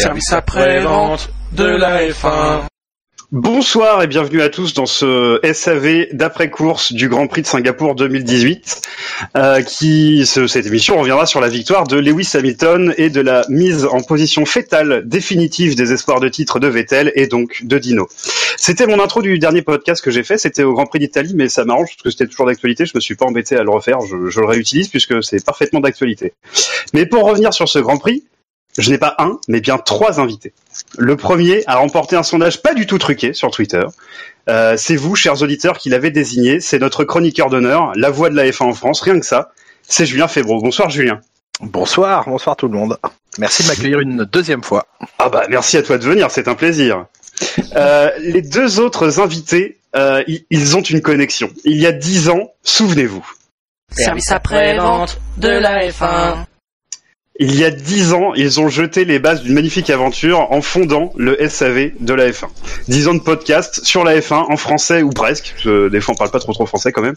Service après-vente de la F1. Bonsoir et bienvenue à tous dans ce SAV d'après-course du Grand Prix de Singapour 2018. Euh, qui, ce, cette émission reviendra sur la victoire de Lewis Hamilton et de la mise en position fétale définitive des espoirs de titre de Vettel et donc de Dino. C'était mon intro du dernier podcast que j'ai fait, c'était au Grand Prix d'Italie, mais ça m'arrange parce que c'était toujours d'actualité, je me suis pas embêté à le refaire, je, je le réutilise puisque c'est parfaitement d'actualité. Mais pour revenir sur ce Grand Prix, je n'ai pas un, mais bien trois invités. Le premier a remporté un sondage pas du tout truqué sur Twitter. Euh, c'est vous, chers auditeurs, qui l'avez désigné. C'est notre chroniqueur d'honneur, la voix de la F1 en France, rien que ça. C'est Julien Febro. Bonsoir Julien. Bonsoir, bonsoir tout le monde. Merci de m'accueillir une deuxième fois. Ah bah merci à toi de venir, c'est un plaisir. Euh, les deux autres invités, euh, ils ont une connexion. Il y a dix ans, souvenez-vous. Service après-vente de la F1. Il y a dix ans, ils ont jeté les bases d'une magnifique aventure en fondant le SAV de la F1. Dix ans de podcast sur la F1 en français ou presque. Je, des fois, on parle pas trop trop français quand même.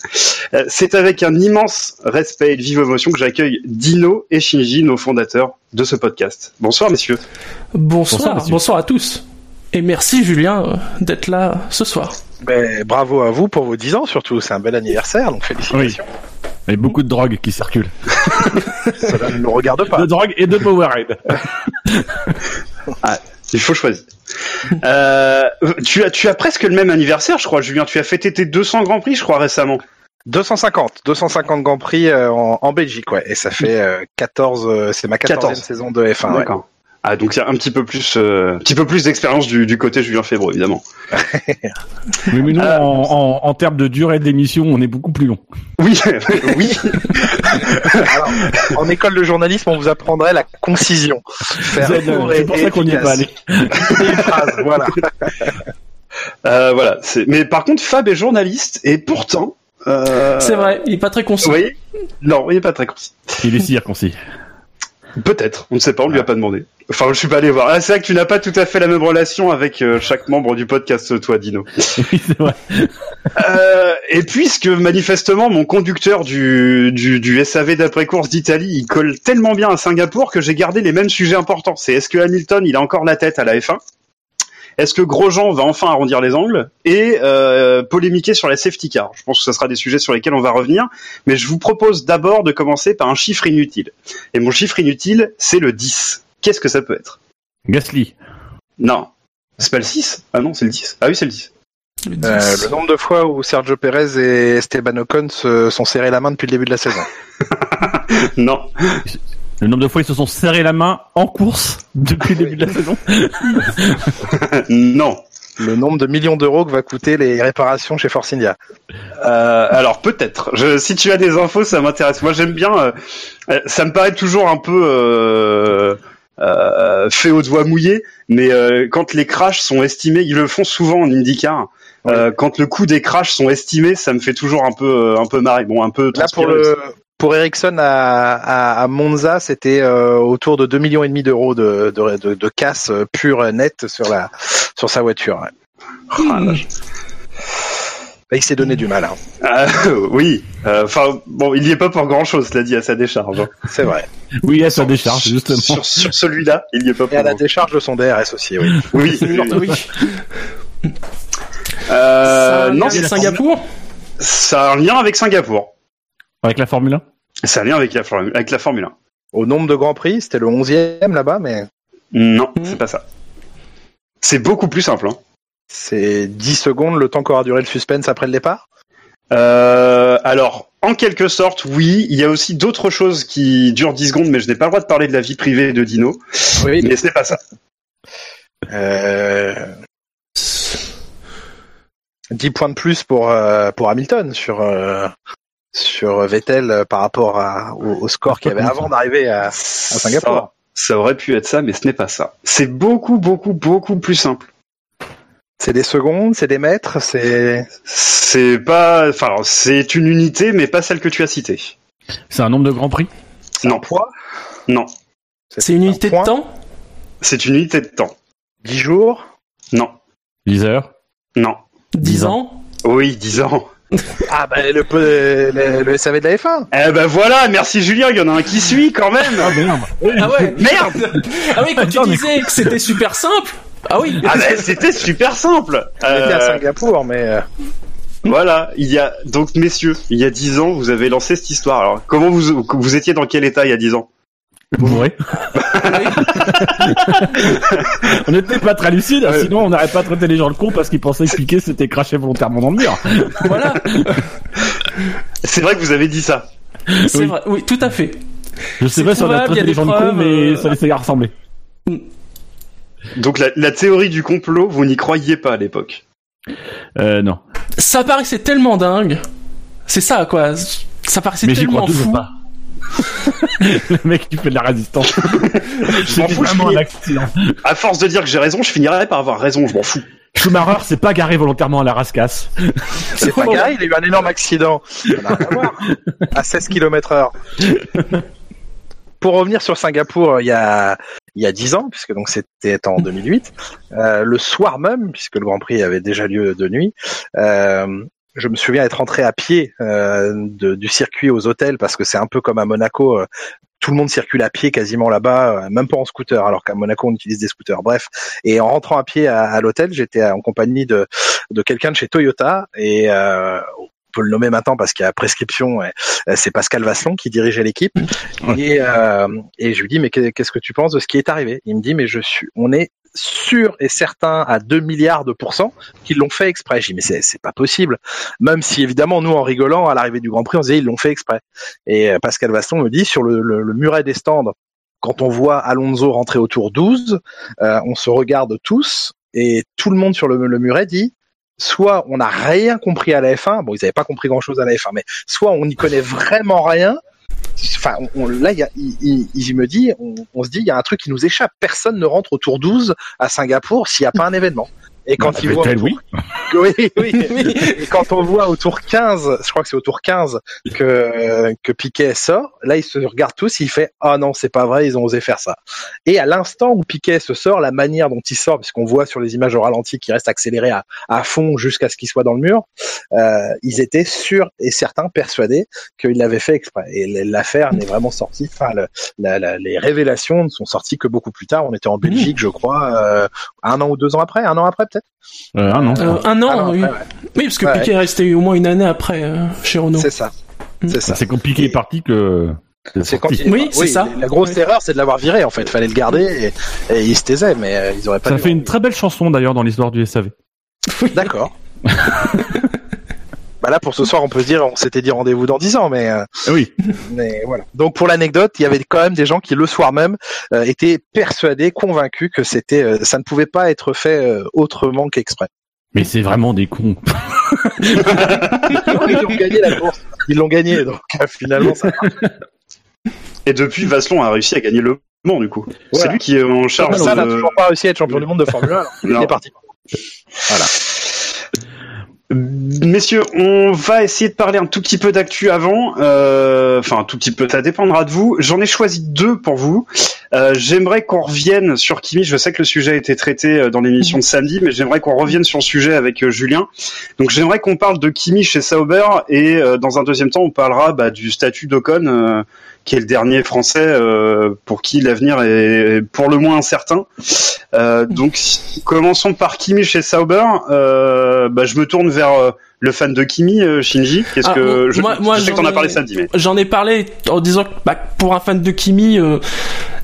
Euh, C'est avec un immense respect et de vive émotion que j'accueille Dino et Shinji, nos fondateurs de ce podcast. Bonsoir, messieurs. Bonsoir, Bonsoir, à tous. Et merci Julien euh, d'être là ce soir. Ben, bravo à vous pour vos 10 ans surtout, c'est un bel anniversaire, donc félicitations. Y a beaucoup de drogue qui circule. Ça ne nous regarde pas. De drogue et de Powerade. Il faut choisir. Euh, tu as tu as presque le même anniversaire, je crois, Julien. Tu as fêté tes 200 grands prix, je crois, récemment. 250, 250 Grand Prix euh, en, en Belgique, ouais. Et ça fait euh, 14, euh, c'est ma 14e 14. saison de F1. ouais. Ah, donc il y a un petit peu plus, euh, un petit peu plus d'expérience du, du côté Julien Febro, évidemment. Oui, mais nous, Euh, en, en, en termes de durée d'émission, on est beaucoup plus long. Oui, oui. Alors, en école de journalisme, on vous apprendrait la concision. Faire C'est pour et ça qu'on n'y est pas allé. Une phrase, voilà. Euh, voilà. c'est- Mais par contre, Fab est journaliste et pourtant. Euh... C'est vrai, il est pas très concis. Oui. Non, il est pas très concis. Il est circoncis. Peut-être, on ne sait pas, on lui a pas demandé. Enfin, je suis pas allé voir. Ah, c'est vrai que tu n'as pas tout à fait la même relation avec euh, chaque membre du podcast, toi, Dino. Oui, c'est vrai. Euh, et puisque manifestement mon conducteur du, du, du SAV d'après-course d'Italie, il colle tellement bien à Singapour que j'ai gardé les mêmes sujets importants. C'est est-ce que Hamilton, il a encore la tête à la F1 Est-ce que Grosjean va enfin arrondir les angles Et euh, polémiquer sur la safety car? Je pense que ce sera des sujets sur lesquels on va revenir. Mais je vous propose d'abord de commencer par un chiffre inutile. Et mon chiffre inutile, c'est le 10. Qu'est-ce que ça peut être? Gasly. Non. C'est pas le 6 Ah non, c'est le 10. Ah oui, c'est le 10. Le Euh, 10. le nombre de fois où Sergio Perez et Esteban Ocon se sont serrés la main depuis le début de la saison. Non. Le nombre de fois ils se sont serrés la main en course depuis le début de la saison. non. Le nombre de millions d'euros que va coûter les réparations chez Force India. Euh, alors peut-être. Je, si tu as des infos, ça m'intéresse. Moi, j'aime bien. euh, euh, ça me paraît toujours un peu euh, euh, fait au doigt mouillé, mais euh, quand les crashs sont estimés, ils le font souvent en IndyCar. Euh, quand le coût des crashs sont estimés, ça me fait toujours un peu euh, un peu marrer. Bon, un peu. Là pour le pour Ericsson à, à, à Monza, c'était euh, autour de 2 millions et demi d'euros de, de, de, de casse euh, pure nette sur la sur sa voiture. ouais. vache. Bah, il s'est donné du mal, hein. Ah, oui. Euh, Enfin, bon, il y est pas pour grand chose, cela dit à sa décharge. hein. c'est vrai. Oui, à sa décharge, justement. Sur, sur celui-là, il y est pas Et pour. à la décharge de son DRS aussi, oui. Oui. oui, oui. Oui. Euh, non, c'est c'est Singapour? Ça a un lien avec Singapour. Avec la Formule 1 Ça a un lien avec la, Formule- avec la Formule 1. Au nombre de grands prix, c'était le 11e là-bas, mais Non, Mhm. c'est pas ça. C'est beaucoup plus simple. Hein. c'est 10 secondes le temps qu'aura duré le suspense après le départ? Euh, alors, en quelque sorte, oui. Il y a aussi d'autres choses qui durent 10 secondes, mais je n'ai pas le droit de parler de la vie privée de Dino. Oui. Mais ce n'est pas ça. Euh... 10 points de plus pour euh, pour Hamilton sur euh, sur Vettel euh, par rapport à, au, au score qu'il y avait avant d'arriver à, à Singapour. Ça, ça aurait pu être ça, mais ce n'est pas ça. C'est beaucoup, beaucoup, beaucoup plus simple. C'est des secondes, c'est des mètres, c'est C'est pas, enfin, c'est une unité, mais pas celle que tu as citée. C'est un nombre de grands prix? Non. un poids? Non, C'est une unité de temps? C'est une unité de temps. 10 jours? Non, 10 heures? Non. 10 ans? Oui, 10 ans. Ah bah le, le, le SAV de la F1 Eh ben voilà, merci Julien, il y en a un qui suit quand même. Ah merde. Ah ouais Merde Ah oui, quand tu disais que c'était super simple. Ah oui. Ah ben c'était super simple. On était à Euh, Singapour, mais euh, voilà, il y a donc messieurs, il y a dix ans, vous avez lancé cette histoire. Alors comment vous vous étiez dans quel état il y a dix ans? Bourré. on n'était pas très lucide, Ouais. sinon on n'aurait pas traité les gens le con parce qu'ils pensaient que Piqué s'était craché volontairement dans le mur. Voilà. C'est vrai que vous avez dit ça. C'est Oui. vrai. Oui, tout à fait. Je sais pas si on a traité a les des gens de con, mais euh, ça les a ressemblé. Donc la, la théorie du complot, vous n'y croyiez pas à l'époque. Euh, non. Ça paraissait tellement dingue. C'est ça, quoi. Ça paraissait Mais tellement crois fou. pas. Le mec qui fait de la résistance. Je m'en fous, je vraiment un accident. À force de dire que j'ai raison, je finirai par avoir raison, je m'en fous. Schumacher s'est pas garé volontairement à la rascasse. c'est pas grave, il a eu un énorme accident. Ça n'a rien à voir. À 16 km heure. Pour revenir sur Singapour, il y a il y a 10 ans, puisque donc c'était en 2008, euh, le soir même, puisque le Grand Prix avait déjà lieu de nuit, euh, je me souviens être rentré à pied euh, de- du circuit aux hôtels parce que c'est un peu comme à Monaco. euh, tout le monde circule à pied quasiment là-bas, euh, même pas en scooter, alors qu'à Monaco on utilise des scooters. Bref, et en rentrant à pied à, à l'hôtel, j'étais en compagnie de, de quelqu'un de chez Toyota et euh, on peut le nommer maintenant parce qu'il y a prescription. euh, C'est Pascal Vasselon qui dirigeait l'équipe Ouais. et, euh, et je lui dis mais qu'est- qu'est-ce que tu penses de ce qui est arrivé? Il me dit mais je suis, on est sûr et certain à 2 milliards de pourcents qu'ils l'ont fait exprès. Je dis mais c'est c'est pas possible. Même si évidemment nous en rigolant à l'arrivée du Grand Prix on disait ils l'ont fait exprès. Et euh, Pascal Vasselon me dit sur le, le, le muret des stands quand on voit Alonso rentrer au tour 12, euh, on se regarde tous et tout le monde sur le, le muret dit soit on n'a rien compris à la F1, bon ils n'avaient pas compris grand chose à la F1, mais soit on n'y connaît vraiment rien. Enfin, on- là, il, il- il me dit, on, on se dit, il y a un truc qui nous échappe. Personne ne rentre au tour 12 à Singapour s'il n'y a pas un événement. Et quand Bah, il voit, Vettel, oui. oui, oui. Et quand on voit au tour 15, je crois que c'est au tour 15 que, que Piquet sort, là, ils se regardent tous, il fait, ah non, c'est pas vrai, ils ont osé faire ça. Et à l'instant où Piquet se sort, la manière dont il sort, puisqu'on voit sur les images au ralenti qu'il reste accéléré à, à fond jusqu'à ce qu'il soit dans le mur, euh, ils étaient sûrs et certains persuadés qu'il l'avait fait exprès. Et l'affaire n'est vraiment sortie, enfin, le- la- la- les révélations ne sont sorties que beaucoup plus tard. On était en Belgique, je crois, euh, un an ou deux ans après, un an après peut-être. Euh, ah non. Euh, un an, Ah non, oui. après, ouais. Oui, parce que Ouais. Piquet est resté au moins une année après euh, chez Renault. C'est ça. C'est ça. C'est compliqué est parti que. C'est quand il- Oui, c'est ça. La grosse erreur, c'est de l'avoir viré. En fait, fallait le garder et, et il se taisait, mais euh, ils auraient pas. Ça fait une très belle chanson d'ailleurs dans l'histoire du SAV. D'accord. bah là, pour ce soir, on peut se dire, on s'était dit rendez-vous dans 10 ans, mais, euh, Eh Oui. mais voilà. Donc pour l'anecdote, il y avait quand même des gens qui le soir même euh, étaient persuadés, convaincus que c'était, euh, ça ne pouvait pas être fait euh, autrement qu'exprès. Mais c'est vraiment des cons. ils ont gagné la course. Ils l'ont gagné, donc finalement, ça. Et depuis, Vasselon a réussi à gagner le Mans, du coup. C'est lui qui est en charge Ça n'a de... toujours pas réussi à être champion du monde de Formule 1. alors Il est parti. Voilà. Messieurs, on va essayer de parler un tout petit peu d'actu avant. Euh, Enfin, un tout petit peu, ça dépendra de vous. J'en ai choisi deux pour vous. Euh, j'aimerais qu'on revienne sur Kimi. Je sais que le sujet a été traité euh, dans l'émission de samedi, mais j'aimerais qu'on revienne sur le sujet avec Julien. Donc, j'aimerais qu'on parle de Kimi chez Sauber et dans un deuxième temps, on parlera bah, du statut d'Ocon, qui est le dernier Français euh, pour qui l'avenir est pour le moins incertain. Euh, donc, commençons par Kimi chez Sauber. Euh, bah, je me tourne vers euh, le fan de Kimi, euh, Shinji. Qu'est-ce Ah, que je, moi- moi, je sais que j'en t'en as parlé samedi, mais J'en ai parlé en disant que bah, pour un fan de Kimi, euh,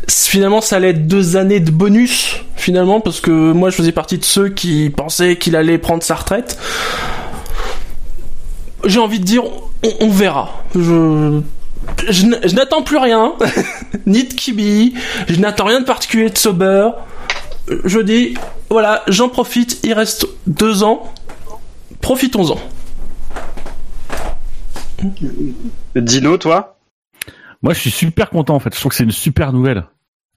finalement ça allait être deux années de bonus finalement parce que moi je faisais partie de ceux qui pensaient qu'il allait prendre sa retraite. J'ai envie de dire, on, on verra. Je je, n'attends plus rien, ni de Kimi, je n'attends rien de particulier de Sauber. Je dis, voilà, j'en profite, il reste deux ans, profitons-en. Dino, toi? Moi, je suis super content en fait. Je trouve que c'est une super nouvelle.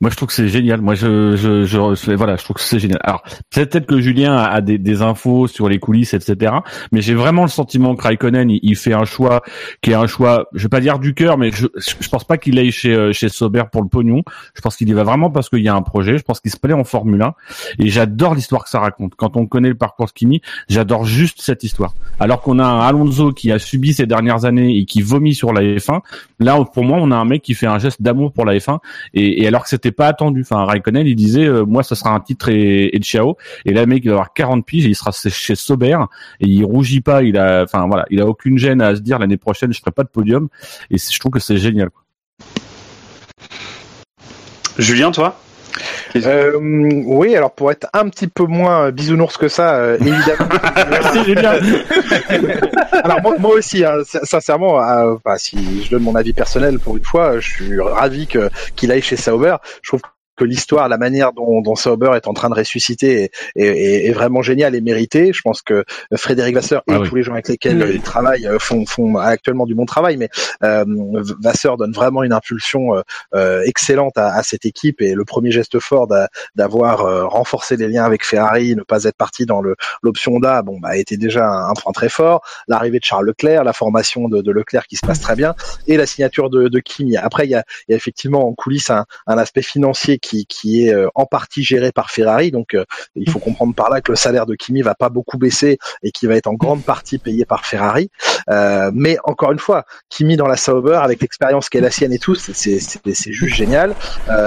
Moi, je trouve que c'est génial. Moi, je, je, je, voilà, je trouve que c'est génial. Alors, peut-être que Julien a, des, des, infos sur les coulisses, etc. Mais j'ai vraiment le sentiment que Raikkonen, il, fait un choix qui est un choix, je vais pas dire du cœur, mais je, je pense pas qu'il aille chez euh, chez Sauber pour le pognon. Je pense qu'il y va vraiment parce qu'il y a un projet. Je pense qu'il se plaît en Formule 1 et j'adore l'histoire que ça raconte. Quand on connaît le parcours de Kimi, j'adore juste cette histoire. Alors qu'on a un Alonso qui a subi ces dernières années et qui vomit sur la F1, là, pour moi, on a un mec qui fait un geste d'amour pour la F1 et, et alors que c'était pas attendu. Enfin, Raikkonen, il disait, euh, moi, ça sera un titre et, et ciao. Et là, le mec, il va avoir 40 piges, et il sera chez Sauber et il rougit pas. Il a, enfin voilà, il a aucune gêne à se dire l'année prochaine, je ferai pas de podium. Et je trouve que c'est génial. Julien, toi? Euh, oui, alors pour être un petit peu moins bisounours que ça, euh, évidemment. Merci Julien. alors moi, moi aussi, hein, sincèrement, euh, bah, si je donne mon avis personnel pour une fois, je suis ravi que qu'il aille chez Sauber. Je trouve que l'histoire, la manière dont, dont Sauber est en train de ressusciter est, est, est, vraiment géniale et méritée. Je pense que Frédéric Vasseur et ah tous les gens avec lesquels il travaille euh, font, font actuellement du bon travail, mais euh, Vasseur donne vraiment une impulsion euh, euh excellente à, à, cette équipe et le premier geste fort d'avoir euh, renforcé les liens avec Ferrari, ne pas être parti dans le l'option d'A, bon, bah, a été déjà un, point très fort. L'arrivée de Charles Leclerc, la formation de, de, Leclerc qui se passe très bien et la signature de, de Kimi. Après, il y a, il y a effectivement en coulisses un, un aspect financier qui, qui est euh, en partie géré par Ferrari. Donc euh, il faut comprendre par là que le salaire de Kimi va pas beaucoup baisser et qui va être en grande partie payé par Ferrari. Euh, mais encore une fois, Kimi dans la Sauber avec l'expérience qu'est la sienne et tout, c'est juste génial.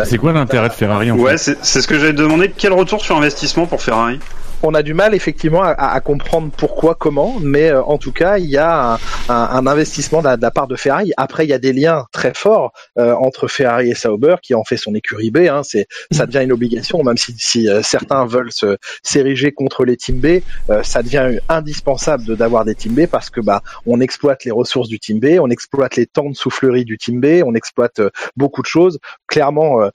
c'est quoi l'intérêt de Ferrari en Ouais, c'est ce que j'avais demandé. Quel retour sur investissement pour Ferrari? On a du mal effectivement à, comprendre pourquoi, comment, mais euh, en tout cas, il y a un, investissement de la, part de Ferrari. Après, il y a des liens très forts euh, entre Ferrari et Sauber, qui en fait son écurie B. Hein, c'est, ça devient une obligation, même si, euh, certains veulent se s'ériger contre les team B, ça devient indispensable de d'avoir des team B parce que bah on exploite les ressources du team B, on exploite les temps de soufflerie du team B, on exploite beaucoup de choses. Clairement,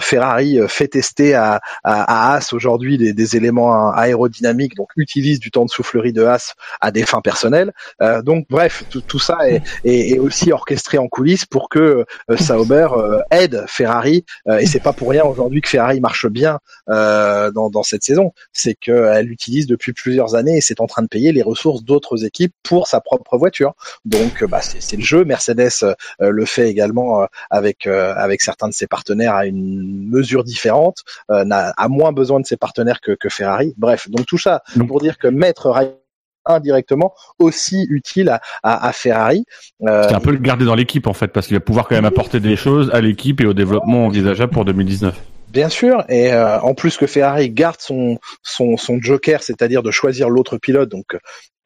Ferrari fait tester à, à, As aujourd'hui des, des éléments aérodynamique, donc utilise du temps de soufflerie de Haas à des fins personnelles. Euh, donc bref, tout, ça est, est, aussi orchestré en coulisses pour que euh, Sauber euh, aide Ferrari. et c'est pas pour rien aujourd'hui que Ferrari marche bien dans, dans cette saison. C'est qu'elle utilise depuis plusieurs années et c'est en train de payer les ressources d'autres équipes pour sa propre voiture. Donc bah, c'est le jeu. Mercedes le fait également avec avec certains de ses partenaires à une mesure différente, a, moins besoin de ses partenaires que, que Ferrari. Bref, donc tout ça pour dire que mettre indirectement aussi utile à, à, Ferrari. Euh, c'est un peu le garder dans l'équipe en fait, parce qu'il va pouvoir quand même apporter des choses à l'équipe et au développement envisageable pour 2019. Bien sûr, et euh, en plus que Ferrari garde son son, son joker, c'est-à-dire de choisir l'autre pilote, donc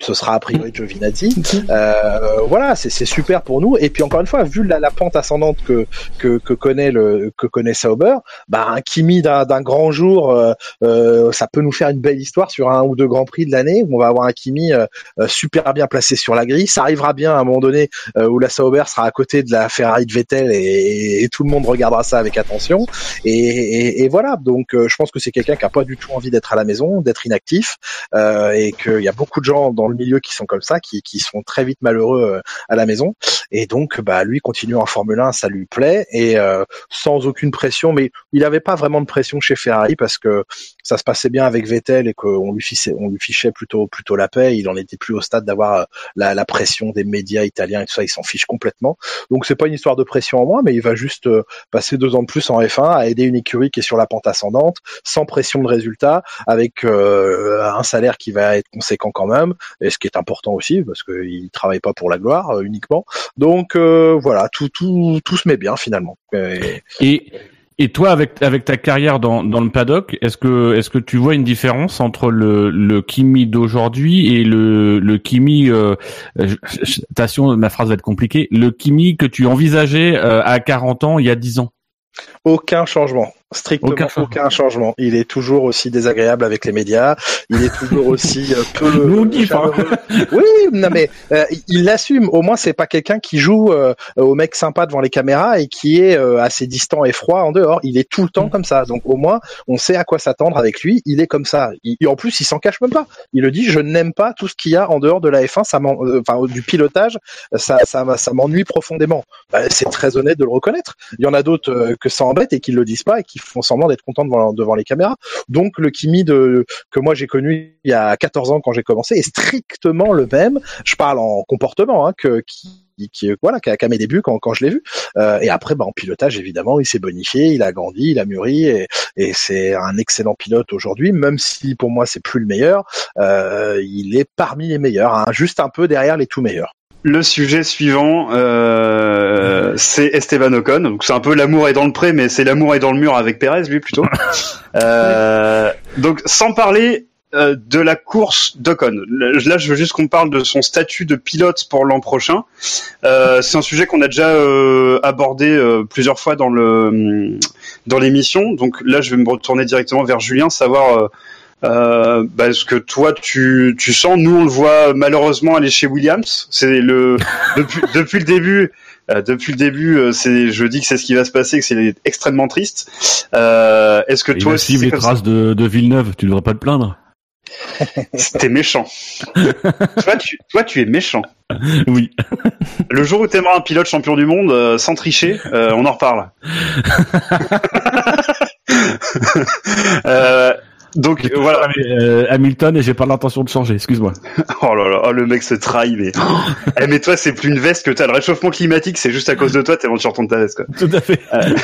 ce sera a priori Giovinazzi. Euh, voilà, c'est super pour nous. Et puis encore une fois, vu la, la pente ascendante que, que, que connaît le que connaît Sauber, bah un Kimi d'un grand jour, euh, euh, ça peut nous faire une belle histoire sur un ou deux grands prix de l'année où on va avoir un Kimi euh, euh, super bien placé sur la grille. Ça arrivera bien à un moment donné où la Sauber sera à côté de la Ferrari de Vettel et, et tout le monde regardera ça avec attention. Et, et, et voilà, donc je pense que c'est quelqu'un qui a pas du tout envie d'être à la maison, d'être inactif, et qu'il y a beaucoup de gens dans le milieu qui sont comme ça, qui, qui sont très vite malheureux euh, à la maison. Et donc, bah, lui continuer en Formule 1, ça lui plaît et euh, sans aucune pression. Mais il n'avait pas vraiment de pression chez Ferrari parce que ça se passait bien avec Vettel et qu'on lui fichait, on lui fichait plutôt plutôt la paix. Il en était plus au stade d'avoir euh, la, la, pression des médias italiens et tout ça. Il s'en fiche complètement. Donc c'est pas une histoire de pression en moins, mais il va juste passer deux ans de plus en F1 à aider une écurie qui est sur la pente ascendante, sans pression de résultat, avec un salaire qui va être conséquent quand même et ce qui est important aussi parce qu'il travaille pas pour la gloire euh, uniquement. Donc euh, voilà, tout tout tout se met bien finalement. Et, et toi, avec avec ta carrière dans, dans le paddock, est-ce que est-ce que tu vois une différence entre le le Kimi d'aujourd'hui et le le Kimi euh, attention, ma phrase va être compliquée, le Kimi que tu envisageais à 40 ans il y a 10 ans? Aucun changement. Strictement Aucun aucun, changement. Il est toujours aussi désagréable avec les médias. Il est toujours aussi euh, peu. Nous. Oui, non mais euh, il l'assume. Au moins, c'est pas quelqu'un qui joue euh, au mec sympa devant les caméras et qui est euh, assez distant et froid en dehors. Il est tout le temps comme ça. Donc au moins, on sait à quoi s'attendre avec lui. Il est comme ça. Il- et en plus, il s'en cache même pas. Il le dit. Je n'aime pas tout ce qu'il y a en dehors de la F1. Ça euh, enfin du pilotage. Ça, ça, ça m'ennuie profondément. Bah, c'est très honnête de le reconnaître. Il y en a d'autres euh, que ça embête et qui le disent pas et qui font semblant d'être contents devant, devant les caméras. Donc le Kimi que moi j'ai connu il y a 14 ans quand j'ai commencé est strictement le même. Je parle en comportement hein, que qui qui voilà qu'à qu'à mes débuts quand, quand je l'ai vu Euh, et après bah, en pilotage évidemment il s'est bonifié il a grandi il a mûri et, et c'est un excellent pilote aujourd'hui même si pour moi c'est plus le meilleur euh, il est parmi les meilleurs hein, juste un peu derrière les tout meilleurs Le sujet suivant, euh, c'est Esteban Ocon. Donc c'est un peu l'amour est dans le pré, mais c'est l'amour est dans le mur avec Perez, lui plutôt. Euh, donc sans parler euh, de la course d'Ocon. Là, je veux juste qu'on parle de son statut de pilote pour l'an prochain. Euh, c'est un sujet qu'on a déjà euh, abordé euh, plusieurs fois dans le dans l'émission. Donc là, je vais me retourner directement vers Julien, savoir. Euh, euh, bah, ce que toi tu, tu sens, nous on le voit malheureusement aller chez Williams. C'est le depuis, depuis le début, euh, depuis le début, euh, c'est je dis que c'est ce qui va se passer, que c'est extrêmement triste. Euh, Est-ce que toi aussi les traces de, de Villeneuve, tu devrais pas te plaindre. T'es méchant. toi, tu, toi tu es méchant. Oui. Le jour où t'aimeras un pilote champion du monde euh, sans tricher, euh, on en reparle. Euh, donc voilà. Euh, Hamilton et j'ai pas l'intention de changer, excuse-moi. Oh là là, oh, le mec se trahit, mais. Eh, mais toi, c'est plus une veste que t'as. Le réchauffement climatique, c'est juste à cause de toi, t'es vendu sur ton ta veste, quoi. Tout à fait. Euh,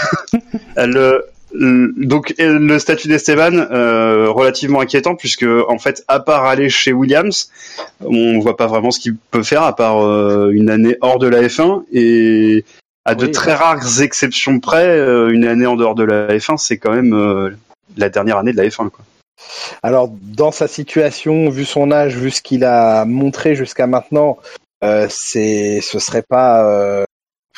Le, le- donc euh, le statut d'Esteban euh, relativement inquiétant puisque en fait à part aller chez Williams on voit pas vraiment ce qu'il peut faire à part euh, une année hors de la F1 et à de Oui. très rares exceptions près euh, une année en dehors de la F1 c'est quand même euh, la dernière année de la F1 quoi. Alors, dans sa situation, vu son âge, vu ce qu'il a montré jusqu'à maintenant, euh, c'est, ce serait pas, euh,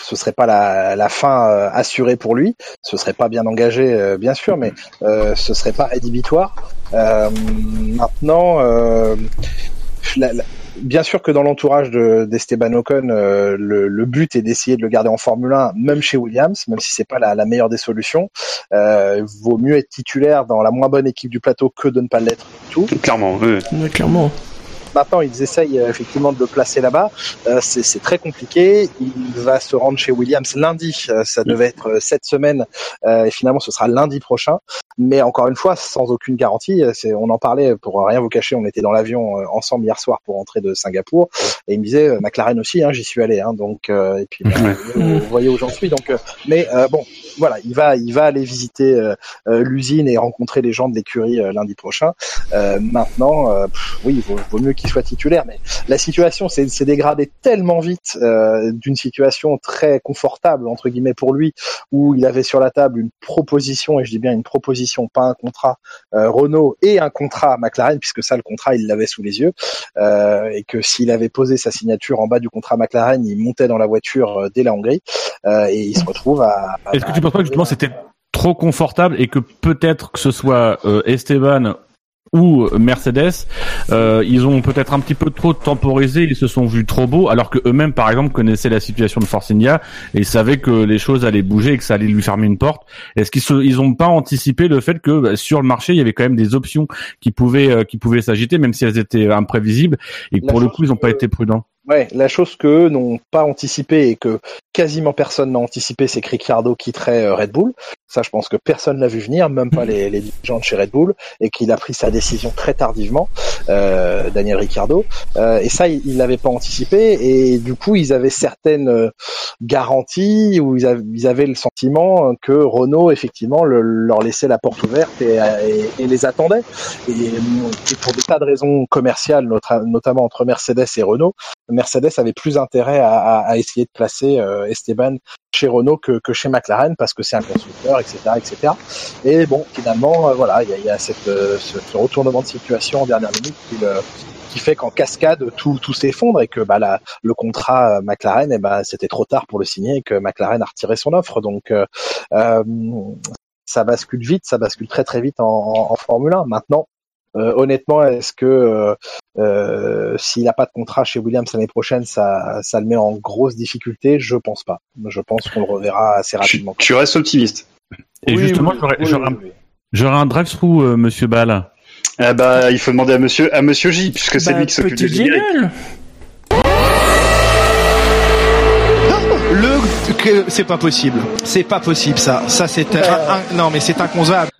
ce serait pas la, la fin euh, assurée pour lui. Ce serait pas bien engagé, euh, bien sûr, mais euh, ce serait pas rédhibitoire. Euh, maintenant, la- la- bien sûr que dans l'entourage de, d'Esteban Ocon, euh, le, le but est d'essayer de le garder en Formule 1, même chez Williams, même si c'est pas la, la meilleure des solutions. Euh, vaut mieux être titulaire dans la moins bonne équipe du plateau que de ne pas l'être du tout. clairement ouais. Ouais, clairement. Maintenant, ils essayent euh, effectivement de le placer là-bas. Euh, c'est très compliqué. Il va se rendre chez Williams lundi. Euh, ça devait être cette semaine et finalement ce sera lundi prochain. Mais encore une fois, sans aucune garantie. On en parlait pour rien vous cacher. On était dans l'avion ensemble hier soir pour rentrer de Singapour et il me disait McLaren aussi. Hein, j'y suis allé. Hein, donc et puis bah, vous, voyez où j'en suis. Donc, mais bon, voilà, il va, il va aller visiter euh, euh, l'usine et rencontrer les gens de l'écurie euh, lundi prochain. Maintenant, oui, il vaut, mieux qu'il soit titulaire, mais la situation s'est dégradée tellement vite d'une situation très confortable entre guillemets pour lui, où il avait sur la table une proposition, et je dis bien une proposition, pas un contrat euh, Renault et un contrat McLaren, puisque ça le contrat il l'avait sous les yeux, euh, et que s'il avait posé sa signature en bas du contrat McLaren, il montait dans la voiture euh, dès la Hongrie, et il se retrouve à. à- penses pas que justement c'était trop confortable et que peut-être que ce soit euh, Esteban ou Mercedes, euh, ils ont peut-être un petit peu trop temporisé, ils se sont vus trop beaux, alors que eux-mêmes, par exemple, connaissaient la situation de Force India et savaient que les choses allaient bouger et que ça allait lui fermer une porte. Est-ce qu'ils se, ils ont pas anticipé le fait que bah, sur le marché, il y avait quand même des options qui pouvaient, euh, qui pouvaient s'agiter, même si elles étaient imprévisibles, et que La pour le coup, ils n'ont pas été prudents? Ouais, la chose que n'ont pas anticipé et que quasiment personne n'a anticipé, c'est que Ricciardo quitterait euh, Red Bull. Ça, je pense que personne l'a vu venir, même pas les, les dirigeants de chez Red Bull, et qu'il a pris sa décision très tardivement, euh, Daniel Ricciardo. Euh, et ça, il l'avait pas anticipé, et du coup, ils avaient certaines euh, garanties où ils, avaient, ils avaient le sentiment que Renault, effectivement, le- leur laissait la porte ouverte et, et- et les attendait. Et, et pour des tas de raisons commerciales, notre- notamment entre Mercedes et Renault, Mercedes avait plus intérêt à, à- à essayer de placer euh, Esteban chez Renault que, que chez McLaren parce que c'est un constructeur, etc., etc. Et bon, finalement, euh, voilà, il y a, y a cette, euh, ce, ce retournement de situation en dernière minute qui, le- qui fait qu'en cascade tout, tout s'effondre et que bah, la, le contrat McLaren, eh ben, c'était trop tard pour le signer et que McLaren a retiré son offre. Donc, euh, ça bascule vite, ça bascule très très vite en, en, Formule 1. Maintenant, honnêtement, est-ce que euh, euh, s'il n'a pas de contrat chez Williams l'année prochaine, ça, ça le met en grosse difficulté? Je pense pas. Je pense qu'on le reverra assez rapidement. Tu, restes optimiste. Et justement, j'aurais un, drive-through, euh, Monsieur Ball. Ah bah, il faut demander à Monsieur à Monsieur J, puisque c'est bah, lui qui s'occupe du générique. Le, c'est pas possible. C'est pas possible ça. Ça c'est non mais c'est inconcevable.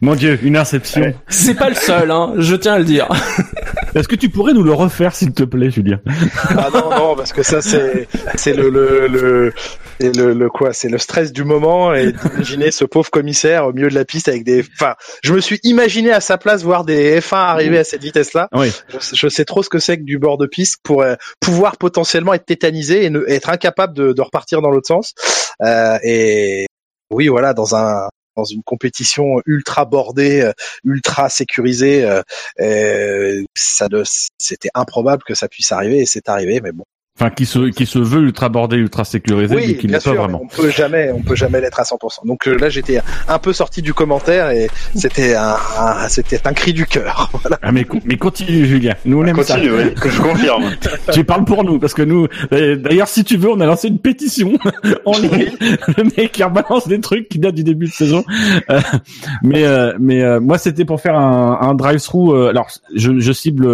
Mon Dieu, une inception. C'est pas le seul, hein, je tiens à le dire. Est-ce que tu pourrais nous le refaire, s'il te plaît, Julien? Ah non, non, parce que ça, c'est, c'est le, le, le, le, le, quoi, c'est le stress du moment et d'imaginer ce pauvre commissaire au milieu de la piste avec des, enfin, je me suis imaginé à sa place voir des F1 arriver à cette vitesse-là. Oui. Je, sais trop ce que c'est que du bord de piste pour euh, pouvoir potentiellement être tétanisé et ne, être incapable de, de repartir dans l'autre sens. Euh, et oui, voilà, dans un dans une compétition ultra bordée, euh, ultra sécurisée, euh, ça c'était improbable que ça puisse arriver et c'est arrivé, mais bon, Enfin, qui se qui se veut ultra bordé, ultra sécurisé, mais qui n'est pas vraiment. On peut jamais, on peut jamais l'être à 100%. Donc euh, là, j'étais un peu sorti du commentaire et c'était un, c'était un cri du cœur. Voilà. Ah mais mais continue, Julien. Nous on aime continue, ça. Oui, que je confirme. tu parles pour nous parce que nous, d'ailleurs, si tu veux, on a lancé une pétition en ligne. Le mec qui rebalance des trucs qui datent du début de saison. Euh, mais euh, mais moi, c'était pour faire un, un drive-through. alors, je, je cible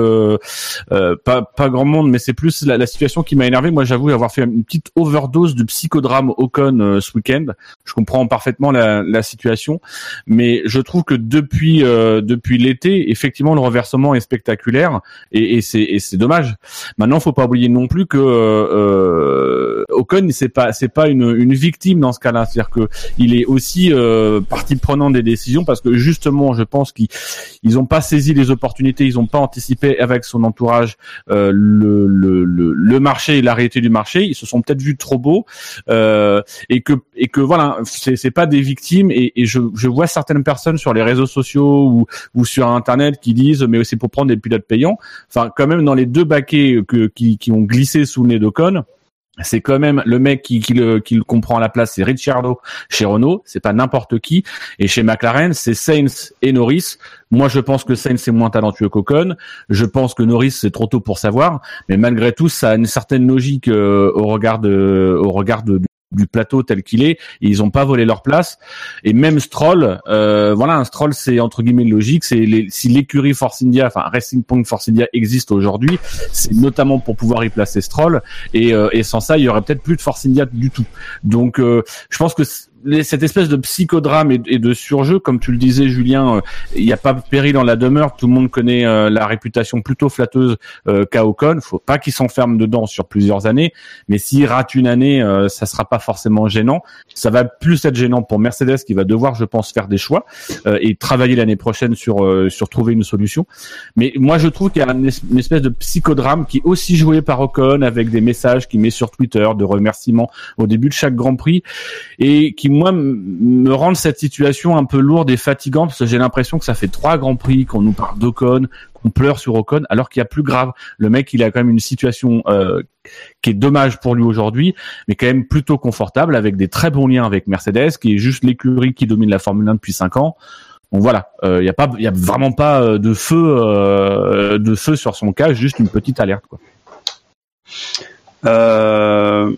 pas pas grand monde, mais c'est plus la, la situation qui m'a énervé, moi j'avoue avoir fait une petite overdose de psychodrame Ocon euh, ce week-end. Je comprends parfaitement la, situation, mais je trouve que depuis euh, depuis l'été, effectivement le reversement est spectaculaire. Et, et c'est dommage. Maintenant, faut pas oublier non plus que euh, Ocon c'est pas c'est pas une, une victime dans ce cas-là, c'est-à-dire que il est aussi euh, partie prenante des décisions parce que justement, je pense qu'ils ils ont pas saisi les opportunités, ils ont pas anticipé avec son entourage le, le, le, le marché et la réalité du marché, ils se sont peut-être vus trop beaux euh, et que et que voilà, c'est c'est pas des victimes et, et je, je vois certaines personnes sur les réseaux sociaux ou ou sur internet qui disent mais c'est pour prendre des pilotes payants. Enfin quand même dans les deux baquets que qui qui ont glissé sous le nez d'Ocon, c'est quand même le mec qui, qui, le, qui le comprend à la place, c'est Ricciardo chez Renault, c'est pas n'importe qui. Et chez McLaren, c'est Sainz et Norris. Moi, je pense que Sainz est moins talentueux qu'Ocon. Je pense que Norris c'est trop tôt pour savoir, mais malgré tout, ça a une certaine logique euh, au regard de, au regard de, du plateau tel qu'il est, ils ont pas volé leur place. Et même Stroll, euh, voilà, un Stroll, c'est entre guillemets logique. C'est si l'écurie Force India, enfin Racing Point Force India existe aujourd'hui, c'est notamment pour pouvoir y placer Stroll. Et, euh, et sans ça, il y aurait peut-être plus de Force India du tout. Donc, euh, je pense que cette espèce de psychodrame et, de surjeu, comme tu le disais, Julien, euh, il n'y a pas péril dans la demeure. Tout le monde connaît euh, la réputation plutôt flatteuse euh, qu'a Ocon. Faut pas qu'il s'enferme dedans sur plusieurs années, mais s'il rate une année, euh, ça sera pas forcément gênant. Ça va plus être gênant pour Mercedes qui va devoir, je pense, faire des choix et travailler l'année prochaine sur sur trouver une solution. Mais moi, je trouve qu'il y a une espèce de psychodrame qui est aussi joué par Ocon avec des messages qu'il met sur Twitter de remerciements au début de chaque Grand Prix et qui moi me rend cette situation un peu lourde et fatigante parce que j'ai l'impression que ça fait trois grands prix qu'on nous parle d'Ocon, qu'on pleure sur Ocon, alors qu'il y a plus grave. Le mec, il a quand même une situation euh, qui est dommage pour lui aujourd'hui, mais quand même plutôt confortable avec des très bons liens avec Mercedes, qui est juste l'écurie qui domine la Formule 1 depuis cinq ans. Donc voilà, il euh, y a pas, il y a vraiment pas euh, de feu, de feu sur son cas, juste une petite alerte quoi. Euh,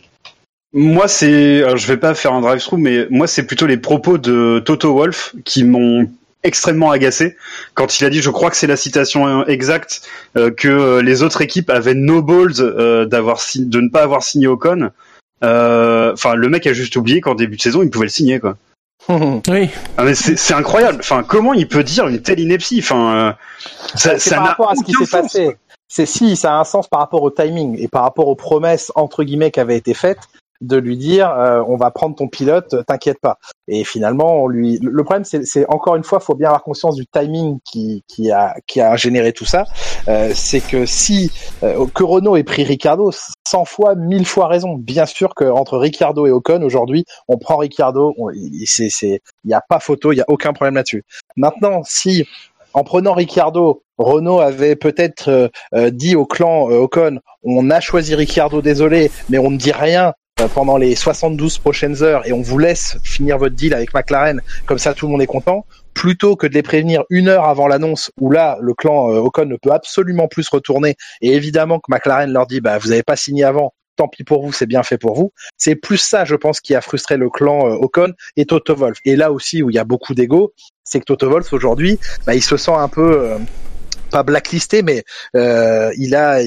moi, c'est, je vais pas faire un drive-through, mais moi, c'est plutôt les propos de Toto Wolf qui m'ont extrêmement agacé quand il a dit, je crois que c'est la citation exacte, euh, que les autres équipes avaient no balls euh, d'avoir de ne pas avoir signé Ocon. Euh, enfin, le mec a juste oublié qu'en début de saison, il pouvait le signer, quoi. oui. Ah, mais c'est incroyable. Enfin, comment il peut dire une telle ineptie? Enfin, ça, ça par rapport à ce qui s'est passé. C'est si ça a un sens par rapport au timing et par rapport aux promesses entre guillemets qui avaient été faites de lui dire euh, on va prendre ton pilote, t'inquiète pas. Et finalement, on lui. Le problème, c'est encore une fois, faut bien avoir conscience du timing qui, qui a qui a généré tout ça. Euh, c'est que si euh, que Renault ait pris Ricardo, 100 fois, 1000 fois raison. Bien sûr que entre Ricardo et Ocon aujourd'hui, on prend Ricardo. C'est c'est il y a pas photo, il y a aucun problème là-dessus. Maintenant, si en prenant Ricardo, Renault avait peut-être dit au clan Ocon, on a choisi Ricardo, désolé, mais on ne dit rien euh, pendant les 72 prochaines heures et on vous laisse finir votre deal avec McLaren, comme ça tout le monde est content, plutôt que de les prévenir une heure avant l'annonce où là le clan euh, Ocon ne peut absolument plus se retourner et évidemment que McLaren leur dit bah vous n'avez pas signé avant tant pis pour vous, c'est bien fait pour vous. C'est plus ça, je pense, qui a frustré le clan euh, Ocon et Toto Wolff. Et là aussi où il y a beaucoup d'ego, c'est que Toto Wolff aujourd'hui, bah, il se sent un peu euh, pas blacklisté, mais euh, il a,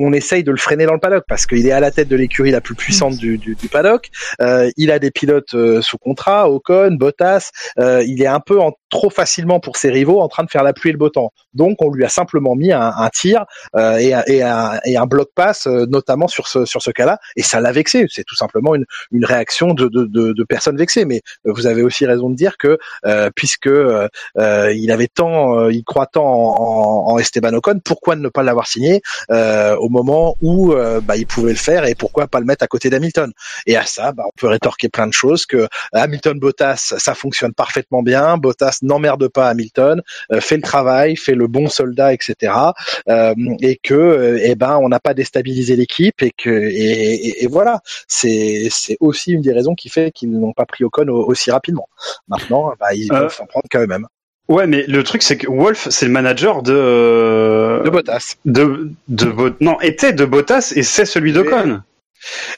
on essaye de le freiner dans le paddock parce qu'il est à la tête de l'écurie la plus puissante du, du, du paddock. Euh, il a des pilotes euh, sous contrat, Ocon, Bottas. Euh, il est un peu en, trop facilement pour ses rivaux en train de faire la pluie et le beau temps. Donc on lui a simplement mis un, un tir euh, et, un- et, un, et un bloc pass, euh, notamment sur ce sur ce cas-là, et ça l'a vexé. C'est tout simplement une, une réaction de, de, de, de personnes vexées. Mais vous avez aussi raison de dire que euh, puisque euh, euh, il avait tant, euh, il croit tant en, en, Esteban Ocon, pourquoi ne pas l'avoir signé au moment où bah, il pouvait le faire et pourquoi pas le mettre à côté d'Hamilton Et à ça, bah, on peut rétorquer plein de choses que Hamilton Bottas, ça fonctionne parfaitement bien. Bottas n'emmerde pas Hamilton, euh, fait le travail, fait le bon soldat, etc. Euh, et que, euh, eh ben, on n'a pas déstabilisé l'équipe et que, et, et- et voilà, c'est c'est aussi une des raisons qui fait qu'ils n'ont pas pris Ocon au- aussi rapidement. Maintenant, bah, ils peuvent s'en prendre quand même. Ouais, mais le truc, c'est que Wolf, c'est le manager de. De Bottas. De, de non, était de Bottas et c'est celui d'Ocon.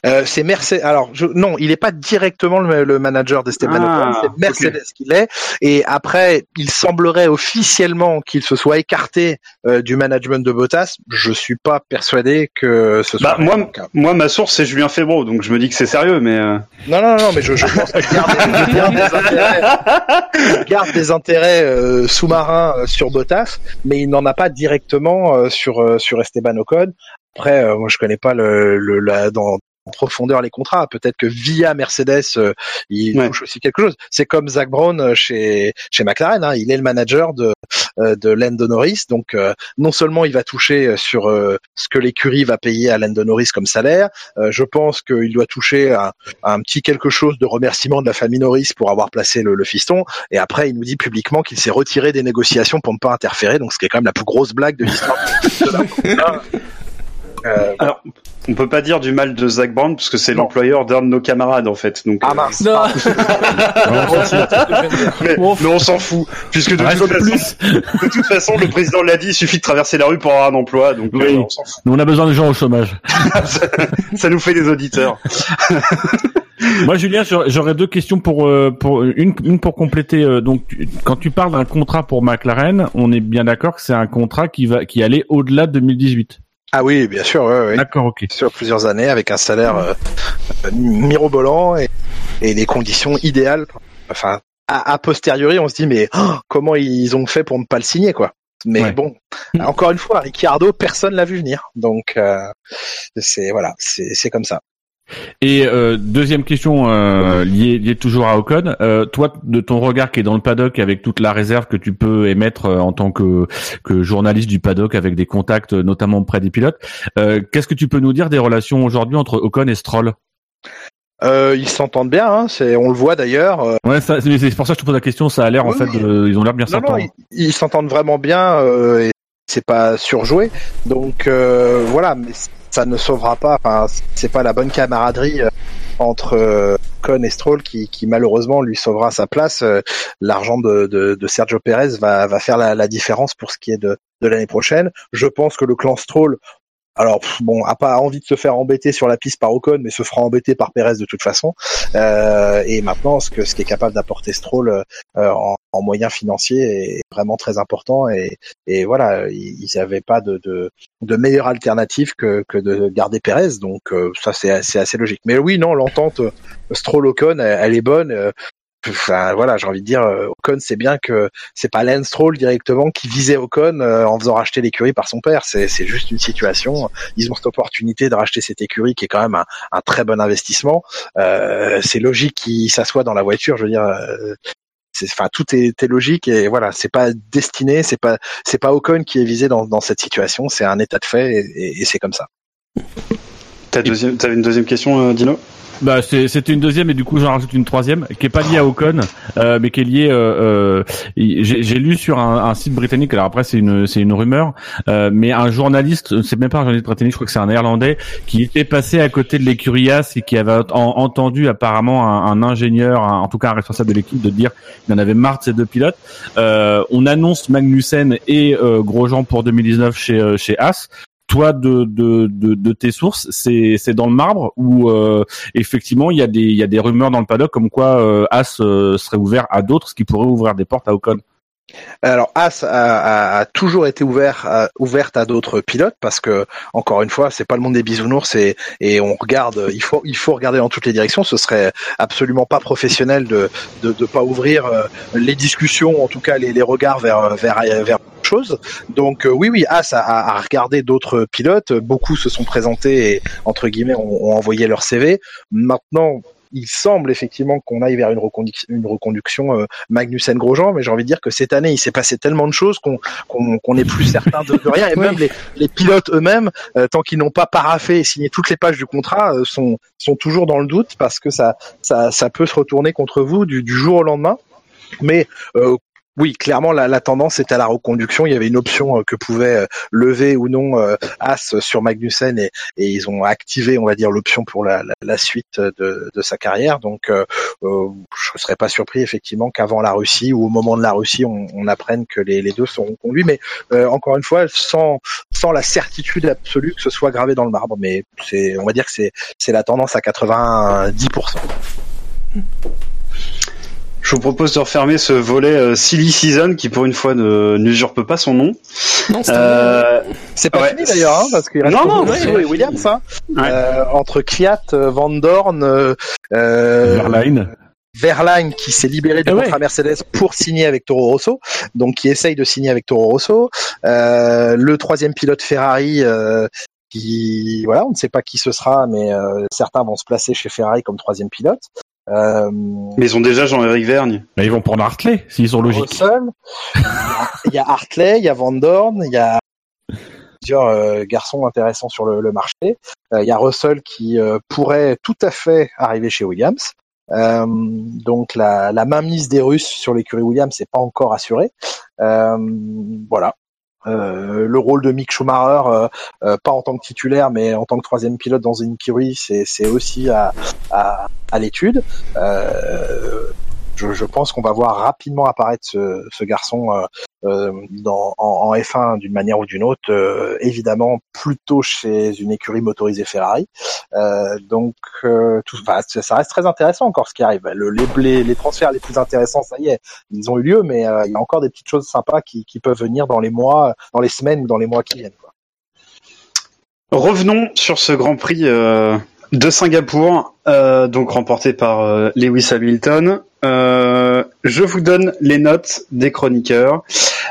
Euh, c'est Mercedes. Alors je... non, il n'est pas directement le, le manager d'Esteban Ah, Ocon, c'est Mercedes qui l'est. Et après, il semblerait officiellement qu'il se soit écarté euh, du management de Bottas. Je suis pas persuadé que ce soit Bah, moi, le cas. moi, ma source, c'est Julien Febro, donc je me dis que c'est sérieux, mais. euh, Non, non, non, mais je, je pense qu'il garde, des intérêts, garde des intérêts sous-marins sur Bottas, mais il n'en a pas directement sur sur Esteban Ocon. Après, euh, moi, je connais pas le, le la, dans en profondeur les contrats. Peut-être que via Mercedes, euh, il Ouais. touche aussi quelque chose. C'est comme Zach Brown euh, chez chez McLaren. Hein, il est le manager de euh, de Lando Norris, donc euh, non seulement il va toucher sur euh, ce que l'écurie va payer à Lando Norris comme salaire, euh, je pense qu'il doit toucher un, un petit quelque chose de remerciement de la famille Norris pour avoir placé le, le fiston. Et après, il nous dit publiquement qu'il s'est retiré des négociations pour ne pas interférer. Donc, ce qui est quand même la plus grosse blague de l'histoire. de la Formule 1. Euh, Alors, on peut pas dire du mal de Zach Brown parce que c'est l'employeur d'un de nos camarades en fait. Donc, ah euh, mince. Non. mais, Bon. mais on s'en fout, puisque de toute, façon, plus. de toute façon, le président l'a dit, il suffit de traverser la rue pour avoir un emploi, donc euh, Oui. on s'en fout. Nous, on a besoin de gens au chômage. Ça nous fait des auditeurs. Moi, Julien, j'aurais- deux questions pour euh, pour une une pour compléter. euh, donc, tu- quand tu parles d'un contrat pour McLaren, on est bien d'accord que c'est un contrat qui va qui allait au-delà de 2018. Ah oui, bien sûr. Ouais, ouais. D'accord, ok. Sur plusieurs années, avec un salaire euh, mirobolant et, et des conditions idéales. Enfin, a, posteriori, on se dit mais oh, comment ils ont fait pour ne pas le signer, quoi. Mais Ouais. bon, encore une fois, Ricciardo, personne l'a vu venir. Donc, euh, c'est voilà, c'est comme ça. Et euh, deuxième question euh, liée, liée toujours à Ocon. Euh, toi, de ton regard qui est dans le paddock avec toute la réserve que tu peux émettre euh, en tant que, que journaliste du paddock avec des contacts euh, notamment auprès des pilotes, euh, qu'est-ce que tu peux nous dire des relations aujourd'hui entre Ocon et Stroll? Euh, ils s'entendent bien, hein, c'est, on le voit d'ailleurs. Ouais, c'est pour ça que je te pose la question. Ça a l'air en fait, de- ils ont l'air bien s'entendre. ils ils s'entendent vraiment bien euh, et c'est pas surjoué. Donc euh, voilà, mais ça ne sauvera pas. Enfin, c'est pas la bonne camaraderie euh, entre euh, Con et Stroll qui, qui malheureusement lui sauvera sa place. Euh, L'argent de, de, de Sergio Perez va, va faire la, la différence pour ce qui est de, de l'année prochaine. Je pense que le clan Stroll alors bon, a pas envie de se faire embêter sur la piste par Ocon, mais se fera embêter par Perez de toute façon. Euh, et maintenant, ce que ce qui est capable d'apporter Stroll euh, en, en moyens financiers est vraiment très important. Et, et voilà, ils n'avaient pas de, meilleure alternative que, de garder Perez. Donc euh, ça, c'est assez, logique. Mais oui, non, l'entente euh, Stroll-Ocon, elle, elle est bonne. Voilà, j'ai envie de dire, euh, Ocon, c'est bien que c'est pas Lance directement qui visait Ocon euh, en faisant racheter l'écurie par son père. C'est, juste une situation. Ils ont cette opportunité de racheter cette écurie qui est quand même un, un très bon investissement. Euh, c'est logique qu'il s'assoit dans la voiture. Je veux dire, euh, c'est, enfin, tout est, est logique et voilà, c'est pas destiné, c'est pas, c'est pas Ocon qui est visé dans, dans cette situation. C'est un état de fait et, et- c'est comme ça. T'as deuxième, une deuxième question, euh, Dino? Bah, c'est- c'était une deuxième et du coup j'en rajoute une troisième qui est pas liée à Ocon, euh, mais qui est liée. Euh, euh, j'ai lu sur un, site britannique. Alors après c'est une c'est une rumeur, euh, mais un journaliste, c'est même pas un journaliste britannique, je crois que c'est un néerlandais qui était passé à côté de l'écurie As et qui avait en- entendu apparemment un, ingénieur, en tout cas un responsable de l'équipe, de dire qu'il en avait marre de ces deux pilotes. Euh, on annonce Magnussen et Grosjean pour 2019 chez chez As. Toi, de, tes sources, c'est dans le marbre ou euh, effectivement il y a des rumeurs dans le paddock comme quoi euh, As euh, serait ouvert à d'autres, ce qui pourrait ouvrir des portes à Ocon? Alors As a, toujours été ouvert à- ouverte à d'autres pilotes parce que encore une fois c'est pas le monde des bisounours et, on regarde il faut regarder dans toutes les directions ce serait absolument pas professionnel de de, de pas ouvrir les discussions en tout cas les, regards vers chose donc euh, oui oui As a, a- a regardé d'autres pilotes beaucoup se sont présentés et entre guillemets ont, ont envoyé leur CV maintenant il semble effectivement qu'on aille vers une reconduction, une reconduction euh, Magnussen Grosjean, mais j'ai envie de dire que cette année, il s'est passé tellement de choses qu'on qu'on qu'on n'est plus certain de, de rien. Et même les, les pilotes eux-mêmes, euh, tant qu'ils n'ont pas paraffé et signé toutes les pages du contrat, euh, sont sont toujours dans le doute parce que ça ça ça peut se retourner contre vous du, du jour au lendemain. Mais oui, clairement, la, la tendance est à la reconduction. Il y avait une option euh, que pouvait euh, lever ou non euh, As sur Magnussen et, et ils ont activé, on va dire, l'option pour la, la, la suite de, de sa carrière. Donc, euh, je ne serais pas surpris effectivement qu'avant la Russie ou au moment de la Russie, on, on apprenne que les, les deux seront conduits. Mais encore une fois, sans sans la certitude absolue que ce soit gravé dans le marbre. Mais c'est, on va dire que c'est c'est la tendance à 90%. Je vous propose de refermer ce volet euh, Silly Season qui pour une fois ne n'usurpe pas son nom. Non, c'est Euh, C'est pas Ouais. fini d'ailleurs, hein, parce qu'il reste Non, non, ouais, et ouais. Williams, hein, Ouais. euh, entre Kvyat, euh, Van Dorn, euh, euh, Verlaine. Verlaine qui s'est libéré du Ah ouais. contrat Mercedes pour signer avec Toro Rosso, donc qui essaye de signer avec Toro Rosso. Euh, le troisième pilote Ferrari. Euh, qui voilà, on ne sait pas qui ce sera, mais euh, certains vont se placer chez Ferrari comme troisième pilote. Euh, Mais ils ont déjà Jean-Éric Vergne. Bah, ils vont prendre Hartley s'ils sont logiques. Russell, il y a- il y a Hartley, il y a Van Dorn, il y a plusieurs euh, garçons intéressants sur le, le marché. Euh, il y a Russell qui euh, pourrait tout à fait arriver chez Williams. Euh, donc la, la mainmise des Russes sur l'écurie Williams n'est pas encore assurée. Euh, voilà. Euh, le rôle de Mick Schumacher, euh, euh, pas en tant que titulaire, mais en tant que troisième pilote dans une écurie, c'est aussi à, à, à l'étude. Je, pense qu'on va voir rapidement apparaître ce, garçon euh, euh, en, en F1 d'une manière ou d'une autre, euh, évidemment plutôt chez une écurie motorisée Ferrari. Donc, ça reste très intéressant encore ce qui arrive. Le, les, transferts les plus intéressants, ça y est, ils ont eu lieu, mais il y a encore des petites choses sympas qui, peuvent venir dans les mois, dans les semaines ou dans les mois qui viennent. Revenons sur ce Grand Prix de Singapour, donc remporté par Lewis Hamilton. Euh, je vous donne les notes des chroniqueurs.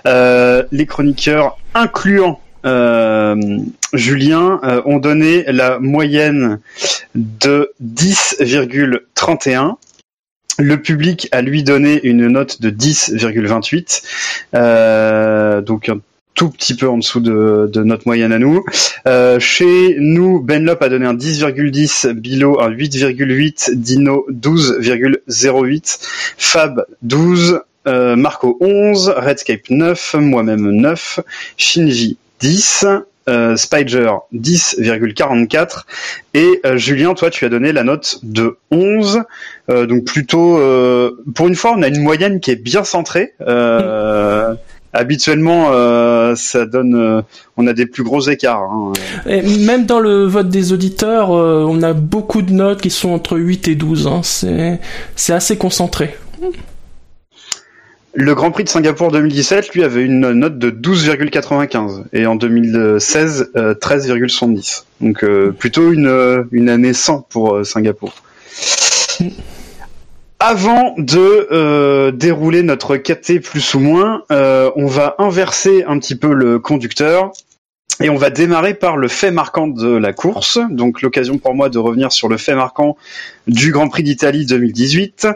Euh, les chroniqueurs, incluant euh, Julien, euh, ont donné la moyenne de 10,31. Le public a lui donné une note de 10,28, euh, donc tout petit peu en dessous de, de notre moyenne à nous. Euh, chez nous, Benlop a donné un 10,10, Bilo un 8,8, Dino 12,08, Fab 12, euh, Marco 11, Redscape 9, moi-même 9, Shinji 10, euh, Spider 10,44 et euh, Julien, toi tu as donné la note de 11, euh, donc plutôt euh, pour une fois on a une moyenne qui est bien centrée. Euh, habituellement euh, ça donne, euh, on a des plus gros écarts. hein. Et même dans le vote des auditeurs, euh, on a beaucoup de notes qui sont entre 8 et 12. Hein. C'est, c'est assez concentré. Le Grand Prix de Singapour 2017, lui, avait une note de 12,95 et en 2016, euh, 13,70. Donc plutôt une, une année 100 pour Singapour. Avant de euh, dérouler notre KT plus ou moins, euh, on va inverser un petit peu le conducteur et on va démarrer par le fait marquant de la course. Donc l'occasion pour moi de revenir sur le fait marquant du Grand Prix d'Italie 2018.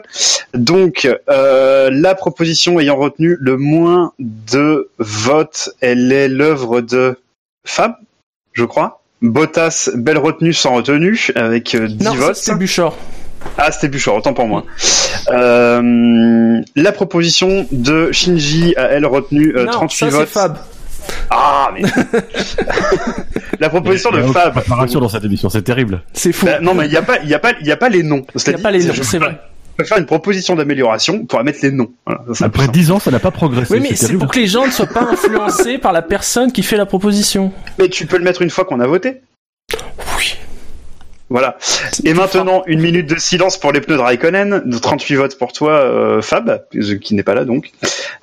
Donc euh, la proposition ayant retenu le moins de votes, elle est l'œuvre de Fab, je crois. Bottas, belle retenue sans retenue, avec euh, 10 Non, ça votes. c'était Buchor. Ah, c'était Bouchard, autant pour moi. Euh, la proposition de Shinji à elle retenue euh, non, 38 ça votes. Fab. Ah, mais... la proposition de a Fab. préparation dans cette émission, c'est terrible. C'est fou. Bah, non, mais il n'y a pas, il y a pas, il y a pas les noms. Il n'y a pas les noms, c'est vrai. On peut faire une proposition d'amélioration pour mettre les noms. Voilà, ça, c'est Après plus 10 ans, ça n'a pas progressé. Oui, mais c'est pour que les gens ne soient pas influencés par la personne qui fait la proposition. Mais tu peux le mettre une fois qu'on a voté. Voilà. Et maintenant, une minute de silence pour les pneus de Raikkonen. De 38 votes pour toi, euh, Fab, qui n'est pas là donc.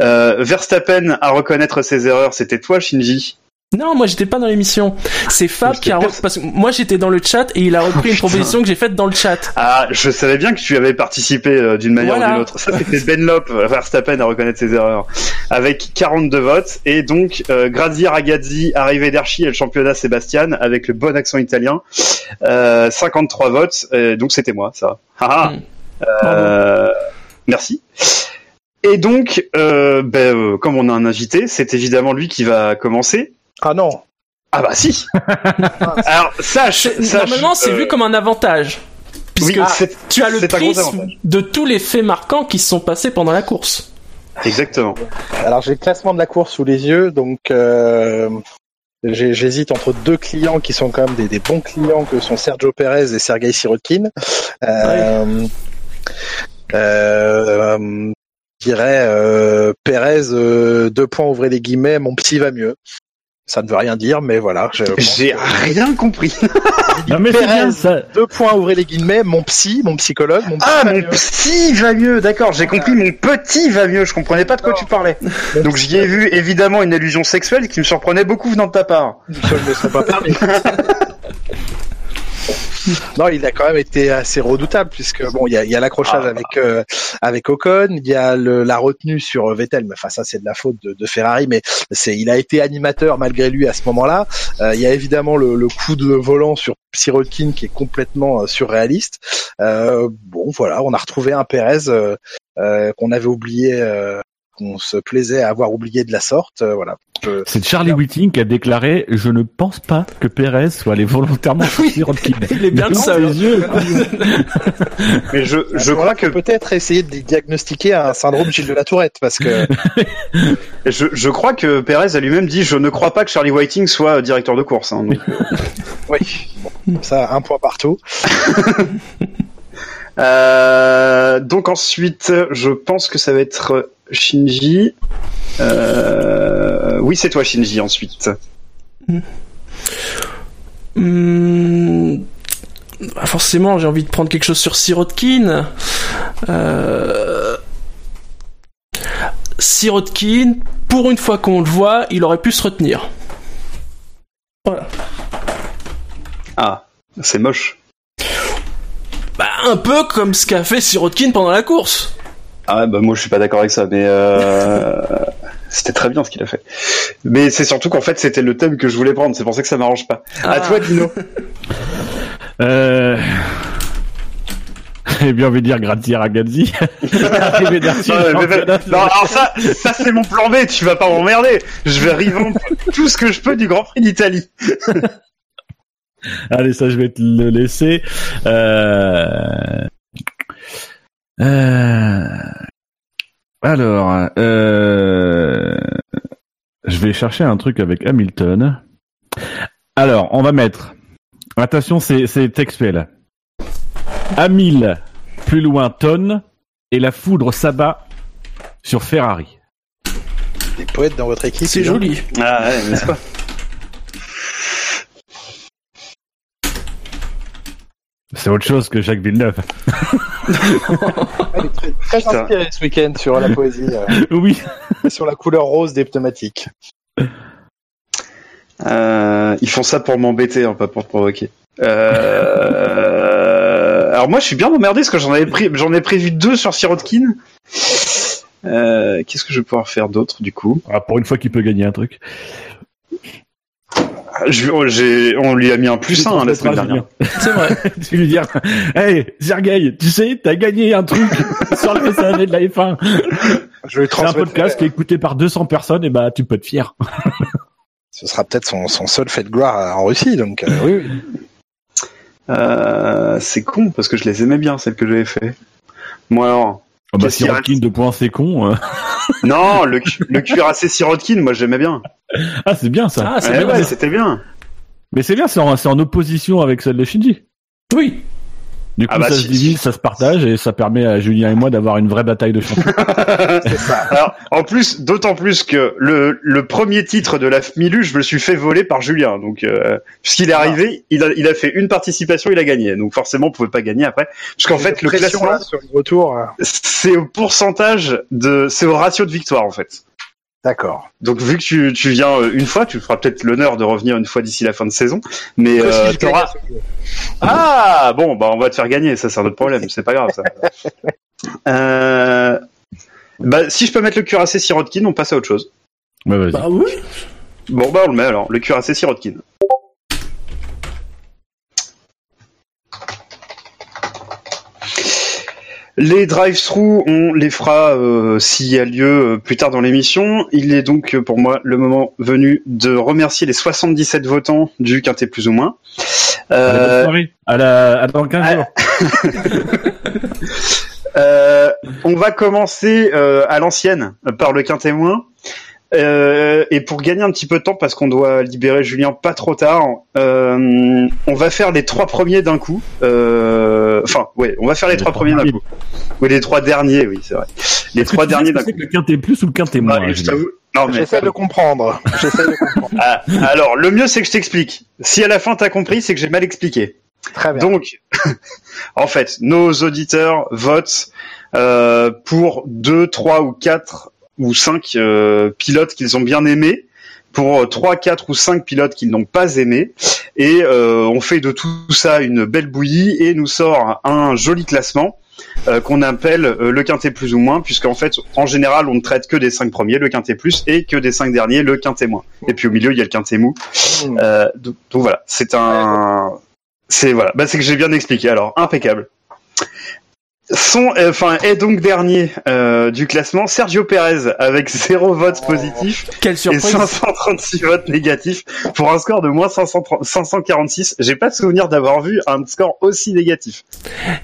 Euh, Verstappen à reconnaître ses erreurs, c'était toi, Shinji. Non, moi j'étais pas dans l'émission. C'est Fab qui a c'était re- parce que moi j'étais dans le chat et il a repris une putain. proposition que j'ai faite dans le chat. Ah, je savais bien que tu avais participé euh, d'une manière Voilà. ou d'une autre. Ça, c'était Benlop, euh, Verstappen à reconnaître ses erreurs. Avec 42 votes. Et donc, euh, Ragazzi, arrivé d'Archie et le championnat Sébastien, avec le bon accent italien. Euh, 53 votes. Donc, c'était moi, ça. Ah, Mm. euh, merci. Et donc, euh, ben, euh, comme on a un invité, c'est évidemment lui qui va commencer. Ah non. Ah bah si Alors, sache Normalement, c'est euh, vu comme un avantage. Puisque Oui, tu as le prisme de tous les faits marquants qui se sont passés pendant la course. exactement. Alors j'ai le classement de la course sous les yeux, donc euh, j'hésite entre deux clients qui sont quand même des, des bons clients que sont Sergio Perez et Sergei Sirotkin. Euh, euh, je dirais euh, Perez, euh, deux points ouvrez les guillemets, mon psy va mieux. Ça ne veut rien dire, mais voilà. J'ai que- rien compris. Non, mais bien ça. Deux points ouvrez les guillemets, mon psy, mon psychologue, mon psy Ah, mon mieux. psy va mieux, d'accord, j'ai compris, mon petit va mieux, je comprenais pas de quoi tu parlais. Donc j'y ai vu évidemment une allusion sexuelle qui me surprenait beaucoup venant de ta part. Je serais pas. Non, il a quand même été assez redoutable puisque bon, il y a, y a l'accrochage Ah. avec euh, avec Ocon, il y a le, la retenue sur Vettel, mais enfin ça c'est de la faute de, de Ferrari, mais c'est il a été animateur malgré lui à ce moment-là. Euh, il y a évidemment le, le coup de volant sur Sirotkin qui est complètement euh, surréaliste. Euh, bon, voilà, on a retrouvé un Perez euh, euh, qu'on avait oublié, euh, qu'on se plaisait à avoir oublié de la sorte. euh, voilà. Je- C'est Charlie Whiting qui a déclaré Je ne pense pas que Perez soit allé volontairement sur Sirotkin. Il est bien le seul. les yeux. Mais je, je crois que peut-être essayer de diagnostiquer un syndrome Gilles de la Tourette parce que je, je crois que Perez a lui-même dit je ne crois pas que Charlie Whiting soit directeur de course. hein, donc. oui, bon, ça un point partout. Euh, donc ensuite, je pense que ça va être Shinji. Euh, oui, c'est toi Shinji ensuite. Hmm, bah, forcément, j'ai envie de prendre quelque chose sur Sirotkin. Euh... Sirotkin, pour une fois qu'on le voit, il aurait pu se retenir. Voilà. Ah, c'est moche. Un peu comme ce qu'a fait Sirotkin pendant la course. Ah ouais, bah moi je suis pas d'accord avec ça, mais euh... c'était très bien ce qu'il a fait. Mais c'est surtout qu'en fait c'était le thème que je voulais prendre, c'est pour ça que ça m'arrange pas. À Ah. toi Dino. Euh... J'ai bien envie de dire Grazier Ragazzi. Mais- non, alors ça, ça c'est mon plan B, tu vas pas m'emmerder. Je vais revendre tout ce que je peux du Grand Prix d'Italie. Allez, ça, je vais te le laisser. Euh... Euh... Alors, euh... je vais chercher un truc avec Hamilton. Alors, on va mettre. Attention, c'est c'est textuel. Hamil, plus loin tonne, et la foudre s'abat sur Ferrari. Des poètes dans votre équipe. C'est joli. Ah ouais, n'est-ce pas? C'est autre chose que Jacques Villeneuve. Elle est très, très Putain. inspirée ce week-end sur la poésie, euh, Oui. et sur la couleur rose des pneumatiques. Euh, Ils font ça pour m'embêter, hein, pas pour te provoquer. Euh... Alors moi je suis bien emmerdé parce que j'en avais pris, j'en ai prévu deux sur Sirotkin. Euh, Qu'est-ce que je vais pouvoir faire d'autre du coup? Ah, pour une fois qu'il peut gagner un truc. Je- oh, j'ai- On lui a mis un plus un hein, la semaine dernière. C'est vrai. tu lui dire, hey, Sergei, tu sais, t'as gagné un truc sur le SAV de la F1. Je vais C'est un podcast qui est écouté par 200 personnes, et bah, tu peux être fier. Ce sera peut-être son, son seul fait de gloire en Russie, donc euh, oui, oui. Euh, c'est con parce que je les aimais bien celles que j'avais fait. Moi alors. Ah bah, Sirotkin, deux points, c'est con. euh. Non, le, cu- le cuirassé Sirotkin, moi j'aimais bien. Ah, c'est bien ça. Ah, c'est Ouais, bien. ouais, ça. c'était bien. Mais c'est bien, c'est en, c'est en opposition avec celle de Shinji. Oui. Du coup, Ah bah, ça si- se divise, ça se partage et ça permet à Julien et moi d'avoir une vraie bataille de champions. C'est ça. Alors, en plus, d'autant plus que le, le premier titre de la Milu, je me le suis fait voler par Julien. Donc, euh, puisqu'il est arrivé, il a, il a fait une participation, il a gagné. Donc, forcément, on pouvait pas gagner après. Parce qu'en fait, le classement, là, sur le retour. euh, c'est au pourcentage de, c'est au ratio de victoire, en fait. D'accord. Donc, vu que tu, tu viens euh, une fois, tu feras peut-être l'honneur de revenir une fois d'ici la fin de saison. Mais, si euh, t'auras-. Ah bon, bah on va te faire gagner, ça c'est un autre problème, c'est pas grave ça. Euh... Bah si je peux mettre le cuirassé Sirotkin, on passe à autre chose. Vas-y. Bah oui. Bon bah on le met alors, le cuirassé Sirotkin. Les drive-through, on les fera euh, s'il y a lieu euh, plus tard dans l'émission. Il est donc euh, pour moi le moment venu de remercier les 77 votants du Quintet plus ou moins. Allez, bonne Euh. À la, à dans 15 jours. Euh, on va commencer euh, à l'ancienne par le quintémoin. Euh, et pour gagner un petit peu de temps, parce qu'on doit libérer Julien pas trop tard, euh, on va faire les trois premiers d'un coup. Euh, Enfin, ouais, on va faire les, Les trois trois premiers d'un coup. Oui, les trois derniers, oui, c'est vrai. Les Est-ce que trois derniers d'un coup. que le quintet plus ou le quintet moins t'avoue- non, mais J'essaie de comprendre. J'essaie de comprendre. Ah, alors, le mieux, c'est que je t'explique. Si à la fin t'as compris, c'est que j'ai mal expliqué. Très bien. Donc, en fait, nos auditeurs votent euh, pour deux, trois ou quatre ou cinq euh, pilotes qu'ils ont bien aimés, pour euh, trois, quatre ou cinq pilotes qu'ils n'ont pas aimés, et euh, on fait de tout ça une belle bouillie et nous sort un joli classement. euh, qu'on appelle euh, le quintet plus ou moins, puisqu'en fait, en général, on ne traite que des cinq premiers, le quintet plus, et que des cinq derniers, le quintet moins. Et puis au milieu, il y a le quintet mou. Mmh. Euh, donc, donc voilà, c'est un, c'est voilà, bah, c'est que j'ai bien expliqué. Alors impeccable. Son, euh, enfin, est donc dernier euh, du classement Sergio Pérez avec zéro vote Oh. positif Quelle et surprise. 536 votes négatifs pour un score de moins 530 546. J'ai pas de souvenir d'avoir vu un score aussi négatif.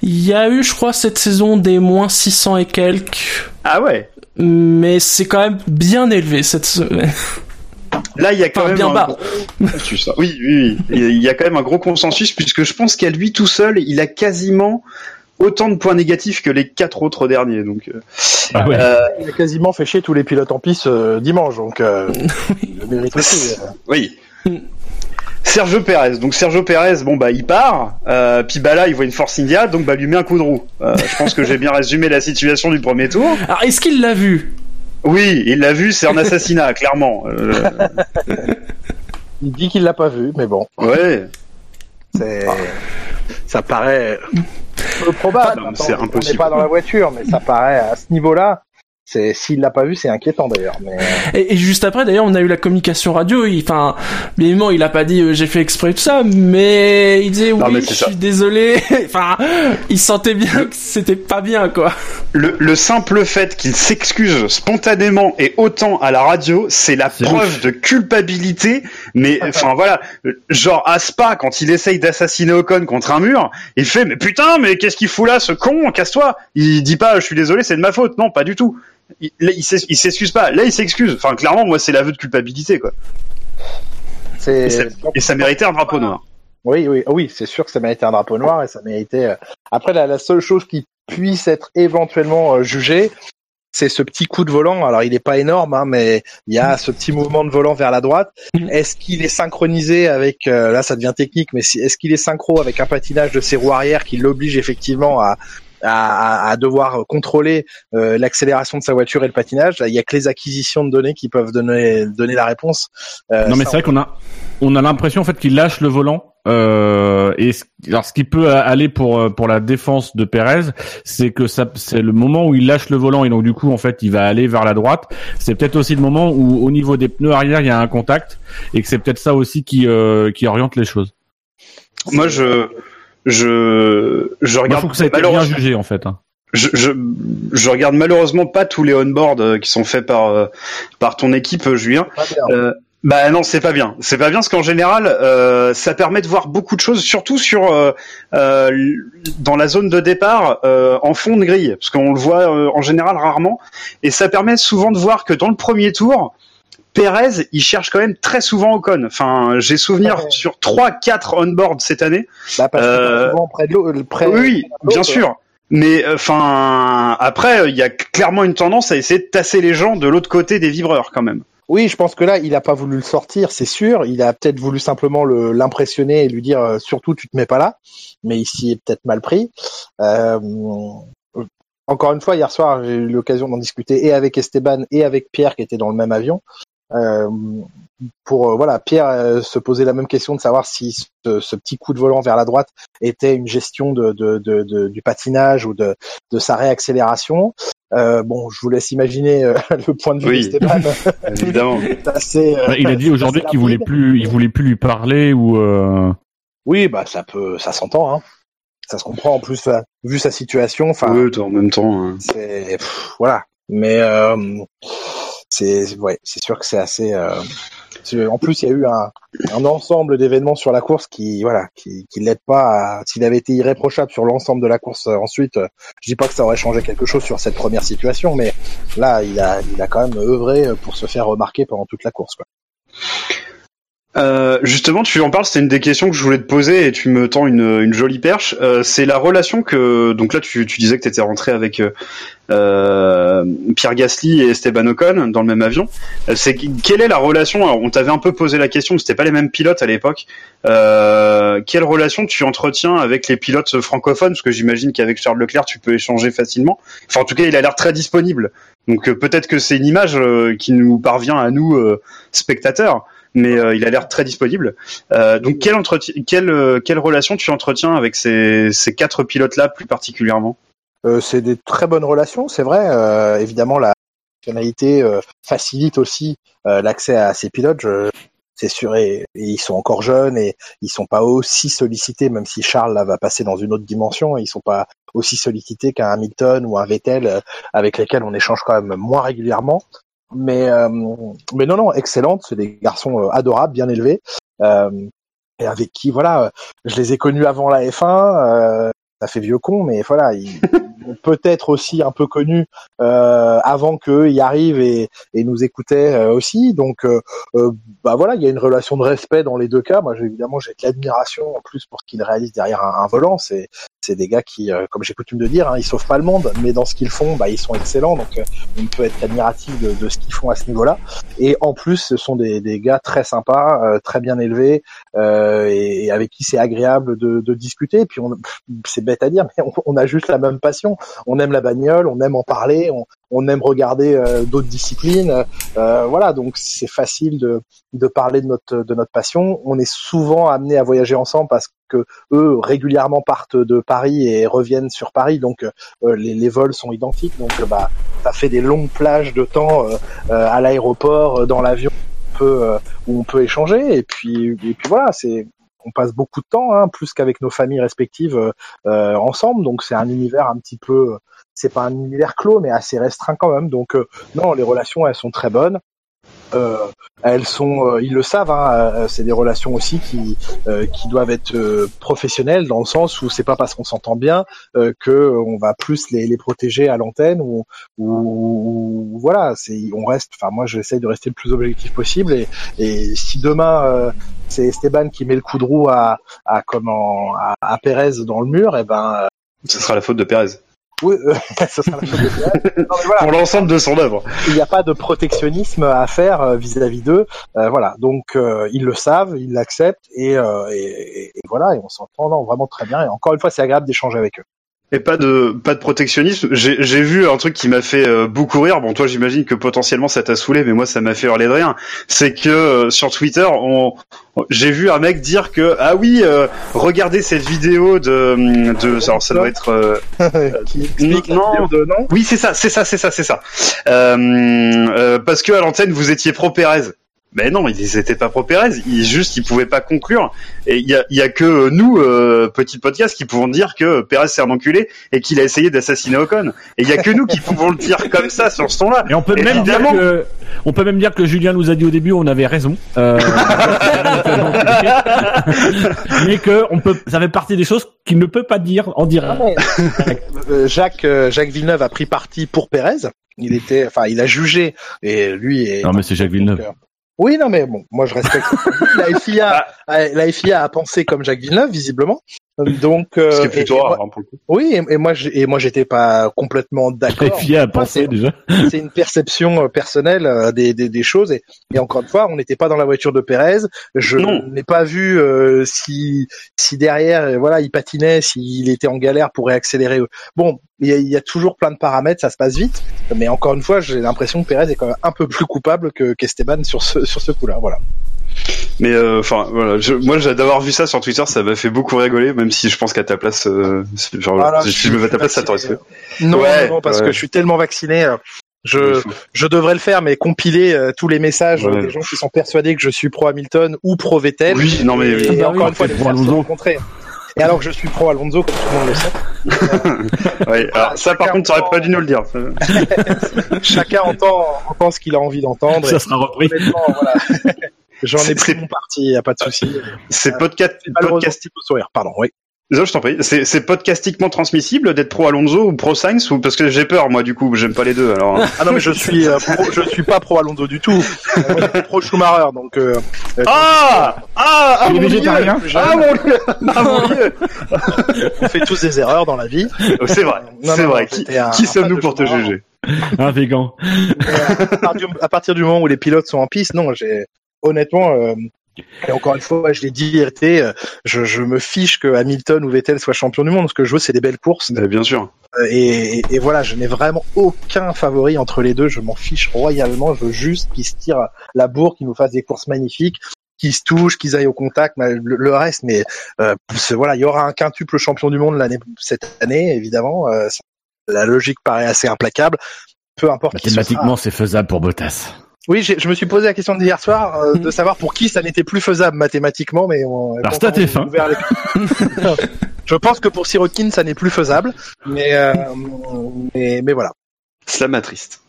Il y a eu, je crois, cette saison des moins 600 et quelques. Ah ouais. Mais c'est quand même bien élevé cette semaine. Là, il y a quand Enfin, même bien un bas. gros consensus. Oui, oui, oui. Il y a quand même un gros consensus puisque je pense qu'à lui tout seul, il a quasiment autant de points négatifs que les quatre autres derniers. Donc, euh, Ah ouais. euh, Il a quasiment fait chier tous les pilotes en piste euh, dimanche, donc euh, il le mérite aussi. euh. oui. Sergio Pérez. Donc Sergio Pérez, bon bah il part. Euh, puis bah là, il voit une Force India, donc bah lui met un coup de roue. Euh, je pense que j'ai bien résumé la situation du premier tour. Alors, est-ce qu'il l'a vu? Oui, il l'a vu, c'est un assassinat, clairement. Euh, Il dit qu'il l'a pas vu, mais bon, ouais. c'est ça paraît peu probable. C'est On n'est pas dans la voiture, mais ça paraît à ce niveau-là. C'est s'il l'a pas vu, c'est inquiétant d'ailleurs. Mais et, et juste après, d'ailleurs, on a eu la communication radio. il- Enfin, évidemment, il a pas dit euh, j'ai fait exprès tout ça, mais il disait oui, je ça. suis désolé. enfin, il sentait bien que c'était pas bien, quoi. Le, le simple fait qu'il s'excuse spontanément et autant à la radio, c'est la preuve ouf. de culpabilité. Mais enfin voilà, genre à Spa quand il essaye d'assassiner Ocon contre un mur, il fait mais putain mais qu'est-ce qu'il fout là ce con casse-toi. Il dit pas je suis désolé c'est de ma faute non pas du tout. Il, s'excuse pas là il s'excuse. Enfin clairement moi c'est l'aveu de culpabilité quoi. Et ça, et ça méritait un drapeau noir. Oui, oui, oui, c'est sûr que ça méritait un drapeau noir et ça méritait. euh, Après, la, la seule chose qui puisse être éventuellement euh, jugée, c'est ce petit coup de volant. Alors, il n'est pas énorme, hein, mais il y a ce petit mouvement de volant vers la droite. Est-ce qu'il est synchronisé avec euh, là, ça devient technique, mais est-ce qu'il est synchro avec un patinage de ses roues arrière qui l'oblige effectivement à à, devoir contrôler euh, l'accélération de sa voiture et le patinage. Il y a que les acquisitions de données qui peuvent donner donner la réponse. Euh, non mais c'est vrai qu'on a on a l'impression en fait qu'il lâche le volant euh, et ce, alors ce qui peut aller pour pour la défense de Pérez c'est que ça c'est le moment où il lâche le volant et donc du coup en fait il va aller vers la droite c'est peut-être aussi le moment où au niveau des pneus arrière il y a un contact et que c'est peut-être ça aussi qui euh, qui oriente les choses Moi je je je Moi, je regarde trouve que ça a été bien malheureusement- jugé en fait hein. je, je, je regarde malheureusement pas tous les on-board euh, qui sont faits par euh, par ton équipe, euh, Julien. pas bien. Euh, Bah non, c'est pas bien. C'est pas bien parce qu'en général, euh, ça permet de voir beaucoup de choses, surtout sur euh, euh, dans la zone de départ euh, en fond de grille, parce qu'on le voit euh, en général rarement, et ça permet souvent de voir que dans le premier tour, Perez, il cherche quand même très souvent Ocon. Enfin, j'ai souvenir Ouais. sur 3-4 on-board cette année. Bah, parce Euh, t'es souvent près de l'eau. près- Oui, bien sûr. Mais enfin, après, il y a clairement une tendance à essayer de tasser les gens de l'autre côté des vibreurs quand même. Oui, je pense que là, il a pas voulu le sortir, c'est sûr. Il a peut-être voulu simplement le- l'impressionner et lui dire euh, surtout tu te mets pas là. Mais ici est peut-être mal pris. Euh, encore une fois, hier soir, j'ai eu l'occasion d'en discuter et avec Esteban et avec Pierre qui était dans le même avion. Euh, pour euh, voilà, Pierre euh, se posait la même question de savoir si ce, ce petit coup de volant vers la droite était une gestion de, de, de, de- du patinage ou de, de sa réaccélération. Euh, bon, je vous laisse imaginer euh, le point de vue Oui. d'Esteban. Évidemment. Assez, euh, Bah, il a dit aujourd'hui qu'il voulait plus, il voulait plus lui parler ou. Euh... Oui, bah ça peut, ça s'entend, hein. Ça se comprend en plus, vu sa situation. Enfin, Ouais, en même temps. hein. c'est voilà. Mais euh, c'est ouais, c'est sûr que c'est assez. euh, en plus, il y a eu un, ensemble d'événements sur la course qui voilà, qui, qui l'aide pas. S'il avait été irréprochable sur l'ensemble de la course euh, ensuite, euh, je dis pas que ça aurait changé quelque chose sur cette première situation, mais là, il a, il a quand même œuvré pour se faire remarquer pendant toute la course. Quoi. Euh, justement, tu en parles, c'était une des questions que je voulais te poser et tu me tends une, une jolie perche. Euh, c'est la relation que donc là tu, tu disais que tu étais rentré avec euh, euh, Pierre Gasly et Esteban Ocon dans le même avion. Euh, c'est quelle est la relation? Alors, on t'avait un peu posé la question, c'était pas les mêmes pilotes à l'époque. Quelle relation tu entretiens avec les pilotes francophones? Parce que j'imagine qu'avec Charles Leclerc tu peux échanger facilement. Enfin, en tout cas, il a l'air très disponible. Donc peut-être que c'est une image qui nous parvient à nous spectateurs mais euh, il a l'air très disponible. Euh, donc, euh, quelle relation tu entretiens avec ces, quatre pilotes-là plus particulièrement? Euh, c'est des très bonnes relations, c'est vrai. Évidemment, la nationalité facilite aussi l'accès à ces pilotes. C'est sûr, et, ils sont encore jeunes et ils sont pas aussi sollicités, même si Charles va passer dans une autre dimension. Ils sont pas aussi sollicités qu'un Hamilton ou un Vettel avec lesquels on échange quand même moins régulièrement. Mais euh, mais non non, excellente. C'est des garçons euh, adorables, bien élevés. Euh, et avec qui voilà, je les ai connus avant la F1. Euh, ça fait vieux con, mais voilà, ils peut-être aussi un peu connus euh, avant qu'eux y arrivent et, et nous écoutaient aussi. Donc, euh, bah voilà, il y a une relation de respect dans les deux cas. Moi, évidemment, j'ai de l'admiration en plus pour ce qu'ils réalisent derrière un, un volant. C'est c'est des gars qui, euh, comme j'ai coutume de dire, hein, ils sauvent pas le monde, mais dans ce qu'ils font, bah, ils sont excellents. Donc, euh, on peut être admiratif de, de ce qu'ils font à ce niveau-là. Et en plus, ce sont des, des gars très sympas, euh, très bien élevés, euh, et, avec qui c'est agréable de, discuter. Et puis, c'est bête à dire, mais on, on a juste la même passion. On aime la bagnole, on aime en parler, on, on aime regarder euh, d'autres disciplines. Euh, voilà, donc c'est facile de, de parler de notre de notre passion. On est souvent amené à voyager ensemble parce que eux régulièrement partent de Paris et reviennent sur Paris, donc euh, les, les vols sont identiques. Donc euh, bah ça fait des longues plages de temps euh, euh, à l'aéroport, dans l'avion, où on peut échanger. Et puis et puis voilà, c'est on passe beaucoup de temps, hein, plus qu'avec nos familles respectives euh, euh, ensemble. Donc c'est un univers un petit peu, c'est pas un univers clos, mais assez restreint quand même. Donc euh, non, les relations elles sont très bonnes. Euh, elles sont, euh, ils le savent, hein, euh, c'est des relations aussi qui qui doivent être professionnelles dans le sens où c'est pas parce qu'on s'entend bien que on va plus les, les protéger à l'antenne ou, ou, voilà, c'est on reste. Enfin moi j'essaie de rester le plus objectif possible et, et si demain c'est Esteban qui met le coup de roue à, à comment à, à Pérez dans le mur, et ben Ce sera la faute de Pérez. Oui, euh, ça sera la faute de Pérez. Non, mais voilà, Pour l'ensemble de son œuvre. il n'y a pas de protectionnisme à faire euh, vis-à-vis d'eux. Euh, voilà, donc euh, ils le savent, ils l'acceptent et, euh, et, et- et voilà, et on s'entend vraiment très bien. Et encore une fois, c'est agréable d'échanger avec eux. Et pas de pas de protectionnisme. J'ai j'ai vu un truc qui m'a fait euh, beaucoup rire. Bon, toi, j'imagine que potentiellement ça t'a saoulé, mais moi, ça m'a fait hurler de rire. C'est que euh, sur Twitter, on, j'ai vu un mec dire que ah oui, euh, regardez cette vidéo de de alors ça doit être euh, Qui non. de non oui c'est ça c'est ça c'est ça c'est ça euh, euh, parce que à l'antenne vous étiez pro Pérez Ben non, ils étaient pas pro Pérez. Ils juste, ils pouvaient pas conclure. Et il y a, y a que nous, euh, petit podcast, qui pouvons dire que Pérez c'est un enculé et qu'il a essayé d'assassiner Ocon. Et il y a que nous qui pouvons le dire comme ça sur ce ton-là. Et on peut même dire que, on peut même dire que Julien nous a dit au début on avait raison, euh, mais que on peut, ça fait partie des choses qu'il ne peut pas dire en direct. Euh, Jacques euh, Jacques Villeneuve a pris parti pour Pérez. Il était, enfin, il a jugé et lui est. Non mais c'est Jacques Villeneuve. Oui, non, mais bon, moi je respecte. la FIA, Ah. euh, la FIA a pensé comme Jacques Villeneuve, visiblement. Donc, euh, Ce qui est et- plutôt et moi- rare, hein, pour le coup. oui, et, et moi, et moi, j'étais pas complètement d'accord. C'est- déjà. c'est une perception euh, personnelle euh, des, des, des choses. Et, et encore une fois on n'était pas dans la voiture de Pérez. Je n'ai pas vu euh, si si derrière voilà il patinait s'il était en galère pour réaccélérer. Bon il y, a, il y a toujours plein de paramètres ça se passe vite. Mais encore une fois j'ai l'impression que Pérez est quand même un peu plus coupable que qu'Esteban sur ce sur ce coup là voilà Mais euh, enfin voilà, je, moi d'avoir vu ça sur Twitter, ça m'a fait beaucoup rigoler, même si je pense qu'à ta place, euh, genre, Voilà, si je me mets à ta place, ça t'aurait fait. non, Ouais, non, parce ouais. que je suis tellement vacciné euh, je je devrais le faire mais compiler euh, tous les messages Ouais. des gens qui sont persuadés que je suis pro Hamilton ou pro Vettel Oui, non mais Et, oui. bah encore oui, une fois, les faire se Alonso. rencontrer. Et alors que je suis pro Alonso, comme tout le monde le sait, Ouais, alors ça par contre, t'aurais pas dû nous le dire. chacun entend, entend ce qu'il a envie d'entendre. Ça Et sera repris. honnêtement, voilà. J'en ai C'est- pris mon parti, y a pas de souci. C'est podcast, Malheureusement, podcast, c'est au sourire, pardon, oui. Non, je t'en prie. C'est, c'est podcastiquement transmissible d'être pro Alonso ou pro Sainz ou parce que j'ai peur moi du coup, j'aime pas les deux. Alors. Ah non, mais je suis, euh, pro, je suis pas pro Alonso du tout. Euh, je suis pro Schumacher, donc. Euh, euh, ah ah ah Il est mon Dieu ah mon Dieu ah mon Dieu on fait tous des erreurs dans la vie. Oh, c'est vrai c'est vrai qui, qui sommes-nous pour te juger? Un végan. Mais, euh, à, partir du, à partir du moment où les pilotes sont en piste, non, j'ai honnêtement, euh, et encore une fois, je l'ai dit, été, euh, je, je me fiche que Hamilton ou Vettel soit champion du monde. Ce que je veux, c'est des belles courses. Bien sûr Euh, Et, et, et voilà, je n'ai vraiment aucun favori entre les deux. Je m'en fiche royalement. Je veux juste qu'ils se tirent la bourre, qu'ils nous fassent des courses magnifiques, qu'ils se touchent, qu'ils aillent au contact. mais Le, le reste, mais euh, voilà, il y aura un quintuple champion du monde l'année cette année, évidemment. Euh, la logique paraît assez implacable. Peu importe. Mathématiquement, c'est faisable pour Bottas. Oui, j'ai- je me suis posé la question d'hier soir euh, de savoir pour qui ça n'était plus faisable mathématiquement, mais on, Alors, stat F1. ouvert les- je pense que pour Sirotkin ça n'est plus faisable, mais euh, mais, mais voilà. cela m'attriste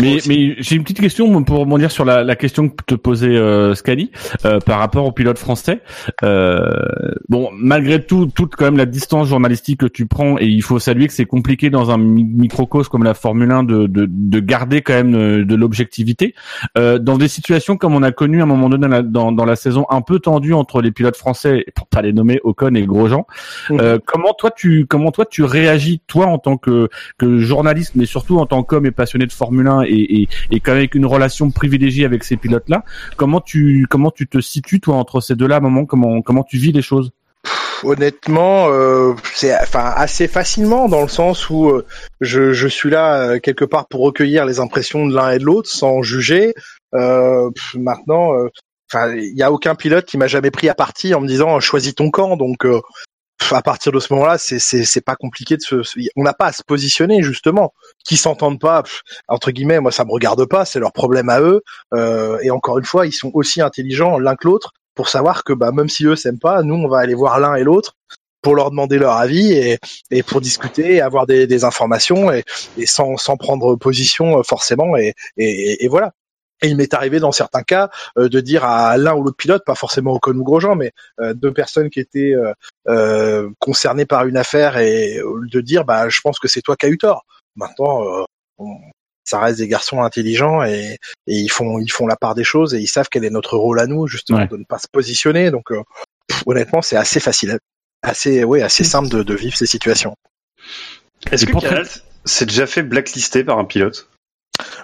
Mais, mais j'ai une petite question pour rebondir sur la, la question que te posait euh, Scali euh, par rapport au pilote français. Euh, bon, malgré tout, toute quand même la distance journalistique que tu prends, et il faut saluer que c'est compliqué dans un mi- microcosme comme la Formule 1 de, de, de garder quand même euh, de, l'objectivité. Euh, dans des situations comme on a connu à un moment donné dans la, dans, dans la saison un peu tendue entre les pilotes français, pour pas les nommer Ocon et Grosjean, Mhm. euh, comment toi tu comment toi tu réagis toi en tant que que journaliste, mais surtout en tant qu'homme et passionné de Formule 1 et, et, qu'avec une relation privilégiée avec ces pilotes-là, comment tu comment tu te situes toi entre ces deux-là, à un moment comment comment tu vis les choses? Honnêtement, euh, c'est enfin assez facilement dans le sens où euh, je, suis là euh, quelque part pour recueillir les impressions de l'un et de l'autre sans juger. Maintenant, enfin, il y a aucun pilote qui m'a jamais pris à partie en me disant choisis ton camp. Donc à partir de ce moment-là, c'est c'est pas compliqué de se, on n'a pas à se positionner justement. Qui s'entendent pas, entre guillemets, moi ça me regarde pas, c'est leur problème à eux. Euh, et encore une fois, ils sont aussi intelligents l'un que l'autre pour savoir que bah même si eux s'aiment pas, nous on va aller voir l'un et l'autre pour leur demander leur avis et, et pour discuter et avoir des, informations et, et sans, sans prendre position euh, forcément et, et voilà. Et il m'est arrivé dans certains cas euh, de dire à l'un ou l'autre pilote, pas forcément Ocon ou Grosjean, mais euh, deux personnes qui étaient euh, euh, concernées par une affaire et de dire bah je pense que c'est toi qui as eu tort. Maintenant, euh, on- ça reste des garçons intelligents et, et ils font ils font la part des choses et ils savent quel est notre rôle à nous justement Ouais. de ne pas se positionner. Donc euh, pff, honnêtement, c'est assez facile, assez oui assez simple de, de vivre ces situations. est-ce que Kyrgios s'est déjà fait blacklister par un pilote?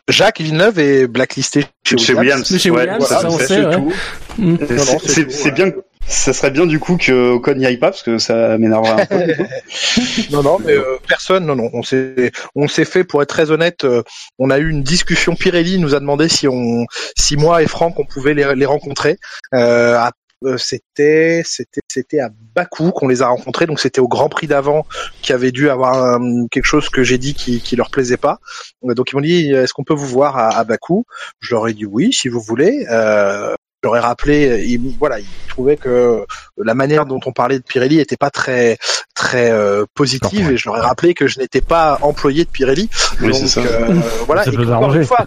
Jacques Villeneuve est blacklisté chez, chez Williams, Chez Ouais, Williams, voilà, ça, on c'est sait, ouais. bien ça serait bien du coup que Ocon n'y aille pas parce que ça m'énerverait un peu. Non, non, mais euh, personne, non, non. On s'est, on s'est fait, pour être très honnête, euh, on a eu une discussion. Pirelli nous a demandé si on, si moi et Franck, on pouvait les, les rencontrer. Euh, à- euh, c'était c'était c'était à Bakou qu'on les a rencontrés, donc c'était au Grand Prix d'avant qui avait dû avoir euh, quelque chose que j'ai dit qui qui leur plaisait pas. Euh, Donc ils m'ont dit est-ce qu'on peut vous voir à, à Bakou? Je leur ai dit oui si vous voulez. Euh, J'aurais rappelé, ils, voilà, ils trouvaient que la manière dont on parlait de Pirelli était pas très très euh, positive et je leur ai rappelé que je n'étais pas employé de Pirelli. Oui, Donc euh, voilà, Ça et encore une fois,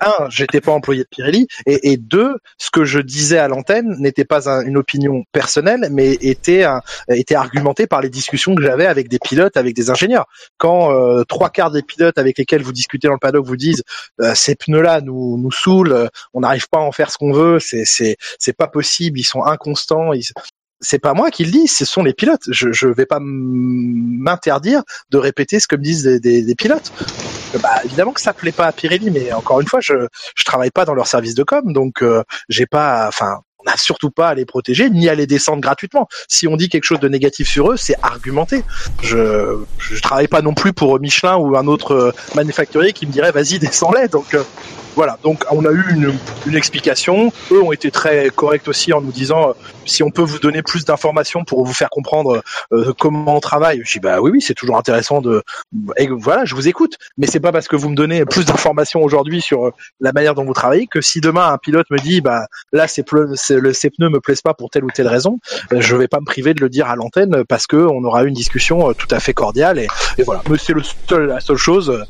un, j'étais pas employé de Pirelli, et, et deux, ce que je disais à l'antenne n'était pas un- une opinion personnelle, mais était un- était argumenté par les discussions que j'avais avec des pilotes, avec des ingénieurs. Quand euh, trois quarts des pilotes avec lesquels vous discutez dans le paddock vous disent euh, ces pneus-là nous nous saoulent, euh, on n'arrive pas à en faire ce qu'on veut, c'est c'est c'est pas possible, ils sont inconstants, ils c'est pas moi qui le dis, ce sont les pilotes. Je je vais pas m'interdire de répéter ce que me disent des, des, des pilotes. Bah évidemment que ça plaît pas à Pirelli, mais encore une fois, je je travaille pas dans leur service de com, donc euh, j'ai pas, enfin, on n'a surtout pas à les protéger ni à les descendre gratuitement. Si on dit quelque chose de négatif sur eux, c'est argumenté. Je je travaille pas non plus pour Michelin ou un autre euh, manufacturier qui me dirait vas-y descends-les. Donc euh, voilà, donc on a eu une, une explication. Eux ont été très corrects aussi en nous disant euh, si on peut vous donner plus d'informations pour vous faire comprendre euh, comment on travaille. Je dis bah oui oui c'est toujours intéressant de et voilà je vous écoute. Mais c'est pas parce que vous me donnez plus d'informations aujourd'hui sur euh, la manière dont vous travaillez que si demain un pilote me dit bah là ces pneus ces pneus me plaisent pas pour telle ou telle raison, euh, je vais pas me priver de le dire à l'antenne parce que on aura une discussion tout à fait cordiale et, et voilà. Mais c'est le seul la seule chose.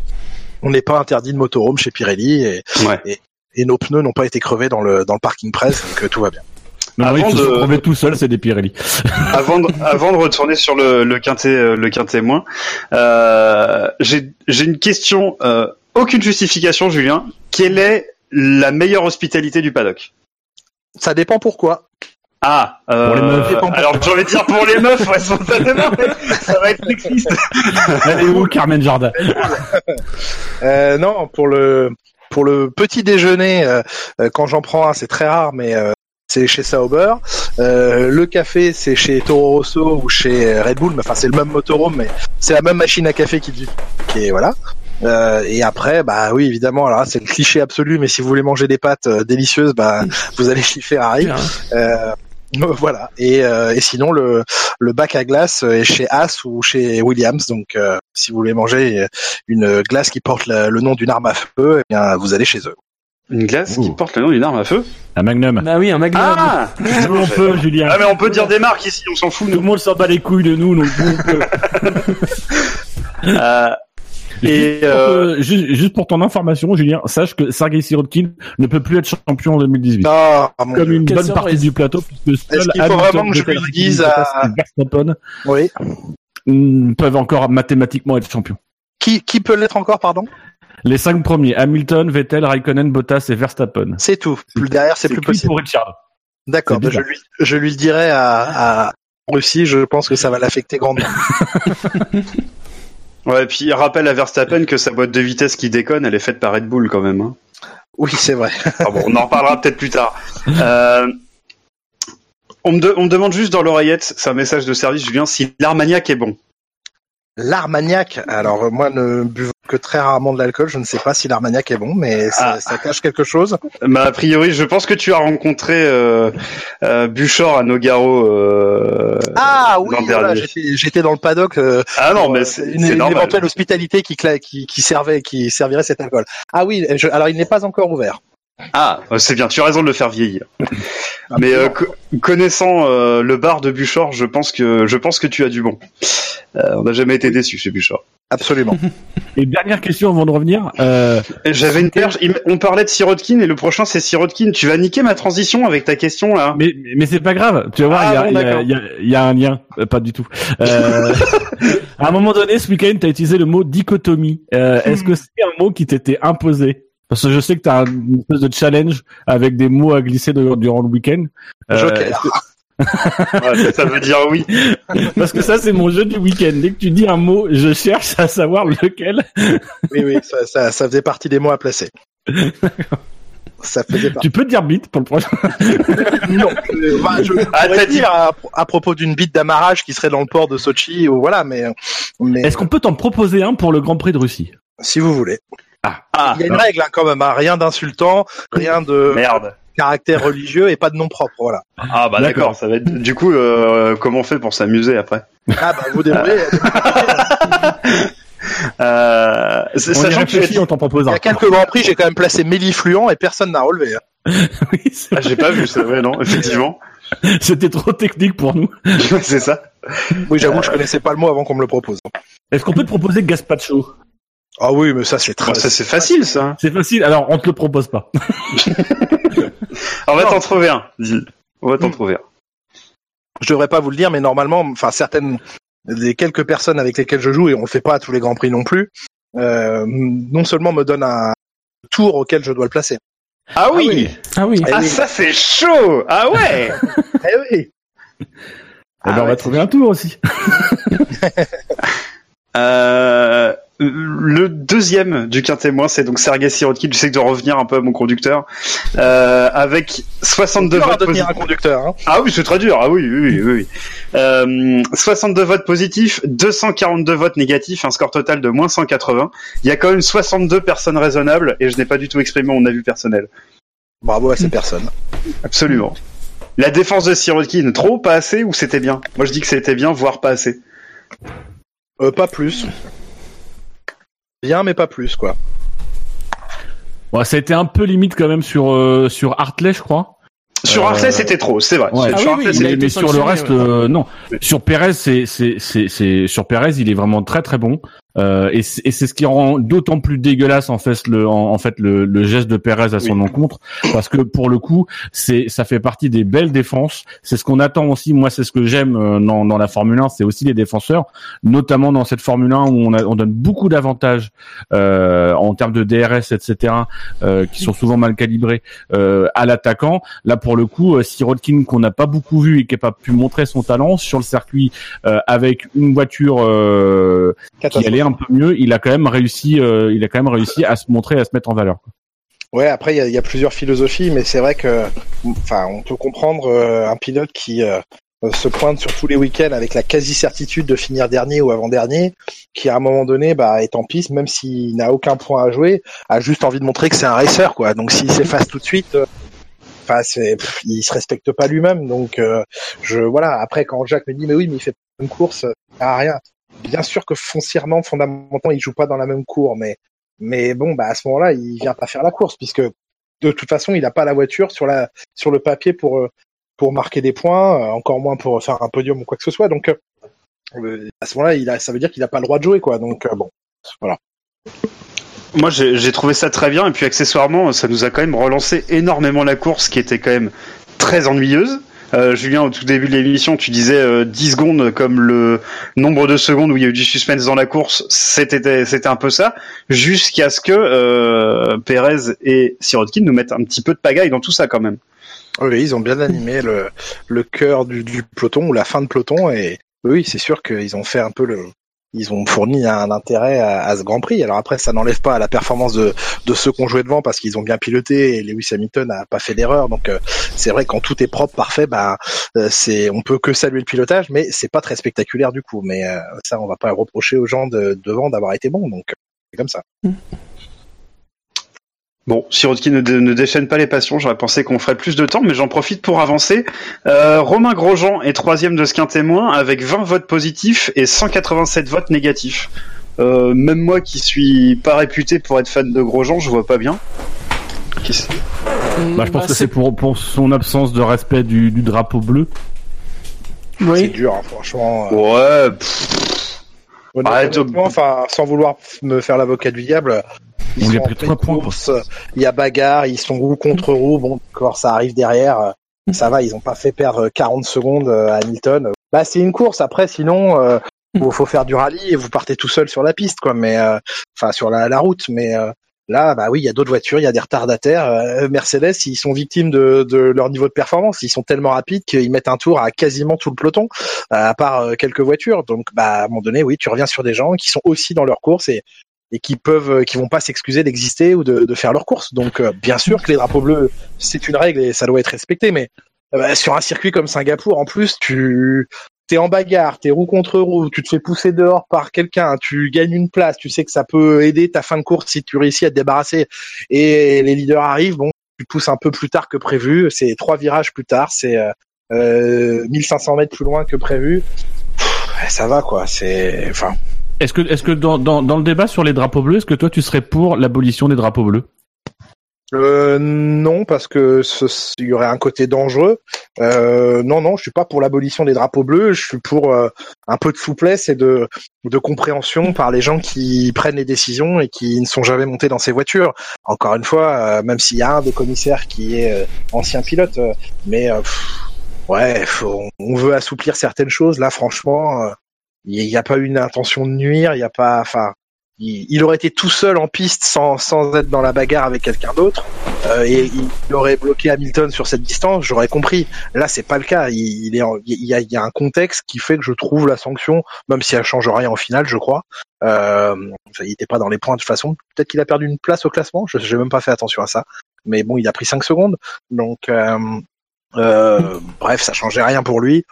On n'est pas interdit de motorhome chez Pirelli et, Ouais. et nos pneus n'ont pas été crevés dans le dans le parking presse donc euh, tout va bien. Non, Avant oui, de- tout seul, c'est des Pirelli. avant de, avant de retourner sur le, le quintet euh, le quintet moins, euh, j'ai j'ai une question. euh, aucune justification, Julien. Quelle est la meilleure hospitalité du paddock? Ça dépend pourquoi. Ah, euh, Pour les meufs. alors j'ai envie de dire pour les meufs, ouais, spontanément, ça va être sexiste. Elle est où, Carmen Jardin Euh, non, pour le pour le petit déjeuner, euh, euh, quand j'en prends un, c'est très rare, mais euh, c'est chez Sauber. Euh, le café, c'est chez Toro Rosso ou chez Red Bull. Mais enfin, c'est le même motorhome, mais c'est la même machine à café qui, qui est voilà. Euh, et après, bah oui, évidemment, alors c'est le cliché absolu, mais si vous voulez manger des pâtes euh, délicieuses, bah vous allez chez Ferrari. Euh, voilà. Et, euh, et sinon, le, le bac à glace est chez Haas ou chez Williams. Donc, euh, si vous voulez manger une glace qui porte la- le nom d'une arme à feu, eh bien, vous allez chez eux. Une glace qui porte le nom d'une arme à feu. Un Magnum. Bah oui, un Magnum. Ah, on peut, Julien. ah mais on peut dire des marques ici, on s'en fout. Tout le monde s'en bat les couilles de nous, donc. Euh, Et, juste, pour euh, te- juste, juste pour ton information, Julien, sache que Sergei Sirotkin ne peut plus être champion en 2018. Ah, mon Comme Dieu. une Quelle bonne partie du plateau, puisque seul Est-ce qu'il faut Hamilton, vraiment que je Vettel, lui dise Bottas à- Verstappen Oui. mm, peuvent encore mathématiquement être champions. Qui, qui peut l'être encore, pardon? Les cinq premiers, Hamilton, Vettel, Raikkonen, Bottas et Verstappen. C'est tout. Plus derrière, c'est plus possible. pour Richard. D'accord. bah, je lui, je lui le dirai à, à Russie. Je pense que ça va l'affecter grandement. ouais, et puis rappelle à Verstappen que sa boîte de vitesse qui déconne, elle est faite par Red Bull quand même. Hein. Oui, c'est vrai. Ah bon, on en reparlera peut-être plus tard. Euh, on, me de- on me demande juste dans l'oreillette, c'est un message de service, Julien, si l'Armagnac est bon. L'Armagnac. Alors euh, moi, ne buvant que très rarement de l'alcool, je ne sais pas si l'Armagnac est bon, mais ça, Ah. ça cache quelque chose. Mais a priori, je pense que tu as rencontré euh, euh, Buchor à Nogaro. Euh, Ah oui, voilà, j'étais dans le paddock. euh, Ah non, mais euh, c'est une, une éventuelle hospitalité qui, qui, qui servait, qui servirait cet alcool. Ah oui, je- alors il n'est pas encore ouvert. Ah, c'est bien, tu as raison de le faire vieillir. Mais euh, co- connaissant euh, le bar de Buchor, je pense que je pense que tu as du bon. Euh, on n'a jamais été déçus chez Buchor. Absolument. Et dernière question avant de revenir. Euh, J'avais une perche. On parlait de Sirotkin et le prochain c'est Sirotkin. Tu vas niquer ma transition avec ta question là. mais mais c'est pas grave. Tu vas voir, Ah il y, a, bon, il y a- y a- il y a un lien. Euh, pas du tout. Euh, à un moment donné, ce week-end, tu as utilisé le mot dichotomie. Euh, Est-ce que c'est un mot qui t'était imposé? Parce que je sais que tu as une espèce de challenge avec des mots à glisser de- durant le week-end. Euh, Joker. Ouais, ça veut dire oui. Parce que ça, c'est mon jeu du week-end. Dès que tu dis un mot, je cherche à savoir lequel. Oui, oui, ça, ça, ça faisait partie des mots à placer. Ça faisait partie. Tu peux dire bite pour le prochain. Non, bah, je Ah, t'as dit- dire à, à propos d'une bite d'amarrage qui serait dans le port de Sochi ou voilà, mais, mais Est-ce qu'on peut t'en proposer un pour le Grand Prix de Russie? Si vous voulez. Ah, Il y a une règle hein, quand même, hein, rien d'insultant, rien de merde. caractère religieux et pas de nom propre, voilà. Ah bah D'accord. ça va être. Du coup, euh, comment on fait pour s'amuser après Ah bah vous débrouillez. euh, On Sachant que tu on t'en propose Il y un. a quelques grands prix, j'ai quand même placé Mélifluent et personne n'a relevé. hein. Oui, c'est- Ah, j'ai pas vu ça. Ouais, non, effectivement. C'était trop technique pour nous. c'est ça. Oui, j'avoue, que je connaissais pas le mot avant qu'on me le propose. Est-ce qu'on peut te proposer Gaspacho Ah oui, mais ça c'est très. Bon, ça c'est facile ça. C'est facile. Alors, on te le propose pas. On va t'en trouver un. dis. On va t'en Hmm. trouver un. Je devrais pas vous le dire, mais normalement, enfin certaines, les quelques personnes avec lesquelles je joue et on le fait pas à tous les grands prix non plus, euh, non seulement me donnent un tour auquel je dois le placer. Ah oui. Ah oui. Eh Ah oui. ça c'est chaud. Ah ouais. Eh oui. Eh ben, Ah on va trouver un tour aussi. Euh, le deuxième du quintémoin, c'est donc Sergei Sirotkin. Je sais que de revenir un peu à mon conducteur, euh, avec 62 dur à votes devenir positifs. un conducteur. Hein. Ah oui, c'est très dur. Ah oui, oui, oui. oui. Euh, 62 votes positifs, 242 votes négatifs, un score total de moins 180. Il y a quand même 62 personnes raisonnables et je n'ai pas du tout exprimé mon avis personnel. Bravo à ces personnes. Absolument. La défense de Sirotkin, trop, pas assez ou c'était bien? Moi je dis que c'était bien, voire pas assez. Euh, pas plus. Bien, mais pas plus, quoi. Bon, ça a été un peu limite quand même sur euh, sur Hartley, je crois. Sur Euh, Arthur, c'était trop, c'est vrai. Ouais. Ah Sur oui, oui, mais, sur le reste, ouais. euh, non. Sur Perez, c'est c'est c'est c'est sur Perez, il est vraiment très très bon. Euh, et c'est et c'est ce qui rend d'autant plus dégueulasse en fait le en, en fait le, le geste de Perez à son encontre parce que pour le coup c'est ça fait partie des belles défenses. C'est ce qu'on attend aussi. Moi c'est ce que j'aime euh, dans, dans la Formule 1 c'est aussi les défenseurs notamment dans cette Formule 1 où on, a, on donne beaucoup d'avantages euh, en termes de DRS etc euh, qui sont souvent mal calibrés euh, à l'attaquant. Là pour le coup euh, Sirotkin qu'on n'a pas beaucoup vu et qui n'a pas pu montrer son talent sur le circuit euh, avec une voiture euh, qui allait un peu mieux, il a quand même réussi, euh, il a quand même réussi à se montrer, à se mettre en valeur. quoi. Ouais, après, il y a, plusieurs philosophies, mais c'est vrai que, enfin, on peut comprendre euh, un pilote qui euh, se pointe sur tous les week-ends avec la quasi-certitude de finir dernier ou avant-dernier, qui à un moment donné bah, est en piste, même s'il n'a aucun point à jouer, a juste envie de montrer que c'est un racer, quoi. Donc s'il s'efface tout de suite, enfin, c'est, il se respecte pas lui-même. Donc, je, voilà. Après, quand Jacques me dit, mais oui, mais il fait une course, ça sert à rien. Bien sûr que foncièrement, fondamentalement, il joue pas dans la même cour, mais mais bon, bah à ce moment-là, il vient pas faire la course puisque de toute façon, il n'a pas la voiture sur la sur le papier pour euh, pour marquer des points, euh, encore moins pour faire un podium ou quoi que ce soit. Donc euh, à ce moment-là, il a, ça veut dire qu'il n'a pas le droit de jouer, quoi. Donc bon, Moi, j'ai j'ai trouvé ça très bien, et puis accessoirement, ça nous a quand même relancé énormément la course, qui était quand même très ennuyeuse. Euh, Julien, au tout début de l'émission, tu disais euh, 10 secondes comme le nombre de secondes où il y a eu du suspense dans la course. C'était c'était un peu ça, jusqu'à ce que euh, Perez et Sirotkin nous mettent un petit peu de pagaille dans tout ça quand même. oui, ils ont bien animé le le cœur du, du peloton ou la fin de peloton et oui, c'est sûr qu'ils ont fait un peu le ils ont fourni un intérêt à, à ce Grand Prix. Alors après, ça n'enlève pas à la performance de, de ceux qui ont joué devant parce qu'ils ont bien piloté et Lewis Hamilton n'a pas fait d'erreur. Donc euh, c'est vrai quand tout est propre, parfait, bah euh, c'est on peut que saluer le pilotage, mais c'est pas très spectaculaire du coup. Mais euh, ça, on va pas reprocher aux gens de, devant d'avoir été bons. Donc c'est comme ça. Bon, Sirotkin ne, dé- ne déchaîne pas les passions. J'aurais pensé qu'on ferait plus de temps, mais j'en profite pour avancer. Euh, Romain Grosjean est troisième de ce qu'un témoin avec 20 votes positifs et 187 votes négatifs. Euh, même moi qui suis pas réputé pour être fan de Grosjean, je vois pas bien. Qu'est-ce- Bah, je pense que c'est pour, pour son absence de respect du, du drapeau bleu. C'est Oui. dur, hein, franchement. euh, Ouais, pff, Honnêtement, Arrête, honnêtement, enfin, sans vouloir me faire l'avocat du diable, ils On lui a pris trois points, course, Il y a bagarre, ils sont roue contre roue. Bon, d'accord, ça arrive derrière. euh, Ça va, ils ont pas fait perdre 40 secondes euh, à Hamilton. Bah, c'est une course. Après, sinon, euh, faut, faut faire du rallye et vous partez tout seul sur la piste, quoi. Mais, euh, enfin, sur la, la route. Mais euh, là, bah oui, il y a d'autres voitures, il y a des retardataires. Euh, Mercedes, ils sont victimes de, de leur niveau de performance. Ils sont tellement rapides qu'ils mettent un tour à quasiment tout le peloton, à part euh, quelques voitures. Donc, bah, à un moment donné, oui, tu reviens sur des gens qui sont aussi dans leur course et et qui peuvent, euh, qui vont pas s'excuser d'exister ou de, de faire leur course. Donc, euh, bien sûr que les drapeaux bleus, c'est une règle et ça doit être respecté, mais euh, bah, sur un circuit comme Singapour, en plus, tu t'es en bagarre, t'es roue contre roue, tu te fais pousser dehors par quelqu'un, tu gagnes une place, tu sais que ça peut aider ta fin de course si tu réussis à te débarrasser et les leaders arrivent, bon, tu pousses un peu plus tard que prévu, c'est trois virages plus tard, c'est euh, euh, 1500 mètres plus loin que prévu. Ça va quoi, c'est enfin Est-ce que, est-ce que dans, dans, dans le débat sur les drapeaux bleus, est-ce que toi tu serais pour l'abolition des drapeaux bleus? Euh, non, parce que il y aurait un côté dangereux. Euh, non, non, je suis pas pour l'abolition des drapeaux bleus. Je suis pour euh, un peu de souplesse et de, de compréhension par les gens qui prennent les décisions et qui ne sont jamais montés dans ces voitures. Encore une fois, euh, même s'il y a un des commissaires qui est euh, ancien pilote, euh, mais pff, ouais, faut- on veut assouplir certaines choses. Là, franchement, il n'y a pas eu une intention de nuire. Il n'y a pas, enfin. Il, il aurait été tout seul en piste sans, sans être dans la bagarre avec quelqu'un d'autre euh, et il aurait bloqué Hamilton sur cette distance, j'aurais compris. Là, c'est pas le cas. Il, est, en- il y a, il y a un contexte qui fait que je trouve la sanction, même si elle change rien au final, je crois. Euh, il était pas dans les points de toute façon. Peut-être qu'il a perdu une place au classement. Je j'ai même pas fait attention à ça. Mais bon, il a pris 5 secondes. Donc, euh, euh, bref, ça changeait rien pour lui.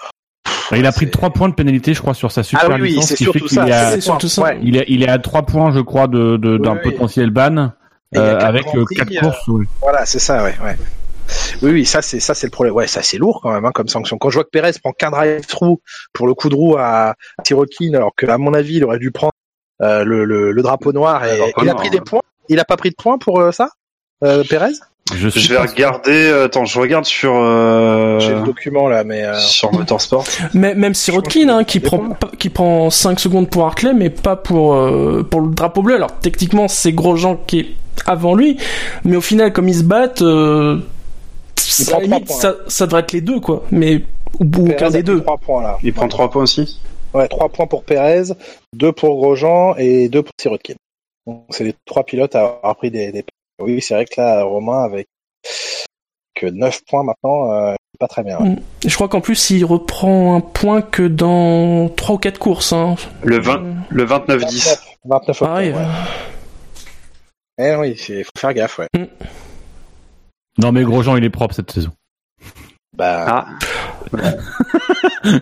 Il a pris c'est- trois points de pénalité, je crois, sur sa super Ah oui, oui, licence, c'est ce qui fait qu'il est à- il est, il est à trois points, je crois, de, de- d'un Oui, oui. potentiel ban, euh, avec Grands euh, Prix, quatre euh, courses. oui. Voilà, c'est ça, ouais, ouais. Oui, oui, ça c'est ça c'est le problème. Ouais, ça c'est lourd quand même hein, comme sanction. Quand je vois que Perez prend qu'un drive-through pour le coup de roue à, à alors que à mon avis il aurait dû prendre euh, le, le, le drapeau noir et drapeau il a pris des points. Il a pas pris de points pour euh, ça, euh, Perez Je, suis Je vais regarder. euh, Attends, je regarde sur euh, J'ai le document là, mais euh, sur Motorsport. Mais même Sirotkin, hein, qui prend pas- qui prend 5 secondes pour Hartley, mais pas pour euh, pour le drapeau bleu. Alors techniquement, c'est Grosjean qui est avant lui, mais au final, comme ils se battent, euh, trois limite, points, ça, ça devrait être les deux, quoi. Mais ou, ou aucun des deux. Trois points là. Il prend trois points aussi. Ouais, trois points pour Perez, deux pour Grosjean et deux pour Sirotkin. Donc c'est les trois pilotes à avoir pris des. des... Oui, c'est vrai que là, Romain avec que 9 points maintenant, euh, c'est pas très bien. ouais. Je crois qu'en plus, il reprend un point que dans 3 ou 4 courses. Hein. Le 20, le 29-10. 29 octobre. Pareil. ouais. Eh oui, il faut faire gaffe, ouais. Non, mais Grosjean, il est propre cette saison. Bah, Ah.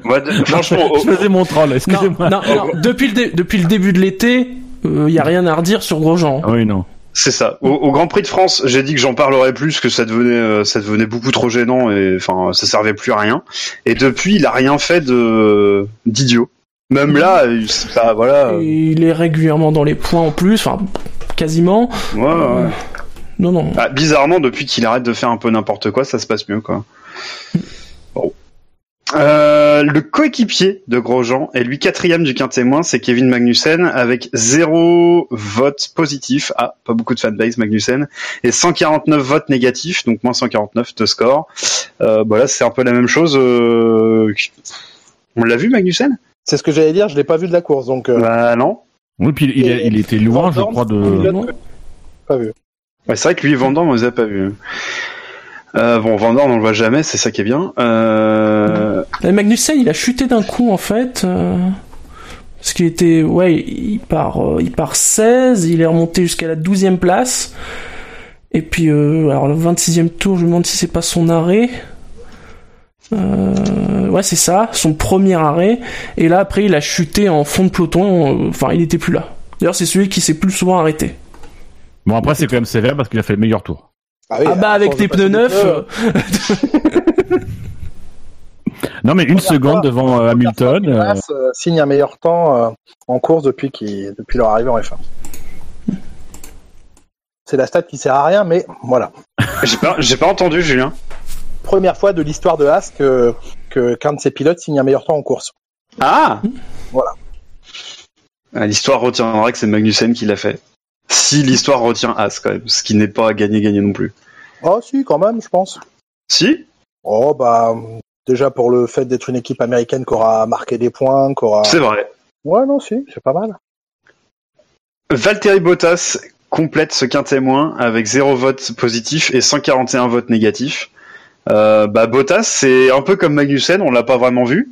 Moi, de- je faisais mon troll, excusez-moi. non, non, depuis, le dé- depuis le début de l'été, il y a rien à redire sur Grosjean. Ah oui, non. C'est ça. Au, au Grand Prix de France, j'ai dit que j'en parlerais plus, que ça devenait, euh, ça devenait beaucoup trop gênant et enfin, ça servait plus à rien. Et depuis, il a rien fait de d'idiot. Même là, pas, voilà. Il est régulièrement dans les points en plus, enfin quasiment. Ouais, ouais. Non, non. Ah, bizarrement, depuis qu'il arrête de faire un peu n'importe quoi, ça se passe mieux, quoi. Bon. Euh, le coéquipier de Grosjean est lui quatrième du quintémoin, c'est Kevin Magnussen avec zéro vote positif. Ah, pas beaucoup de fanbase Magnussen et 149 votes négatifs, donc moins 149 de score. Euh, bah c'est un peu la même chose. euh, On l'a vu Magnussen? C'est ce que j'allais dire, je l'ai pas vu de la course, donc euh, Bah non. Oui, puis il, il, il était loin, je crois, de. pas vu. Ouais, c'est vrai que lui, Vandorn, on les a pas vus. Euh, bon, Vandorn, on le voit jamais, c'est ça qui est bien. Euh... Magnussen, il a chuté d'un coup en fait. euh, parce qu'il était, ouais, il part, euh, il part 16, il est remonté jusqu'à la 12e place. Et puis, euh, alors le 26e tour, je me demande si c'est pas son arrêt. Euh, ouais, c'est ça, son premier arrêt. Et là, après, il a chuté en fond de peloton. euh, Enfin, il était plus là. D'ailleurs, c'est celui qui s'est plus souvent arrêté. Bon, après, c'est quand même sévère parce qu'il a fait le meilleur tour. oui, ah bah, avec force de tes passer pneus des neufs. Non, mais une seconde fois- devant euh, Hamilton. euh, euh, signe un meilleur temps euh, en course depuis, leur arrivée en F1. C'est la stat qui sert à rien, mais voilà. J'ai pas, j'ai pas entendu, Julien. Première fois de l'histoire de Haas que que- qu'un de ses pilotes signe un meilleur temps en course. Ah Voilà. Ah, L'histoire retiendra que c'est Magnussen qui l'a fait. Si l'histoire retient As, quand même, ce qui n'est pas gagné-gagné non plus. Oh si, quand même, je pense. Si? Oh bah déjà pour le fait d'être une équipe américaine qui aura marqué des points, qui aura. C'est vrai. Ouais non si, c'est pas mal. Valtteri Bottas complète ce quintémoin avec 0 vote positif et 141 votes négatifs. Euh, bah Bottas, c'est un peu comme Magnussen, on l'a pas vraiment vu.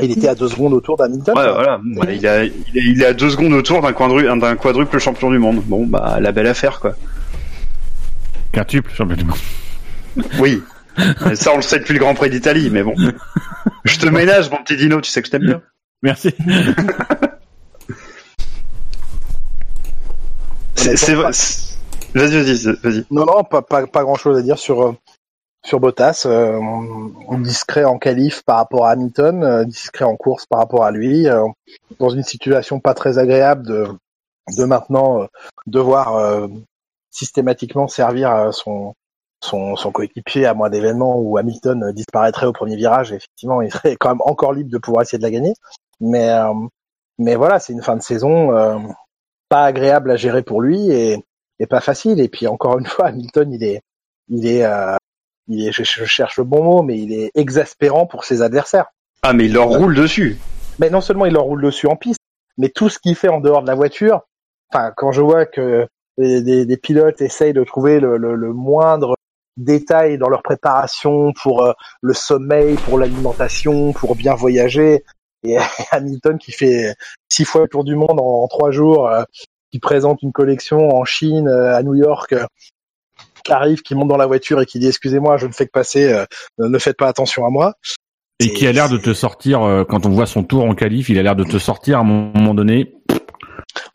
Il était à deux secondes autour d'Hamilton. Ouais, voilà. Ouais, il, a, il, est, il est à deux secondes autour d'un quadruple, d'un quadruple champion du monde. Bon, bah la belle affaire, quoi. Quintuple champion du monde. Oui. Ça, on le sait depuis le Grand Prix d'Italie, mais bon. Je te ménage, mon petit dino, tu sais que je t'aime bien. Merci. C'est, c'est- Vas-y, vas-y, vas-y. Non, non, pas, pas, pas grand chose à dire sur, euh, sur Bottas. Euh, discret en qualif par rapport à Hamilton, euh, discret en course par rapport à lui, euh, dans une situation pas très agréable de, de maintenant euh, devoir euh, systématiquement servir euh, son, son, son coéquipier à moins d'événements où Hamilton euh, disparaîtrait au premier virage. Effectivement, il serait quand même encore libre de pouvoir essayer de la gagner. Mais, euh, mais voilà, c'est une fin de saison euh, pas agréable à gérer pour lui et, et pas facile. Et puis encore une fois, Hamilton, il est, il est, euh, il est, je, je cherche le bon mot, mais il est exaspérant pour ses adversaires. Ah, mais il leur roule dessus. Mais non seulement il leur roule dessus en piste, mais tout ce qu'il fait en dehors de la voiture. Enfin, quand je vois que des, des- des pilotes essayent de trouver le, le- le moindre détail dans leur préparation pour euh, le sommeil, pour l'alimentation, pour bien voyager, et Hamilton qui fait six fois le tour du monde en, trois jours, euh, qui présente une collection en Chine, euh, à New York, qui arrive, qui monte dans la voiture et qui dit excusez-moi, je ne fais que passer, ne faites pas attention à moi. Et qui a l'air de te sortir, quand on voit son tour en qualif, il a l'air de te sortir à un moment donné.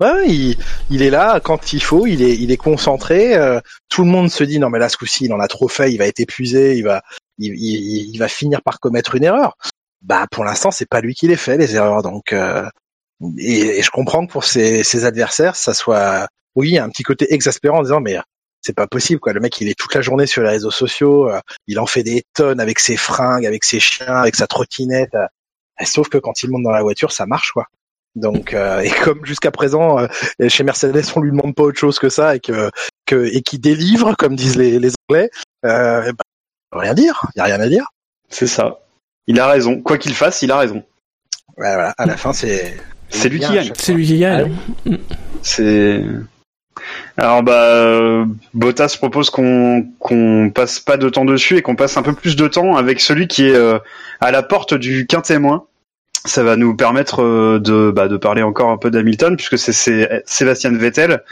Ouais, il, il est là quand il faut, il est, il est concentré. euh, tout le monde se dit non mais là ce coup-ci il en a trop fait, il va être épuisé, il va, il, il, il va finir par commettre une erreur. Bah pour l'instant c'est pas lui qui les fait les erreurs, donc euh, et, et je comprends que pour ses, ses adversaires ça soit, oui, un petit côté exaspérant en disant mais c'est pas possible quoi. Le mec il est toute la journée sur les réseaux sociaux, euh, il en fait des tonnes avec ses fringues, avec ses chiens, avec sa trottinette. euh, sauf que quand il monte dans la voiture ça marche quoi. Donc euh, et comme jusqu'à présent euh, chez Mercedes, on lui demande pas autre chose que ça et que, que et qui délivre, comme disent les, les Anglais. Euh, bah, rien dire, y a rien à dire. C'est ça. Il a raison. Quoi qu'il fasse, il a raison. Ouais, voilà, à la fin, c'est C'est lui qui gagne. C'est lui qui gagne. C'est. Alors bah Bottas propose qu'on qu'on passe pas de temps dessus et qu'on passe un peu plus de temps avec celui qui est euh, à la porte du quintémoin. Ça va nous permettre euh, de bah, de parler encore un peu d'Hamilton puisque c'est c'est Sébastien Vettel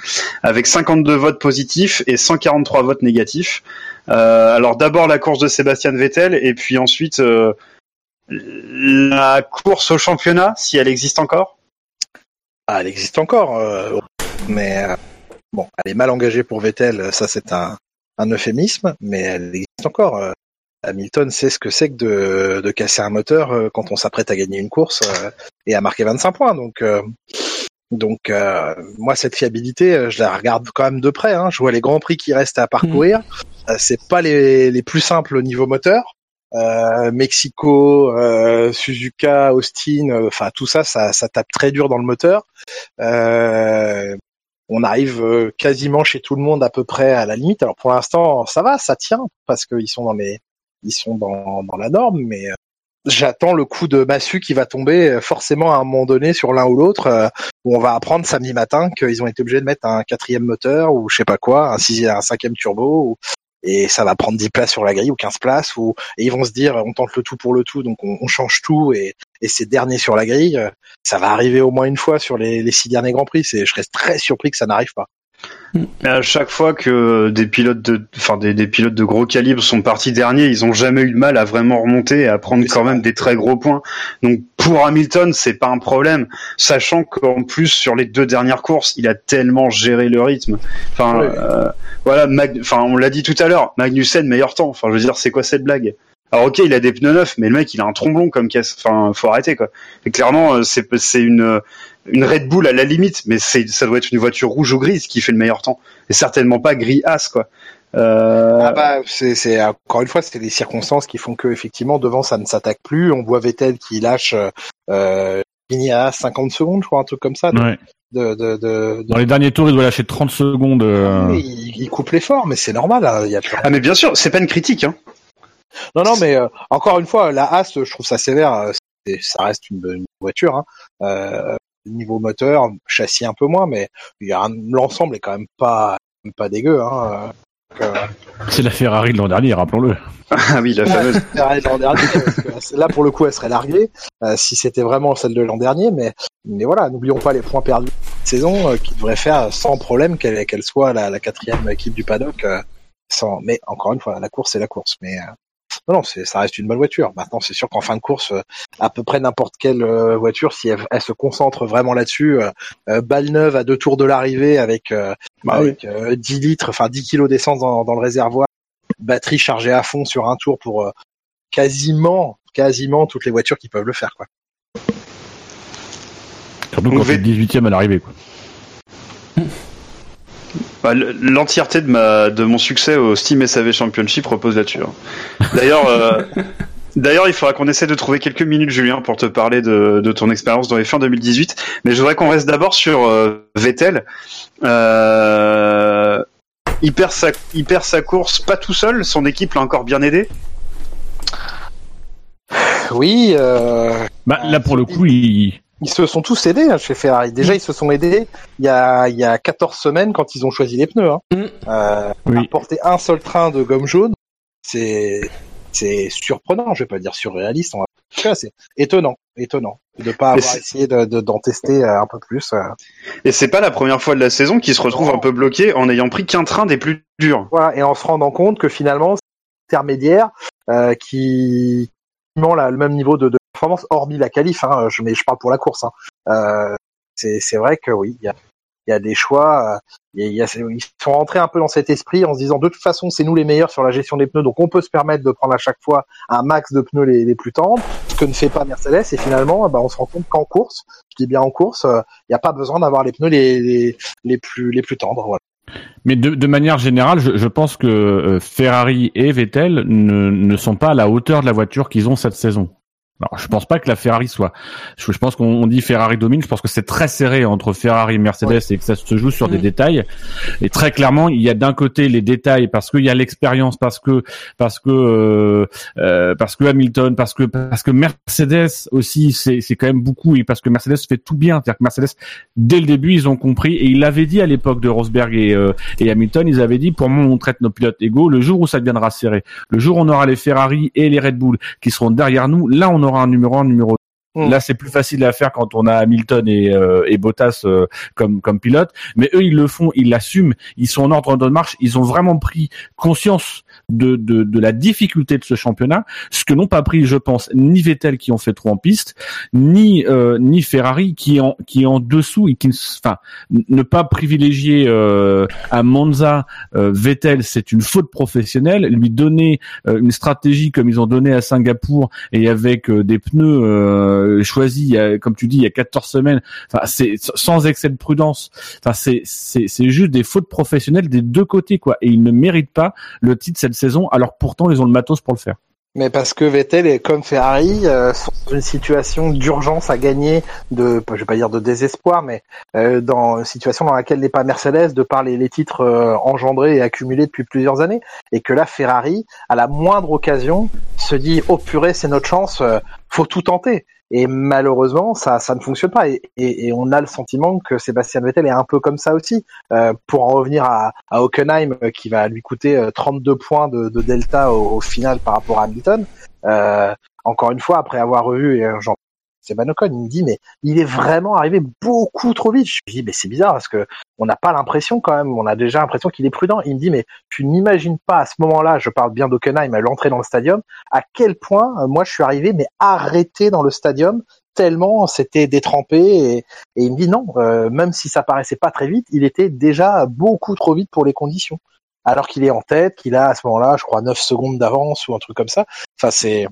avec 52 votes positifs et 143 votes négatifs. Euh, alors d'abord la course de Sébastien Vettel et puis ensuite euh, la course au championnat si elle existe encore? Ah, elle existe encore, euh, mais euh, bon, elle est mal engagée pour Vettel, ça c'est un euphémisme, mais elle existe encore. Hamilton sait ce que c'est que de, de casser un moteur euh, quand on s'apprête à gagner une course euh, et à marquer 25 points. Donc, euh, donc euh, moi cette fiabilité, je la regarde quand même de près. Hein. Je vois les grands prix qui restent à parcourir. Euh, c'est pas les, les plus simples au niveau moteur. Euh, Mexico, euh, Suzuka, Austin, enfin tout ça, ça, ça tape très dur dans le moteur. Euh, on arrive quasiment chez tout le monde à peu près à la limite. Alors pour l'instant, ça va, ça tient parce qu'ils sont dans les, ils sont dans, dans la norme, mais euh, j'attends le coup de massue qui va tomber euh, forcément à un moment donné sur l'un ou l'autre, euh, où on va apprendre samedi matin qu'ils ont été obligés de mettre un quatrième moteur ou je sais pas quoi, un sixième, un cinquième turbo, ou- et ça va prendre 10 places sur la grille ou 15 places, ou et ils vont se dire on tente le tout pour le tout, donc on, change tout et, et c'est dernier sur la grille. Ça va arriver au moins une fois sur les, les six derniers grands prix. C'est, je reste très surpris que ça n'arrive pas. Mais à chaque fois que des pilotes de, enfin des, des pilotes de gros calibre sont partis derniers, ils ont jamais eu de mal à vraiment remonter et à prendre quand même des très gros points. Donc pour Hamilton, c'est pas un problème, sachant qu'en plus sur les deux dernières courses, il a tellement géré le rythme. Enfin Oui. euh, voilà, Mag- enfin on l'a dit tout à l'heure, Magnussen meilleur temps. Enfin je veux dire, c'est quoi cette blague? Alors ok, il a des pneus neufs, mais le mec, il a un tromblon comme caisse. Enfin, faut arrêter quoi. Et clairement, euh, c'est c'est une une Red Bull à la limite, mais c'est ça doit être une voiture rouge ou grise qui fait le meilleur temps, et certainement pas gris as quoi. Euh, Ah bah c'est, c'est encore une fois c'est les circonstances qui font que effectivement devant ça ne s'attaque plus. On voit Vettel qui lâche euh, fini à 50 secondes, je crois un truc comme ça. Ouais. de, de, de- Dans les derniers tours, il doit lâcher 30 secondes. euh, Mais il, il coupe l'effort, mais c'est normal. hein, il y a plus- Ah mais bien sûr, c'est pas une critique. Hein. Non non mais euh, encore une fois la As, je trouve ça sévère. euh, c'est- ça reste une, une voiture. Hein. Euh, niveau moteur, châssis un peu moins, mais il y a un- l'ensemble est quand même pas pas dégueu. Hein. Euh, C'est la Ferrari de l'an dernier, rappelons-le. Ah oui, la fameuse. Ferrari de l'an dernier, parce que là pour le coup elle serait larguée euh, si c'était vraiment celle de l'an dernier mais mais voilà n'oublions pas les points perdus cette saison euh, qui devrait faire sans problème qu'elle qu'elle soit la, la quatrième équipe du paddock euh, sans mais encore une fois la course c'est la course mais euh, non, non, c'est, ça reste une bonne voiture. Maintenant, c'est sûr qu'en fin de course, euh, à peu près n'importe quelle euh, voiture, si elle, elle, se concentre vraiment là-dessus, euh, balle neuve à deux tours de l'arrivée avec, bah, avec 10 litres, enfin 10 kilos d'essence dans, dans, le réservoir, batterie chargée à fond sur un tour pour quasiment, quasiment toutes les voitures qui peuvent le faire, quoi. Surtout quand fait 18ème à l'arrivée, quoi. Bah, l'entièreté de ma de mon succès au Steam SAV Championship repose là-dessus. Hein. D'ailleurs, euh, d'ailleurs, il faudra qu'on essaie de trouver quelques minutes, Julien, pour te parler de, de ton expérience dans les fins 2018. Mais je voudrais qu'on reste d'abord sur euh, Vettel. Euh, il perd sa il perd sa course pas tout seul. Son équipe l'a encore bien aidé. Oui. Euh... Bah, là, pour le coup, il ils se sont tous aidés hein, chez Ferrari. Déjà, ils se sont aidés il y a, il y a 14 semaines quand ils ont choisi les pneus. Hein. Mm. Euh, Porter un seul train de gomme jaune, c'est c'est surprenant. Je vais pas dire surréaliste. C'est étonnant, étonnant de pas avoir essayé d'en de, d'en tester euh, un peu plus. Euh. Et c'est pas la première fois de la saison qu'ils se retrouvent un peu bloqués en ayant pris qu'un train des plus durs. Voilà, et en se rendant compte que finalement, c'est intermédiaire euh, qui, la, le même niveau de, de, hormis la qualif, hein, je, mais je parle pour la course. Hein. Euh, c'est vrai que oui, il y a, des choix. A, ils sont rentrés un peu dans cet esprit en se disant de toute façon c'est nous les meilleurs sur la gestion des pneus, donc on peut se permettre de prendre à chaque fois un max de pneus les, plus tendres, ce que ne fait pas Mercedes. Et finalement, bah, on se rend compte qu'en course, je dis bien en course, il n'y a pas besoin d'avoir les pneus les, plus tendres. Mais de, manière générale, je, pense que euh, Ferrari et Vettel ne sont pas à la hauteur de la voiture qu'ils ont cette saison. Alors, je pense pas que la Ferrari soit. Je, pense qu'on dit Ferrari domine. Je pense que c'est très serré entre Ferrari et Mercedes et que ça se joue sur des mm. détails. Et très clairement, il y a d'un côté les détails parce qu'il y a l'expérience, parce que parce que euh, euh, parce que Hamilton, parce que parce que Mercedes aussi, c'est c'est quand même beaucoup et parce que Mercedes fait tout bien. C'est-à-dire que Mercedes, dès le début, ils ont compris et ils l'avaient dit à l'époque de Rosberg et, euh, et Hamilton, ils avaient dit pour moi, on traite nos pilotes égaux. Le jour où ça deviendra serré, le jour où on aura les Ferrari et les Red Bull qui seront derrière nous, là, on aura numéro un, numéro Hmm. Là, c'est plus facile à faire quand on a Hamilton et, euh, et Bottas euh, comme comme pilote, mais eux ils le font, ils l'assument, ils sont en ordre de marche, ils ont vraiment pris conscience de, de, de la difficulté de ce championnat, ce que n'ont pas pris, je pense, ni Vettel qui ont fait trop en piste, ni euh, ni Ferrari qui en qui est en dessous et qui enfin ne pas privilégier euh, à Monza euh, Vettel, c'est une faute professionnelle. Lui donner une stratégie comme ils ont donné à Singapour et avec des pneus y a, comme tu dis, il y a 14 semaines. Sans excès de prudence. Enfin, c'est c'est c'est juste des fautes professionnelles des deux côtés quoi. Et ils ne méritent pas le titre cette saison, alors pourtant ils ont le matos pour le faire. Mais parce que Vettel est comme Ferrari euh, sont dans une situation d'urgence à gagner, de je vais pas dire de désespoir, mais euh, dans une situation dans laquelle n'est pas Mercedes de par les, titres euh, engendrés et accumulés depuis plusieurs années, et que là Ferrari, à la moindre occasion, se dit oh purée c'est notre chance, faut tout tenter. Et malheureusement, ça, ça ne fonctionne pas. Et, et, et, on a le sentiment que Sébastien Vettel est un peu comme ça aussi. Euh, pour en revenir à, à, Hockenheim, euh, qui va lui coûter 32 euh, points de, de delta au, au, final par rapport à Hamilton. Euh, encore une fois, après avoir revu, et j'en c'est Ocon, il me dit mais il est vraiment arrivé beaucoup trop vite. Je lui dis mais c'est bizarre parce que on n'a pas l'impression quand même, on a déjà l'impression qu'il est prudent. Il me dit mais tu n'imagines pas à ce moment-là, je parle bien d'Ockenheim à l'entrée dans le stadium, à quel point euh, moi je suis arrivé mais arrêté dans le stadium tellement c'était détrempé et, il me dit non, euh, même si ça paraissait pas très vite, il était déjà beaucoup trop vite pour les conditions. Alors qu'il est en tête, qu'il a à ce moment-là, je crois, 9 secondes d'avance ou un truc comme ça. Enfin, c'est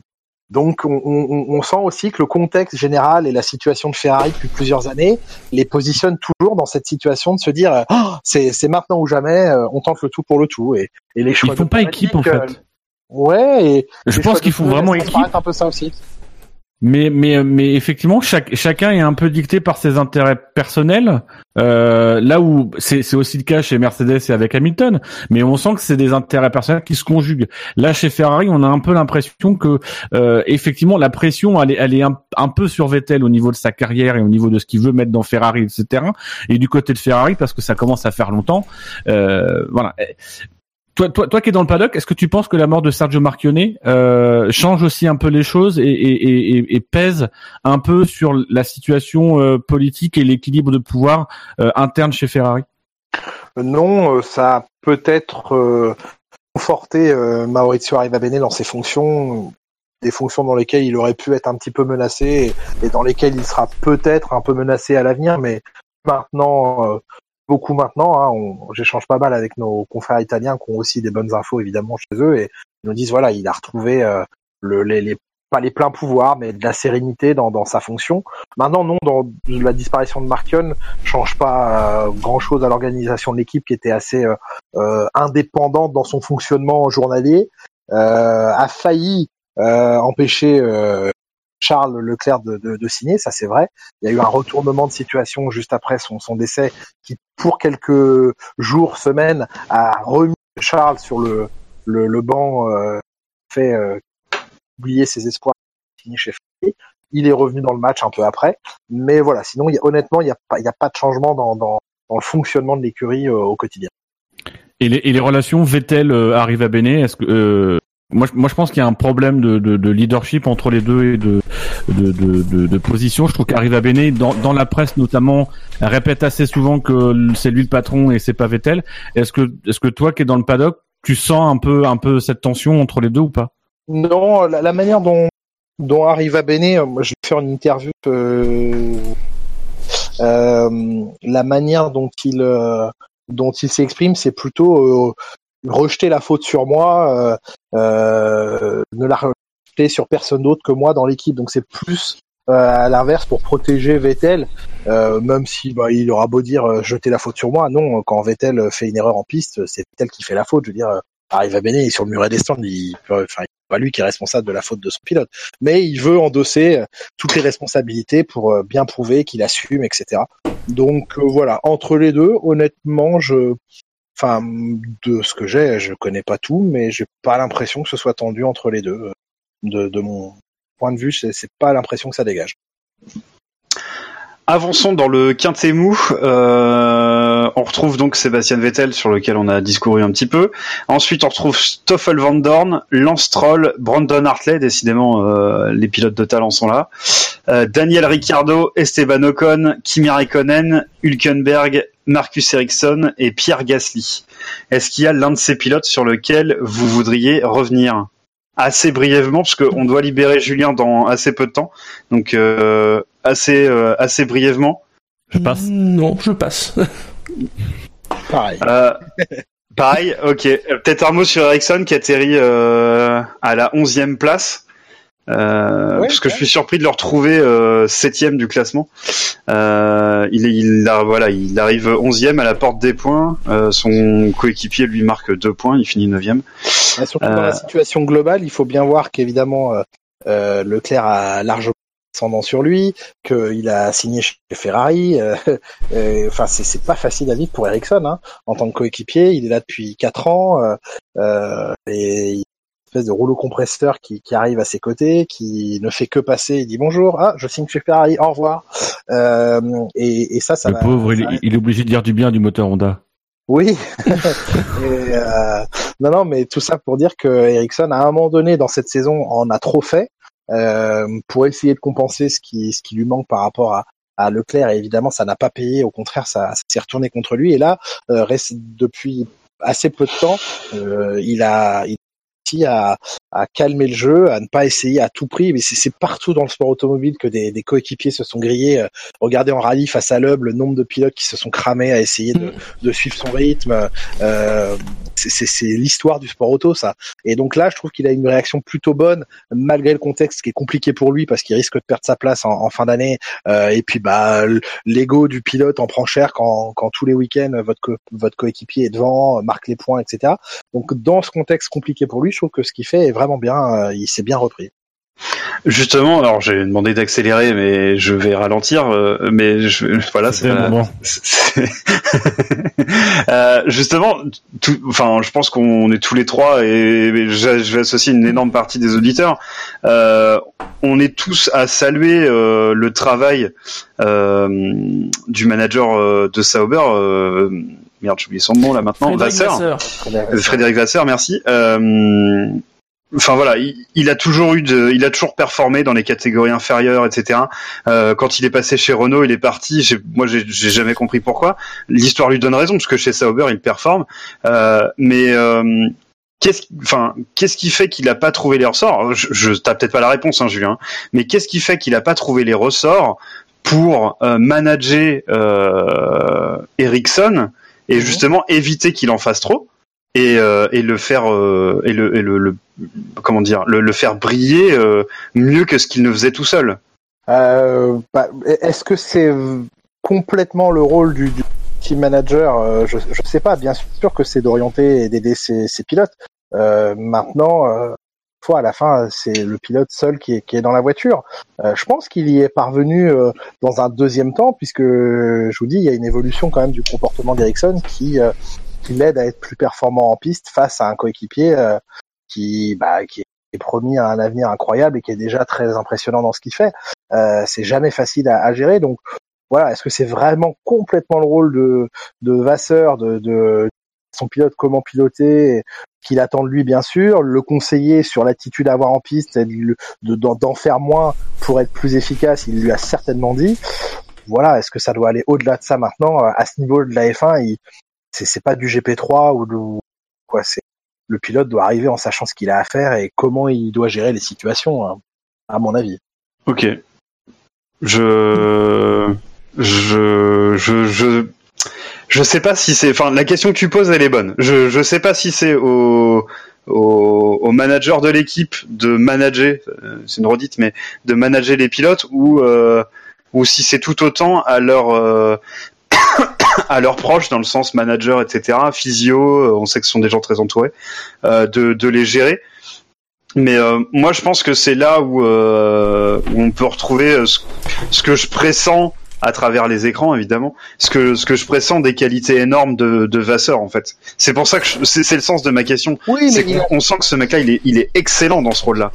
donc on, on, on, sent aussi que le contexte général et la situation de Ferrari depuis plusieurs années les positionne toujours dans cette situation de se dire oh, c'est maintenant ou jamais, euh, on tente le tout pour le tout et, et les choix. Ils font pas équipe en fait. Euh, ouais et je pense qu'ils font vraiment équipe. un peu ça aussi. Mais mais mais effectivement, chacun est un peu dicté par ses intérêts personnels. Euh, là où c'est c'est aussi le cas chez Mercedes et avec Hamilton, mais on sent que c'est des intérêts personnels qui se conjuguent. Là, chez Ferrari, on a un peu l'impression que euh, effectivement la pression elle est elle est un, un, peu sur Vettel au niveau de sa carrière et au niveau de ce qu'il veut mettre dans Ferrari, etc. Et du côté de Ferrari, parce que ça commence à faire longtemps, euh, voilà. Toi, toi, toi qui es dans le paddock, est-ce que tu penses que la mort de Sergio Marchionne euh, change aussi un peu les choses et, pèse un peu sur la situation euh, politique et l'équilibre de pouvoir euh, interne chez Ferrari? Non, ça peut-être conforter euh, Maurizio Arrivabene dans ses fonctions, des fonctions dans lesquelles il aurait pu être un petit peu menacé et, dans lesquelles il sera peut-être un peu menacé à l'avenir, mais maintenant, beaucoup maintenant, hein, j'échange pas mal avec nos confrères italiens qui ont aussi des bonnes infos évidemment chez eux et ils nous disent voilà, il a retrouvé euh, le, les, pas les pleins pouvoirs, mais de la sérénité dans, dans sa fonction. Maintenant, non, dans la disparition de Markion change pas grand chose à l'organisation de l'équipe qui était assez euh, euh, indépendante dans son fonctionnement journalier, euh, a failli euh, empêcher euh, Charles Leclerc de, signer, ça c'est vrai. Il y a eu un retournement de situation juste après son, décès qui, pour quelques jours, semaines, a remis Charles sur le, banc, euh, fait euh, oublier ses espoirs signer chez. Il est revenu dans le match un peu après, mais voilà. Sinon, y a- honnêtement, il n'y a pas, de changement dans, le fonctionnement de l'écurie euh, au quotidien. Et les, relations Vettel euh, Bene, est-ce que moi, moi je pense qu'il y a un problème de, de, de leadership entre les deux et de de, de, position. Je trouve qu'arrive à Bene dans, dans la presse notamment répète assez souvent que c'est lui le patron et c'est pas Vettel. Est-ce que est-ce que toi qui es dans le paddock, tu sens un peu un peu cette tension entre les deux ou pas? Non, la, la manière dont dont arrive à Bene, euh, moi, je vais faire une interview. euh, euh, la manière dont il euh, dont il s'exprime, c'est plutôt euh, rejeter la faute sur moi, euh, euh, ne la rejeter sur personne d'autre que moi dans l'équipe. Donc c'est plus euh, à l'inverse pour protéger Vettel, euh, même si bah, il aura beau dire euh, jeter la faute sur moi. Non, quand Vettel fait une erreur en piste, c'est Vettel qui fait la faute. Je veux dire, euh, arrive à Bene, il est sur le muret des stands, il enfin, pas lui qui est responsable de la faute de son pilote, mais il veut endosser toutes les responsabilités pour bien prouver qu'il assume, etc. Donc voilà, entre les deux, honnêtement, je, enfin, de ce que j'ai, je connais pas tout, mais j'ai pas l'impression que ce soit tendu entre les deux. De, mon point de vue, c'est pas l'impression que ça dégage. Avançons dans le quintet. Euh, on retrouve donc Sébastien Vettel sur lequel on a discouru un petit peu. Ensuite, on retrouve Stoffel Van Dorn, Lance Stroll, Brandon Hartley. Décidément, euh, les pilotes de talent sont là. Euh, Daniel Ricciardo, Esteban Ocon, Kimi Raikkonen, Hülkenberg, Marcus Ericsson et Pierre Gasly. Est-ce qu'il y a l'un de ces pilotes sur lequel vous voudriez revenir? Assez brièvement parce qu'on doit libérer Julien dans assez peu de temps. Donc euh, assez euh, assez brièvement. Je passe. Non, je passe. Pareil. Euh, pareil, ok. Peut-être un mot sur Ericsson qui atterrit euh, à la 11e place. Euh, Ouais, parce que ouais. je suis surpris de le retrouver euh, septième du classement. Euh, il, est- il, a- voilà, il arrive 11e à la porte des points. Euh, son coéquipier lui marque deux points, il finit 9e. Et surtout dans Euh, la situation globale, il faut bien voir qu'évidemment euh, euh, Leclerc a largement ascendant sur lui, qu'il a signé chez Ferrari. euh, euh, Enfin, c'est pas facile à vivre pour Ericsson hein, en tant que coéquipier. Il est là depuis quatre ans euh, euh, et il espèce de rouleau compresseur qui, qui arrive à ses côtés, qui ne fait que passer. Il dit bonjour, ah, je signe chez Ferrari, au revoir. Euh, et, et ça, ça Le va. pauvre, il, ça- il est obligé de dire du bien du moteur Honda. oui. Et, euh, non, non, mais tout ça pour dire que Ericsson, à un moment donné dans cette saison, en a trop fait euh, pour essayer de compenser ce qui, ce qui lui manque par rapport à, à Leclerc. Et évidemment, ça n'a pas payé. Au contraire, ça, ça s'est retourné contre lui. Et là, euh, reste, depuis assez peu de temps, euh, il a, il a réussi à, à calmer le jeu, à ne pas essayer à tout prix. Mais c'est partout dans le sport automobile que des, des coéquipiers se sont grillés. Euh, Regardez en rallye face à l'Hub, le nombre de pilotes qui se sont cramés à essayer de, de suivre son rythme. Euh, c'est- l'histoire du sport auto, ça. Et donc là, je trouve qu'il a une réaction plutôt bonne, malgré le contexte qui est compliqué pour lui, parce qu'il risque de perdre sa place en, en fin d'année. Euh, et puis, bah, l'ego du pilote en prend cher quand, quand tous les week-ends votre co- votre coéquipier est devant, marque les points, etc. Donc, dans ce contexte compliqué pour lui, je trouve que ce qu'il fait est vraiment bien. euh, il s'est bien repris. Justement, alors j'ai demandé d'accélérer, mais je vais ralentir. euh, mais je, voilà, C'est moment. c'est- Euh, justement, tout, enfin, je pense qu'on est tous les trois et je, je vais associer une énorme partie des auditeurs. Euh, on est tous à saluer euh, le travail euh, du manager euh, de Sauber. Merde, j'ai oublié son nom là maintenant. Frédéric Vasseur. Euh, Frédéric Vasseur, merci. Euh, Enfin voilà, il, il a toujours eu de, il a toujours performé dans les catégories inférieures, etc. Euh, quand il est passé chez Renault, il est parti. j'ai- Moi, j'ai j'ai jamais compris pourquoi. L'histoire lui donne raison parce que chez Sauber, il performe. Euh, mais euh, qu'est-ce, enfin, qu'est-ce qui fait qu'il a pas trouvé les ressorts? Je, je t'as peut-être pas la réponse, hein, Julien. Mais qu'est-ce qui fait qu'il a pas trouvé les ressorts pour euh, manager euh, Ericsson? Et Mhm. justement éviter qu'il en fasse trop et, euh, et le faire euh, et, le, et le, le- comment dire le, le faire briller euh, mieux que ce qu'il ne faisait tout seul. Euh, bah, Est-ce que c'est complètement le rôle du, du team manager? Euh, Je ne sais pas. Bien sûr que c'est d'orienter et d'aider ses, ses pilotes. Euh, maintenant, euh, fois à la fin, c'est le pilote seul qui est, qui est dans la voiture. Euh, je pense qu'il y est parvenu euh, dans un deuxième temps, puisque je vous dis, il y a une évolution quand même du comportement d'Ericsson qui, euh, qui l'aide à être plus performant en piste face à un coéquipier euh, qui, bah, qui est promis à un avenir incroyable et qui est déjà très impressionnant dans ce qu'il fait. Euh, c'est jamais facile à, à gérer. Donc voilà, est-ce que c'est vraiment complètement le rôle de, de Vasseur, de, de son pilote, comment piloter, qu'il attend de lui bien sûr, le conseiller sur l'attitude à avoir en piste, et de- de- d'en faire moins pour être plus efficace, il lui a certainement dit. Voilà, est-ce que ça doit aller au-delà de ça maintenant À ce niveau de la F1, il, c'est, c'est pas du GP3 ou de, quoi, c'est le pilote doit arriver en sachant ce qu'il a à faire et comment il doit gérer les situations, hein, à mon avis. Ok. Je je je je je sais pas si c'est. Enfin, la question que tu poses, elle est bonne. Je je sais pas si c'est au au, au manager de l'équipe de manager. euh, C'est une redite, mais de manager les pilotes ou euh, ou si c'est tout autant à leur euh, à leurs proches dans le sens manager, etc. Physio, euh, on sait que ce sont des gens très entourés, euh, de de les gérer. Mais euh, moi, je pense que c'est là où, euh, où on peut retrouver euh, ce, ce que je pressens à travers les écrans, évidemment, ce que ce que je pressens des qualités énormes de, de Vasseur, en fait. C'est pour ça que c'est le sens de ma question. Oui, mais on sent que ce mec-là, il est il est excellent dans ce rôle-là.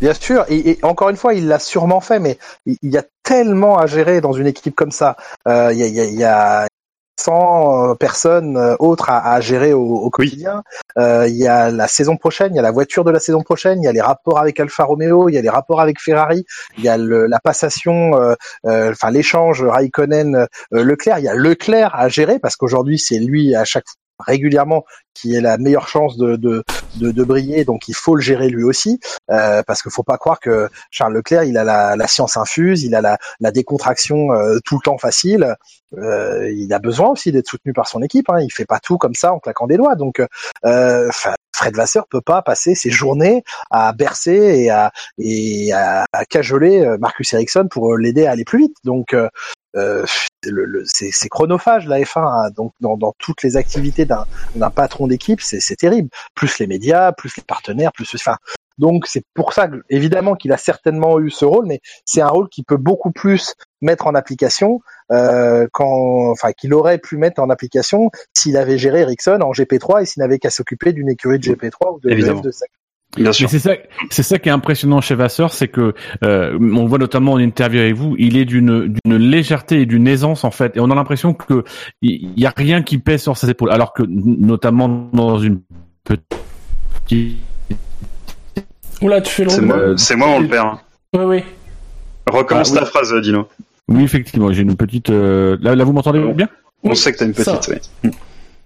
Bien sûr, et, et encore une fois, il l'a sûrement fait, mais il y a tellement à gérer dans une équipe comme ça. Euh, Il y, a, il y, a, il y a 100 euh, personnes euh, autres à, à gérer au, au quotidien. Euh, Il y a la saison prochaine, il y a la voiture de la saison prochaine, il y a les rapports avec Alfa Romeo, il y a les rapports avec Ferrari, il y a le, la passation, euh, euh, enfin l'échange Raikkonen-Leclerc. il y a Leclerc à gérer parce qu'aujourd'hui c'est lui à chaque régulièrement qui est la meilleure chance de, de, de, de briller, donc il faut le gérer lui aussi, euh, parce qu'il faut pas croire que Charles Leclerc, il a la, la science infuse, il a la, la décontraction euh, tout le temps facile, euh, il a besoin aussi d'être soutenu par son équipe, hein, il fait pas tout comme ça en claquant des doigts, donc euh, Fred Vasseur peut pas passer ses journées à bercer et à, et à, cajoler euh, Marcus Ericsson pour euh, l'aider à aller plus vite, donc le- le- c'est chronophage la F1, hein, donc dans, dans toutes les activités d'un patron d'équipe, c'est terrible. Plus les médias, plus les partenaires, plus enfin. Donc c'est pour ça que évidemment qu'il a certainement eu ce rôle, mais c'est un rôle qu'il peut beaucoup plus mettre en application euh, quand, enfin qu'il aurait pu mettre en application s'il avait géré Ericsson en GP3 et s'il n'avait qu'à s'occuper d'une écurie de GP3 ou de. F2. Bien sûr. c'est ça, c'est ça qui est impressionnant chez Vasseur, c'est que euh, on le voit notamment en interview avec vous, il est d'une d'une légèreté et d'une aisance en fait, et on a l'impression que il y a rien qui pèse sur ses épaules, alors que notamment dans une petite Oula, tu fais le C'est moi, on le perd. hein. Oui, oui. Recommence Ah, oui. ta phrase, Dino. Oui, effectivement, j'ai une petite. euh, Là, là, vous m'entendez bien? On Oui, sait que t'as une ça. petite. oui.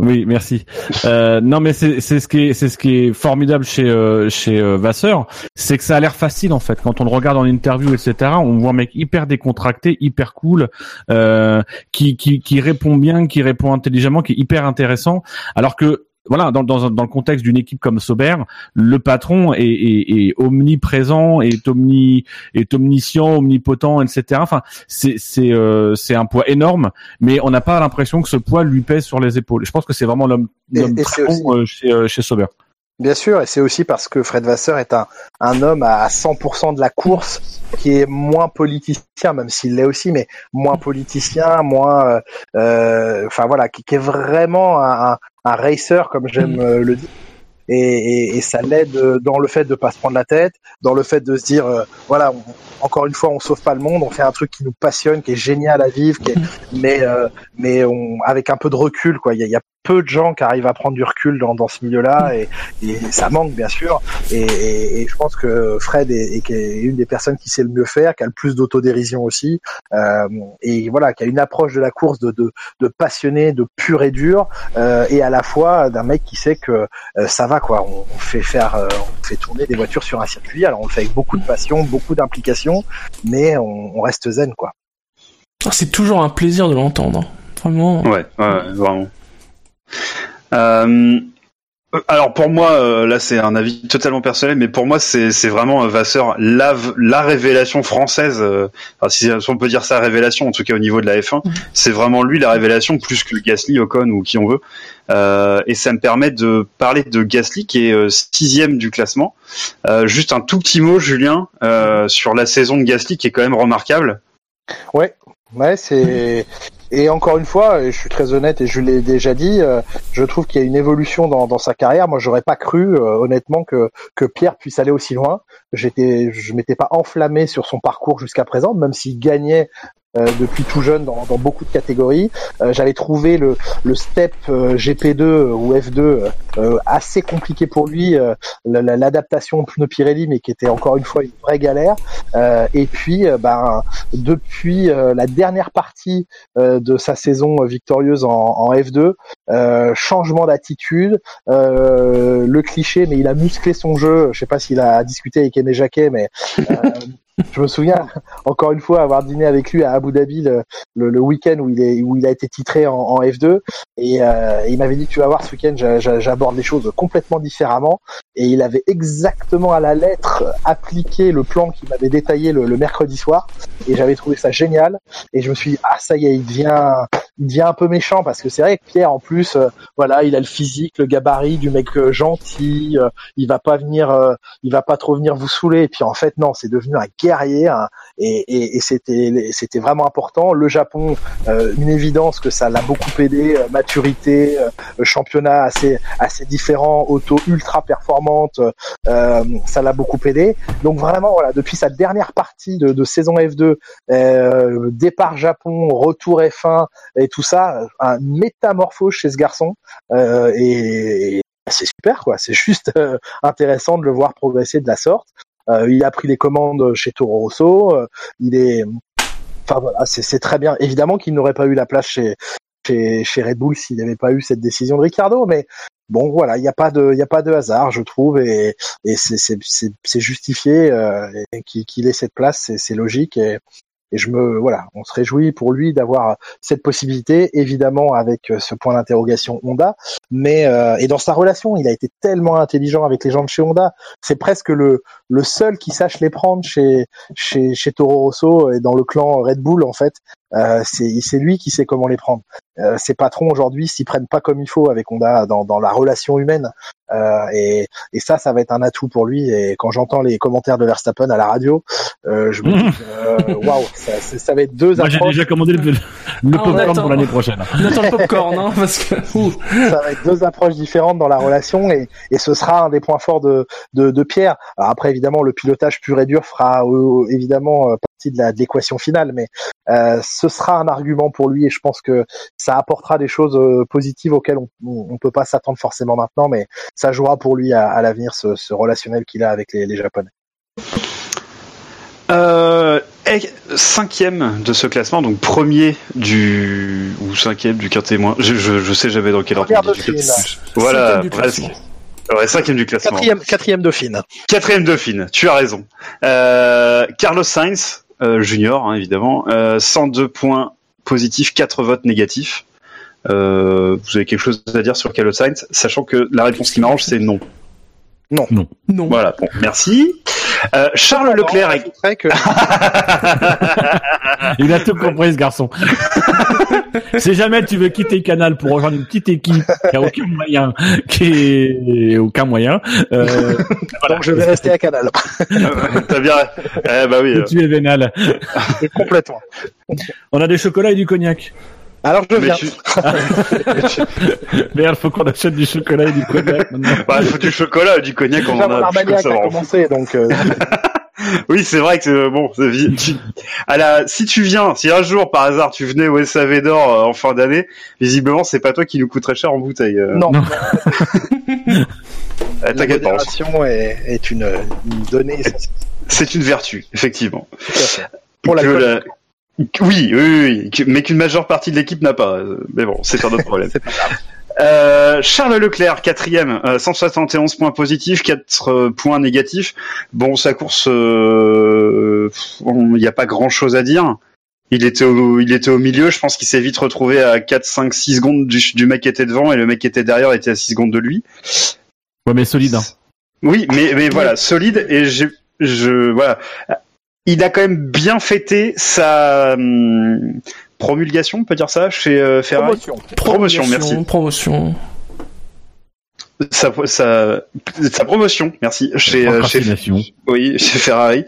Oui, merci. Euh, non, mais c'est ce qui est c'est ce qui est formidable chez euh, chez euh, Vasseur, c'est que ça a l'air facile en fait. Quand on le regarde en interview, etc., on voit un mec hyper décontracté, hyper cool, euh, qui qui qui répond bien, qui répond intelligemment, qui est hyper intéressant. Alors que voilà, dans, dans, un- dans le contexte d'une équipe comme Sauber, le patron est, est, est omniprésent, est omni, est omniscient, omnipotent, etc. Enfin, c'est c'est euh, c'est un poids énorme, mais on n'a pas l'impression que ce poids lui pèse sur les épaules. Je pense que c'est vraiment l'homme l'homme très bon euh, chez euh, chez Sauber. Bien sûr, et c'est aussi parce que Fred Vasseur est un, un homme à 100% de la course qui est moins politicien, même s'il l'est aussi, mais moins politicien, moins, euh, euh, enfin voilà, qui, qui est vraiment un, un, racer comme j'aime euh, le dire. Et, et, et ça l'aide euh, dans le fait de pas se prendre la tête, dans le fait de se dire, euh, voilà, on- encore une fois, on sauve pas le monde, on fait un truc qui nous passionne, qui est génial à vivre, qui est, mais euh, mais on, avec un peu de recul, quoi. Il y a, il y a peu de gens qui arrivent à prendre du recul dans, dans ce milieu-là, et, et ça manque bien sûr. Et, et, et je pense que Fred est, est- une des personnes qui sait le mieux faire, qui a le plus d'autodérision aussi, euh, et voilà, qui a une approche de la course de, de, de passionné, de pur et dur, euh, et à la fois d'un mec qui sait que ça va voilà quoi, on, on fait faire, euh, on fait tourner des voitures sur un circuit. Alors on le fait avec beaucoup de passion, beaucoup d'implication, mais on, on reste zen quoi. Ah, C'est toujours un plaisir de l'entendre. Vraiment. Ouais, ouais, vraiment. Euh, alors pour moi, euh, là c'est un avis totalement personnel, mais pour moi c'est c'est vraiment euh, Vasseur la la révélation française. euh, enfin, si, on peut dire ça révélation, en tout cas au niveau de la F1, Mhm. c'est vraiment lui la révélation plus que Gasly, Ocon ou qui on veut. Euh, et ça me permet de parler de Gasly qui est euh, sixième du classement. Euh, juste un tout petit mot, Julien, euh, sur la saison de Gasly qui est quand même remarquable. Ouais, ouais, c'est et encore une fois, et je suis très honnête et je l'ai déjà dit, euh, je trouve qu'il y a une évolution dans, dans sa carrière. Moi, j'aurais pas cru, euh, honnêtement, que que Pierre puisse aller aussi loin. J'étais, je m'étais pas enflammé sur son parcours jusqu'à présent, même s'il gagnait. Euh, depuis tout jeune dans, dans beaucoup de catégories, Euh, j'avais trouvé le, le step euh, GP2 ou F2 euh, assez compliqué pour lui, la- la- l'adaptation pneu Pirelli, mais qui était encore une fois une vraie galère. Et puis, ben, depuis la dernière partie de sa saison victorieuse en, en F2, euh, changement d'attitude, le cliché, mais il a musclé son jeu. Je sais pas s'il a discuté avec Aimé Jacquet, mais je me souviens encore une fois avoir dîné avec lui à Abu Dhabi le, le, week-end où il est où il a été titré en, en F2 et euh, il m'avait dit tu vas voir ce week-end j'a- j'a- j'aborde les choses complètement différemment. Et il avait exactement à la lettre appliqué le plan qu'il m'avait détaillé le, le mercredi soir. Et j'avais trouvé ça génial. Et je me suis dit ah ça y est il devient il devient un peu méchant. Parce que c'est vrai que Pierre en plus euh, voilà il a le physique le gabarit du mec euh, gentil euh, il va pas venir euh, il va pas trop venir vous saouler. Et puis en fait non c'est devenu un guerrier un- et, et, et c'était c'était vraiment important. Le Japon euh, une évidence que ça l'a beaucoup aidé euh, maturité euh, championnat assez assez différent auto ultra performante euh, ça l'a beaucoup aidé. Donc vraiment voilà depuis sa dernière partie de, de saison F2 euh, départ Japon retour F1 et tout ça un métamorphose chez ce garçon euh, et, et c'est super quoi. C'est juste euh, intéressant de le voir progresser de la sorte il a pris les commandes chez Toro Rosso euh, il est enfin voilà c'est très bien. Évidemment qu'il n'aurait pas eu la place chez chez, Red Bull s'il n'avait pas eu cette décision de Ricardo mais bon voilà il n'y a pas de il a pas de hasard je trouve et et c'est justifié euh, qu'il ait cette place c'est logique et je me voilà, on se réjouit pour lui d'avoir cette possibilité, évidemment avec euh, ce point d'interrogation Honda, mais euh, et dans sa relation, il a été tellement intelligent avec les gens de chez Honda, c'est presque le le seul qui sache les prendre chez chez chez Toro Rosso et dans le clan Red Bull en fait, euh, c'est c'est lui qui sait comment les prendre. Euh, ses patrons aujourd'hui s'y prennent pas comme il faut avec Honda dans dans la relation humaine euh, et et ça ça va être un atout pour lui et quand j'entends les commentaires de Verstappen à la radio, euh, je me dis euh, waouh, ça, ça, ça va être deux Moi, j'ai déjà commandé le, le Ah, on popcorn attend. pour l'année prochaine. On attend le popcorn, hein, parce que. ça va être deux approches différentes dans la relation et, et ce sera un des points forts de, de, de Pierre. Alors après, évidemment, le pilotage pur et dur fera euh, évidemment euh, partie de l'équation finale, mais euh, ce sera un argument pour lui et je pense que ça apportera des choses euh, positives auxquelles on ne peut pas s'attendre forcément maintenant, mais ça jouera pour lui à, à l'avenir ce, ce relationnel qu'il a avec les, les Japonais. Euh, cinquième de ce classement, donc premier du ou cinquième du quintet moins. Je, je, je sais jamais dans quel ordre. Voilà, Cinquième du presque. classement. Ouais, cinquième du classement. Quatrième, quatrième Dauphine. Quatrième Dauphine, tu as raison. Euh, Carlos Sainz, junior hein, évidemment, euh, 102 points positifs, 4 votes négatifs. Euh, vous avez quelque chose à dire sur Carlos Sainz, sachant que la réponse qui m'arrange c'est non. Non. Voilà, bon, merci. Euh, Charles Leclerc est... Très que Il a tout compris, ce garçon. si jamais tu veux quitter Canal pour rejoindre une petite équipe qui a aucun moyen, qui est aucun moyen, euh, donc je vais rester à Canal. T'as bien... Eh bah oui. tu es vénal. Complètement. On a des chocolats et du cognac. Alors je mais viens. tu- Merde, faut qu'on achète du chocolat et du cognac maintenant. Bah, il faut du chocolat et du cognac, on en a Armagnac ça. a commencé, donc euh, Oui, c'est vrai que euh, bon, à la, si tu viens, si un jour par hasard tu venais au SAV d'or euh, en fin d'année, visiblement c'est pas toi qui nous coûterait cher en bouteille. euh. non. Non. La T'inquiète pas, on s- modération est, est une, une donnée essentielle. c'est une vertu, effectivement. Tout à fait. Pour Que l'alcool. la- Oui, oui, oui, mais qu'une majeure partie de l'équipe n'a pas. euh, Mais bon, c'est un autre problème. C'est pas grave. Euh, Charles Leclerc, quatrième, euh, 171 points positifs, 4 euh, points négatifs. Bon, sa course, euh, il n'y a pas grand chose à dire. Il était au, il était au milieu. Je pense qu'il s'est vite retrouvé à 4, 5, 6 secondes du, du mec qui était devant et le mec qui était derrière était à 6 secondes de lui. Ouais, mais solide. Hein. Oui, mais, mais voilà, solide et j'ai, je, voilà. Il a quand même bien fêté sa hum, promulgation, on peut dire ça, chez euh, Ferrari. Promotion. Promotion, merci. Promotion. Sa, sa, sa promotion, merci. Chez, euh, chez, oui, chez Ferrari,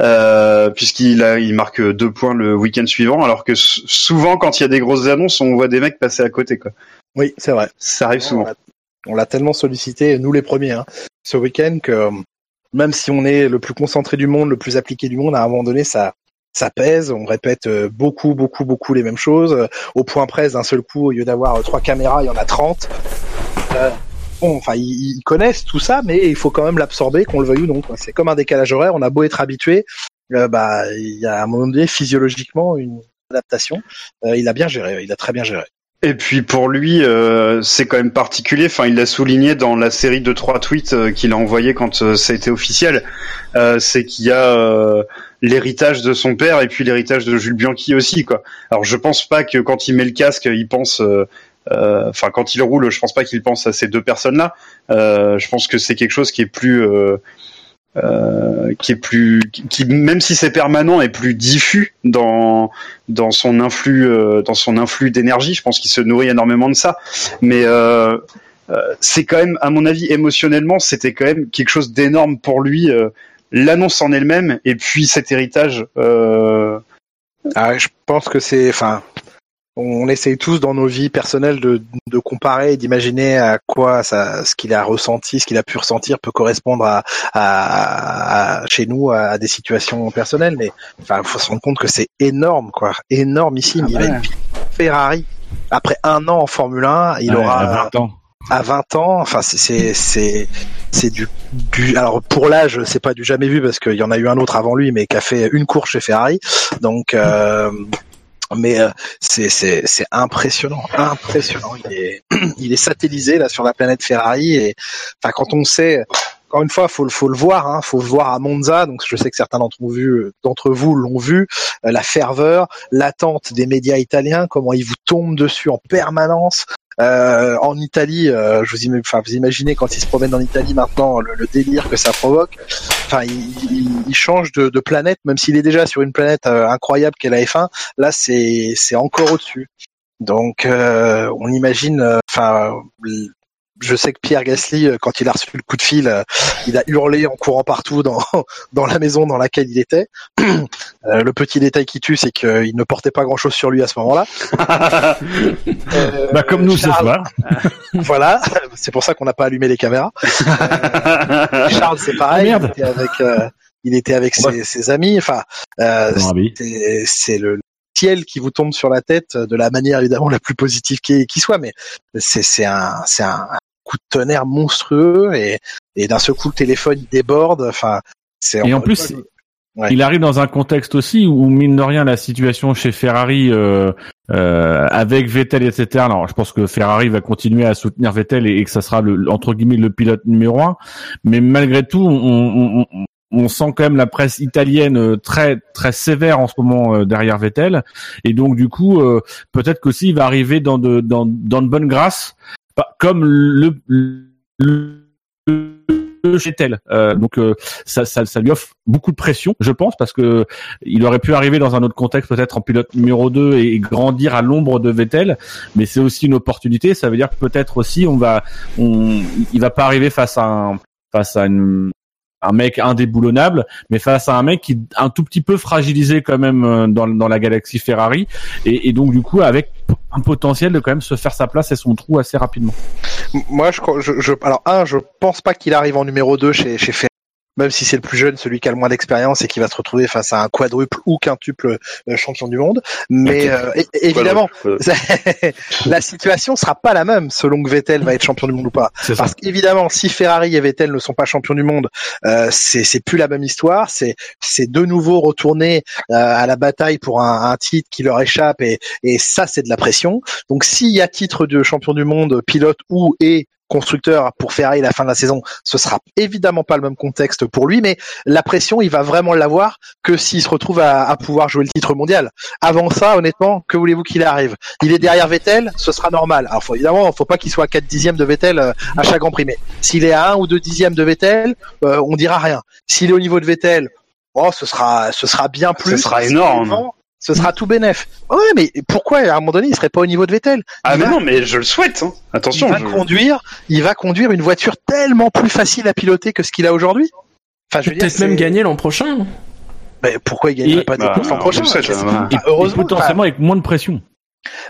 euh, puisqu'il a, il marque deux points le week-end suivant, alors que souvent quand il y a des grosses annonces, on voit des mecs passer à côté, quoi. Oui, c'est vrai. Ça arrive souvent. On l'a tellement sollicité, nous les premiers, hein, ce week-end, que même si on est le plus concentré du monde, le plus appliqué du monde, à un moment donné, ça, ça pèse. On répète euh, beaucoup, beaucoup, beaucoup les mêmes choses. Au point près, d'un seul coup, au lieu d'avoir euh, trois caméras, il y en a 30. Euh, bon, enfin, ils, ils connaissent tout ça, mais il faut quand même l'absorber, qu'on le veuille ou non. C'est comme un décalage horaire. On a beau être habitué, euh, bah, il y a à un moment donné, physiologiquement, une adaptation. Euh, il a bien géré. Il a très bien géré. Et puis pour lui, euh, c'est quand même particulier. Enfin, il l'a souligné dans la série de trois tweets euh, qu'il a envoyé quand euh, ça a été officiel. Euh, c'est qu'il y a l'héritage de son père et puis l'héritage de Jules Bianchi aussi, quoi. Alors je pense pas que quand il met le casque, il pense. Enfin, quand il roule, je pense pas qu'il pense à ces deux personnes-là. Je pense que c'est quelque chose qui est plus, euh, qui est plus, qui, même si c'est permanent, est plus diffus dans dans son influx, euh, dans son influx d'énergie. Je pense qu'il se nourrit énormément de ça. Mais euh, euh, c'est quand même, à mon avis, émotionnellement, c'était quand même quelque chose d'énorme pour lui. euh, L'annonce en elle-même et puis cet héritage. Ah, je pense que c'est, enfin, on essaye tous dans nos vies personnelles de, de comparer et d'imaginer à quoi ça, ce qu'il a ressenti, ce qu'il a pu ressentir peut correspondre à, à, à- chez nous à, à des situations personnelles. Mais enfin, faut se rendre compte que c'est énorme, quoi, énormissime. Ah il a une Ferrari. Après un an en Formule 1, il Ouais, aura à 20 ans. à 20 ans, enfin c'est c'est c'est c'est du, du alors pour l'âge c'est pas du jamais vu parce qu'il y en a eu un autre avant lui mais qui a fait une course chez Ferrari donc euh, mais euh, c'est c'est impressionnant impressionnant il est il est satellisé là sur la planète Ferrari et enfin quand on sait encore une fois, faut faut le voir, hein, faut le voir à Monza. Donc, je sais que certains d'entre vous, vous l'ont vu. euh, la ferveur, l'attente des médias italiens, comment ils vous tombent dessus en permanence. Euh, en Italie, euh, je vous, im- vous imaginez quand ils se promènent en Italie maintenant, le, délire que ça provoque. Enfin, il, il, il change de, de planète, même s'il est déjà sur une planète euh, incroyable qu'est la F1. Là, c'est encore au-dessus. Donc, on imagine, enfin. Je sais que Pierre Gasly, euh, quand il a reçu le coup de fil, euh, il a hurlé en courant partout dans, dans la maison dans laquelle il était. Euh, le petit détail qui tue, c'est qu'il ne portait pas grand-chose sur lui à ce moment-là. Euh, Bah, comme nous ce Charles- soir. Voilà, c'est pour ça qu'on n'a pas allumé les caméras. Euh, Charles, c'est pareil. Ah, merde. Il était avec, euh, il était avec ses, ses amis. Enfin, euh, c'est le ciel qui vous tombe sur la tête de la manière évidemment la plus positive qui, qui soit, mais c'est c'est un c'est un, un coup de tonnerre monstrueux et et d'un seul coup le téléphone il déborde. Enfin, c'est Et en plus, Ouais. il arrive dans un contexte aussi où mine de rien la situation chez Ferrari euh, euh, avec Vettel etc. Alors je pense que Ferrari va continuer à soutenir Vettel et, et que ça sera le, entre guillemets le pilote numéro un. Mais malgré tout, on, on, on, sent quand même la presse italienne euh, très très sévère en ce moment euh, derrière Vettel et donc du coup euh, peut-être qu'aussi il va arriver dans de dans, dans de bonnes grâces comme le, le, chez Vettel. Euh, donc euh, ça, ça, ça lui offre beaucoup de pression, je pense, parce que il aurait pu arriver dans un autre contexte, peut-être en pilote numéro 2 et, et grandir à l'ombre de Vettel, mais c'est aussi une opportunité. Ça veut dire que peut-être aussi on va, on, il va pas arriver face à un, face à une, un mec indéboulonnable, mais face à un mec qui est un tout petit peu fragilisé quand même euh, dans, dans la galaxie Ferrari, et, et donc du coup avec un potentiel de quand même se faire sa place et son trou assez rapidement. Moi, je, je, je- alors un, je pense pas qu'il arrive en numéro 2 chez, chez Ferrari. Même si c'est le plus jeune, celui qui a le moins d'expérience et qui va se retrouver face à un quadruple ou quintuple euh, champion du monde. Mais euh, évidemment, la situation sera pas la même selon que Vettel va être champion du monde ou pas. Parce qu'évidemment, si Ferrari et Vettel ne sont pas champions du monde, euh, c'est c'est plus la même histoire. C'est c'est de nouveau retourner euh, à la bataille pour un, un titre qui leur échappe et et ça c'est de la pression. Donc s'il y a titre de champion du monde, pilote ou et constructeur pour Ferrari la fin de la saison, ce sera évidemment pas le même contexte pour lui, mais la pression, il va vraiment l'avoir que s'il se retrouve à, à pouvoir jouer le titre mondial. Avant ça, honnêtement, que voulez-vous qu'il arrive? Il est derrière Vettel, ce sera normal. Alors faut, évidemment, faut pas qu'il soit à 4 dixièmes de Vettel euh, à chaque Grand Prix, mais s'il est à 1 ou 2 dixièmes de Vettel, euh, on dira rien. S'il est au niveau de Vettel, oh, ce sera, ce sera bien plus. sera S'il est énorme. Ce sera tout bénef. Ouais, mais pourquoi à un moment donné il serait pas au niveau de Vettel? Ah mais va- non, mais je le souhaite. Hein. Attention. il va je- conduire, il va conduire une voiture tellement plus facile à piloter que ce qu'il a aujourd'hui. Enfin, je veux dire, Peut-être même gagner l'an prochain. Mais pourquoi il gagnerait Et- pas des bah, courses l'an prochain souhaite, hein, Heureusement, et potentiellement avec moins de pression.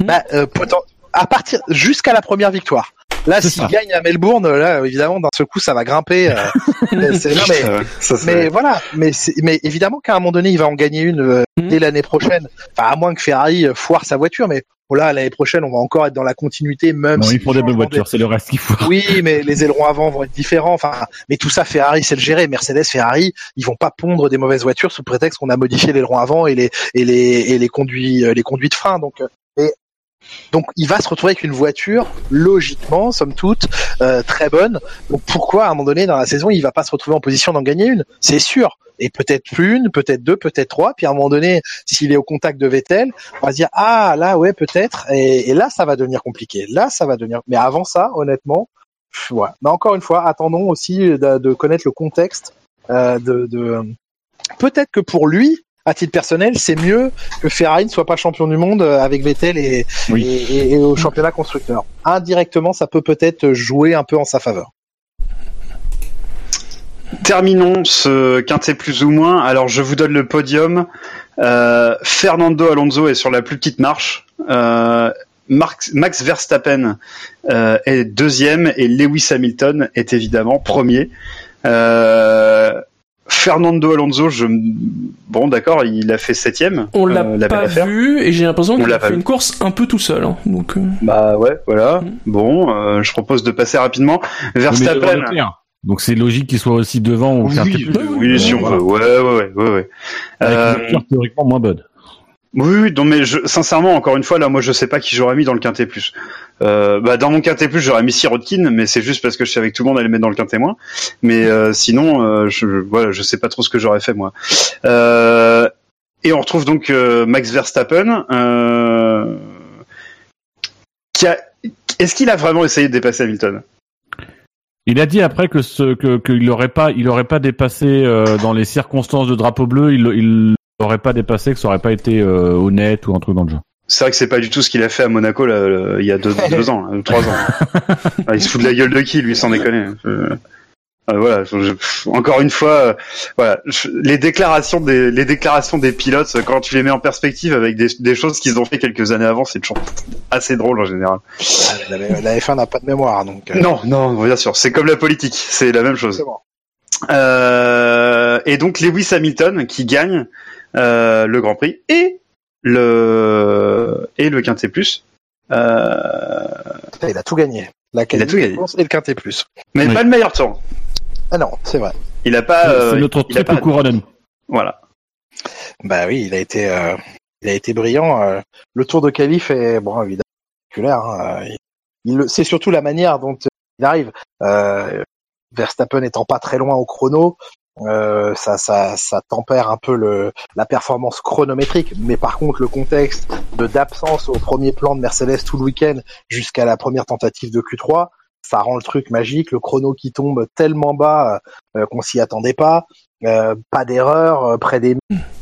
bah, euh, poten- à partir jusqu'à la première victoire. Là, s'il gagne à Melbourne, là, évidemment, d'un seul coup, ça va grimper. euh, c'est- non, mais, Ça, ça, mais voilà, mais, mais évidemment qu'à un moment donné, il va en gagner une euh, Mhm. dès l'année prochaine. Enfin, à moins que Ferrari euh, foire sa voiture, mais voilà, l'année prochaine, on va encore être dans la continuité, même Non, si ils font des bonnes voitures, c'est le reste qu'il faut. Oui, mais les ailerons avant vont être différents. Enfin, mais tout ça, Ferrari, c'est le gérer. Mercedes, Ferrari, ils vont pas pondre des mauvaises voitures sous prétexte qu'on a modifié l'aileron avant et les et les et les conduits euh, les conduits de frein. Donc, euh, et donc il va se retrouver avec une voiture logiquement, somme toute, euh, très bonne. Donc pourquoi à un moment donné dans la saison, il va pas se retrouver en position d'en gagner une? C'est sûr. Et peut-être plus une, peut-être deux, peut-être trois. Puis à un moment donné, s'il est au contact de Vettel, on va se dire ah là ouais peut-être. Et, là ça va devenir compliqué. Là ça va devenir. Mais avant ça, honnêtement, ouais. Mais encore une fois, attendons aussi de, de connaître le contexte. euh, de, de... Peut-être que pour lui, à titre personnel, c'est mieux que Ferrari ne soit pas champion du monde euh, avec Vettel et, Oui. et, et- et au championnat constructeur. Indirectement, ça peut peut-être jouer un peu en sa faveur. Terminons ce quintet plus ou moins. Alors je vous donne le podium. Euh, Fernando Alonso est sur la plus petite marche. Euh, Max Verstappen euh, est deuxième et Lewis Hamilton est évidemment premier. Euh, Fernando Alonso, je m- bon d'accord, il a fait septième. On l'a euh, la pas vu et j'ai l'impression On qu'il l'a a fait vu. une course un peu tout seul. hein. Donc, euh, Bah ouais, voilà. Mm. Bon, euh, je propose de passer rapidement. Mais Verstappen. Donc c'est logique qu'il soit aussi devant au Oui, oui, plus. oui, si on Voilà. veut. Ouais, ouais, ouais, ouais. ouais. Avec Euh, une voiture théoriquement moins bonne. Oui, oui, non, mais je, sincèrement, encore une fois, là, moi, je sais pas qui j'aurais mis dans le quintet plus. Euh, bah, dans mon quintet plus, j'aurais mis Sirotkin, mais c'est juste parce que je savais que tout le monde allait le mettre dans le quintet moins. Mais euh, sinon, euh, je, voilà, sais pas trop ce que j'aurais fait moi. Euh, et on retrouve donc euh, Max Verstappen, qui a. Est-ce qu'il a vraiment essayé de dépasser Hamilton? Il a dit après que ce qu'il l'aurait pas, il aurait pas dépassé dans les circonstances de drapeau bleu, il il l'aurait pas dépassé, que ça aurait pas été euh, honnête ou un truc dans le genre. C'est vrai que c'est pas du tout ce qu'il a fait à Monaco là, il y a deux, deux ans, là, ou trois ans. Ah, il se fout de la gueule de qui, lui, sans déconner. Je- Ah, voilà, je- encore une fois, euh, voilà, je- les déclarations des les déclarations des pilotes, quand tu les mets en perspective avec des, des choses qu'ils ont fait quelques années avant, c'est toujours assez drôle en général. La, la F1 n'a pas de mémoire, donc. euh, Non, non, bien sûr, c'est comme la politique, c'est la même chose. Euh, et donc Lewis Hamilton qui gagne euh, le Grand Prix et le et le Quintet Plus. Euh, il a tout gagné. La Il a tout gagné. et le quintet plus. mais Oui. pas le meilleur temps. Ah non, c'est vrai. Il a pas. euh, c'est notre il a triple pas- couronne à nous. Voilà. Bah oui, il a été, euh, il a été brillant. euh. le tour de qualif est bon, évidemment, spectaculaire. hein, euh, c'est surtout la manière dont euh, il arrive. Euh, Verstappen étant pas très loin au chrono, euh, ça, ça, ça tempère un peu le, la performance chronométrique. Mais par contre, le contexte de d'absence au premier plan de Mercedes tout le week-end jusqu'à la première tentative de Q3, ça rend le truc magique. Le chrono qui tombe tellement bas euh, qu'on s'y attendait pas. Euh, pas d'erreur euh, près des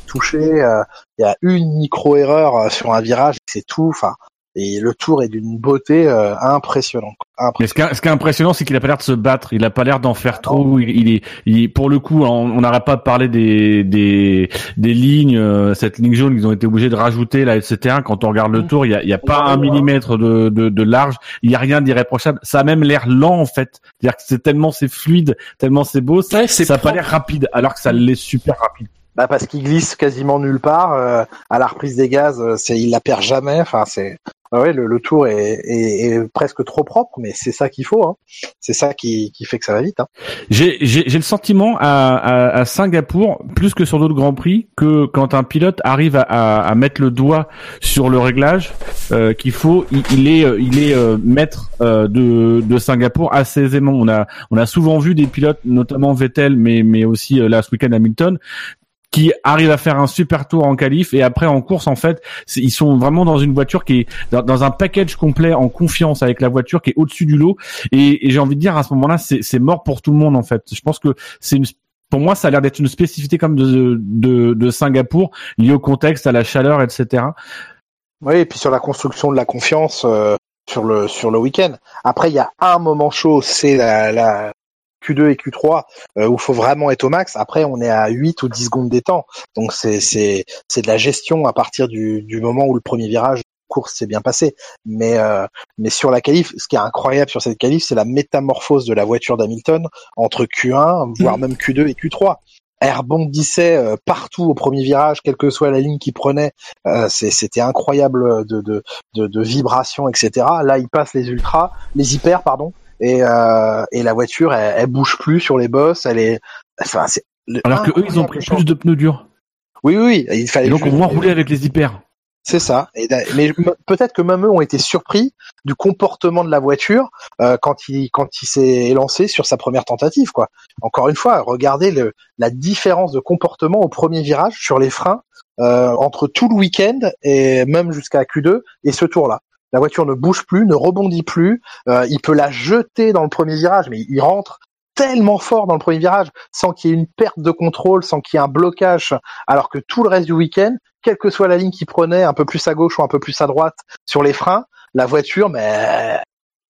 touchés. euh, Il y a une micro erreur sur un virage, c'est tout. Enfin, Et le tour est d'une beauté euh, impressionnante. Mais ce qui est, ce qui est impressionnant, c'est qu'il a pas l'air de se battre. Il a pas l'air d'en faire Ah trop. Il, il est, il est- pour le coup, on on n'arrête pas de parler des des des lignes, euh, cette ligne jaune qu'ils ont été obligés de rajouter là, etc. Quand on regarde le Mmh. tour, il y a, il y a pas Ouais, un ouais. millimètre de, de de large. Il y a rien d'irréprochable. Ça a même l'air lent en fait. C'est-à-dire que c'est tellement c'est fluide, tellement c'est beau. ça Ouais, c'est ça a pas l'air rapide, alors que ça l'est super rapide. Bah parce qu'il glisse quasiment nulle part. euh, à la reprise des gaz, euh, c'est il la perd jamais. Enfin, c'est ah ouais, le, le tour est, est, est presque trop propre, mais c'est ça qu'il faut. Hein. C'est ça qui, qui fait que ça va vite. Hein. J'ai le sentiment à, à, à Singapour, plus que sur d'autres grands prix, que quand un pilote arrive à, à, mettre le doigt sur le réglage, euh, qu'il faut, il, il est euh, il est euh, maître euh, de de Singapour assez aisément. On a on a souvent vu des pilotes, notamment Vettel, mais mais aussi euh, là ce week-end Hamilton, qui arrivent à faire un super tour en qualif et après en course en fait ils sont vraiment dans une voiture qui est dans, un package complet en confiance avec la voiture qui est au-dessus du lot. Et, et j'ai envie de dire à ce moment-là c'est mort pour tout le monde en fait. Je pense que c'est une pour moi ça a l'air d'être une spécificité comme de, de de Singapour liée au contexte à la chaleur etc Oui, et puis sur la construction de la confiance euh, sur le sur le week-end. Après, il y a un moment chaud, c'est la, la Q2 et Q3 euh, où il faut vraiment être au max. Après, on est à 8 ou 10 secondes des temps. Donc c'est c'est c'est de la gestion à partir du du moment où le premier virage course s'est bien passé. Mais euh, mais sur la qualif, ce qui est incroyable sur cette qualif, c'est la métamorphose de la voiture d'Hamilton entre Q1 voire même Q2 et Q3. Elle rebondissait euh, partout au premier virage, quelle que soit la ligne qu'il prenait. Euh, C'était incroyable de, de, de, de vibrations, etc. Là, il passe les ultras, les hyper, pardon, et, euh, et la voiture, elle, elle bouge plus sur les bosses. Elle est, enfin, c'est alors que eux ils ont pris plus de pneus durs Oui, oui, oui, il fallait. et donc on moins rouler avec les hyper C'est ça. Et mais peut-être que même eux ont été surpris du comportement de la voiture euh, quand il quand il s'est lancé sur sa première tentative. Quoi. Encore une fois, regardez le, la différence de comportement au premier virage sur les freins euh, entre tout le week-end et même jusqu'à Q2 et ce tour-là. La voiture ne bouge plus, ne rebondit plus. euh, il peut la jeter dans le premier virage, mais il rentre tellement fort dans le premier virage sans qu'il y ait une perte de contrôle, sans qu'il y ait un blocage, alors que tout le reste du week-end, quelle que soit la ligne qu'il prenait, un peu plus à gauche ou un peu plus à droite sur les freins, la voiture, mais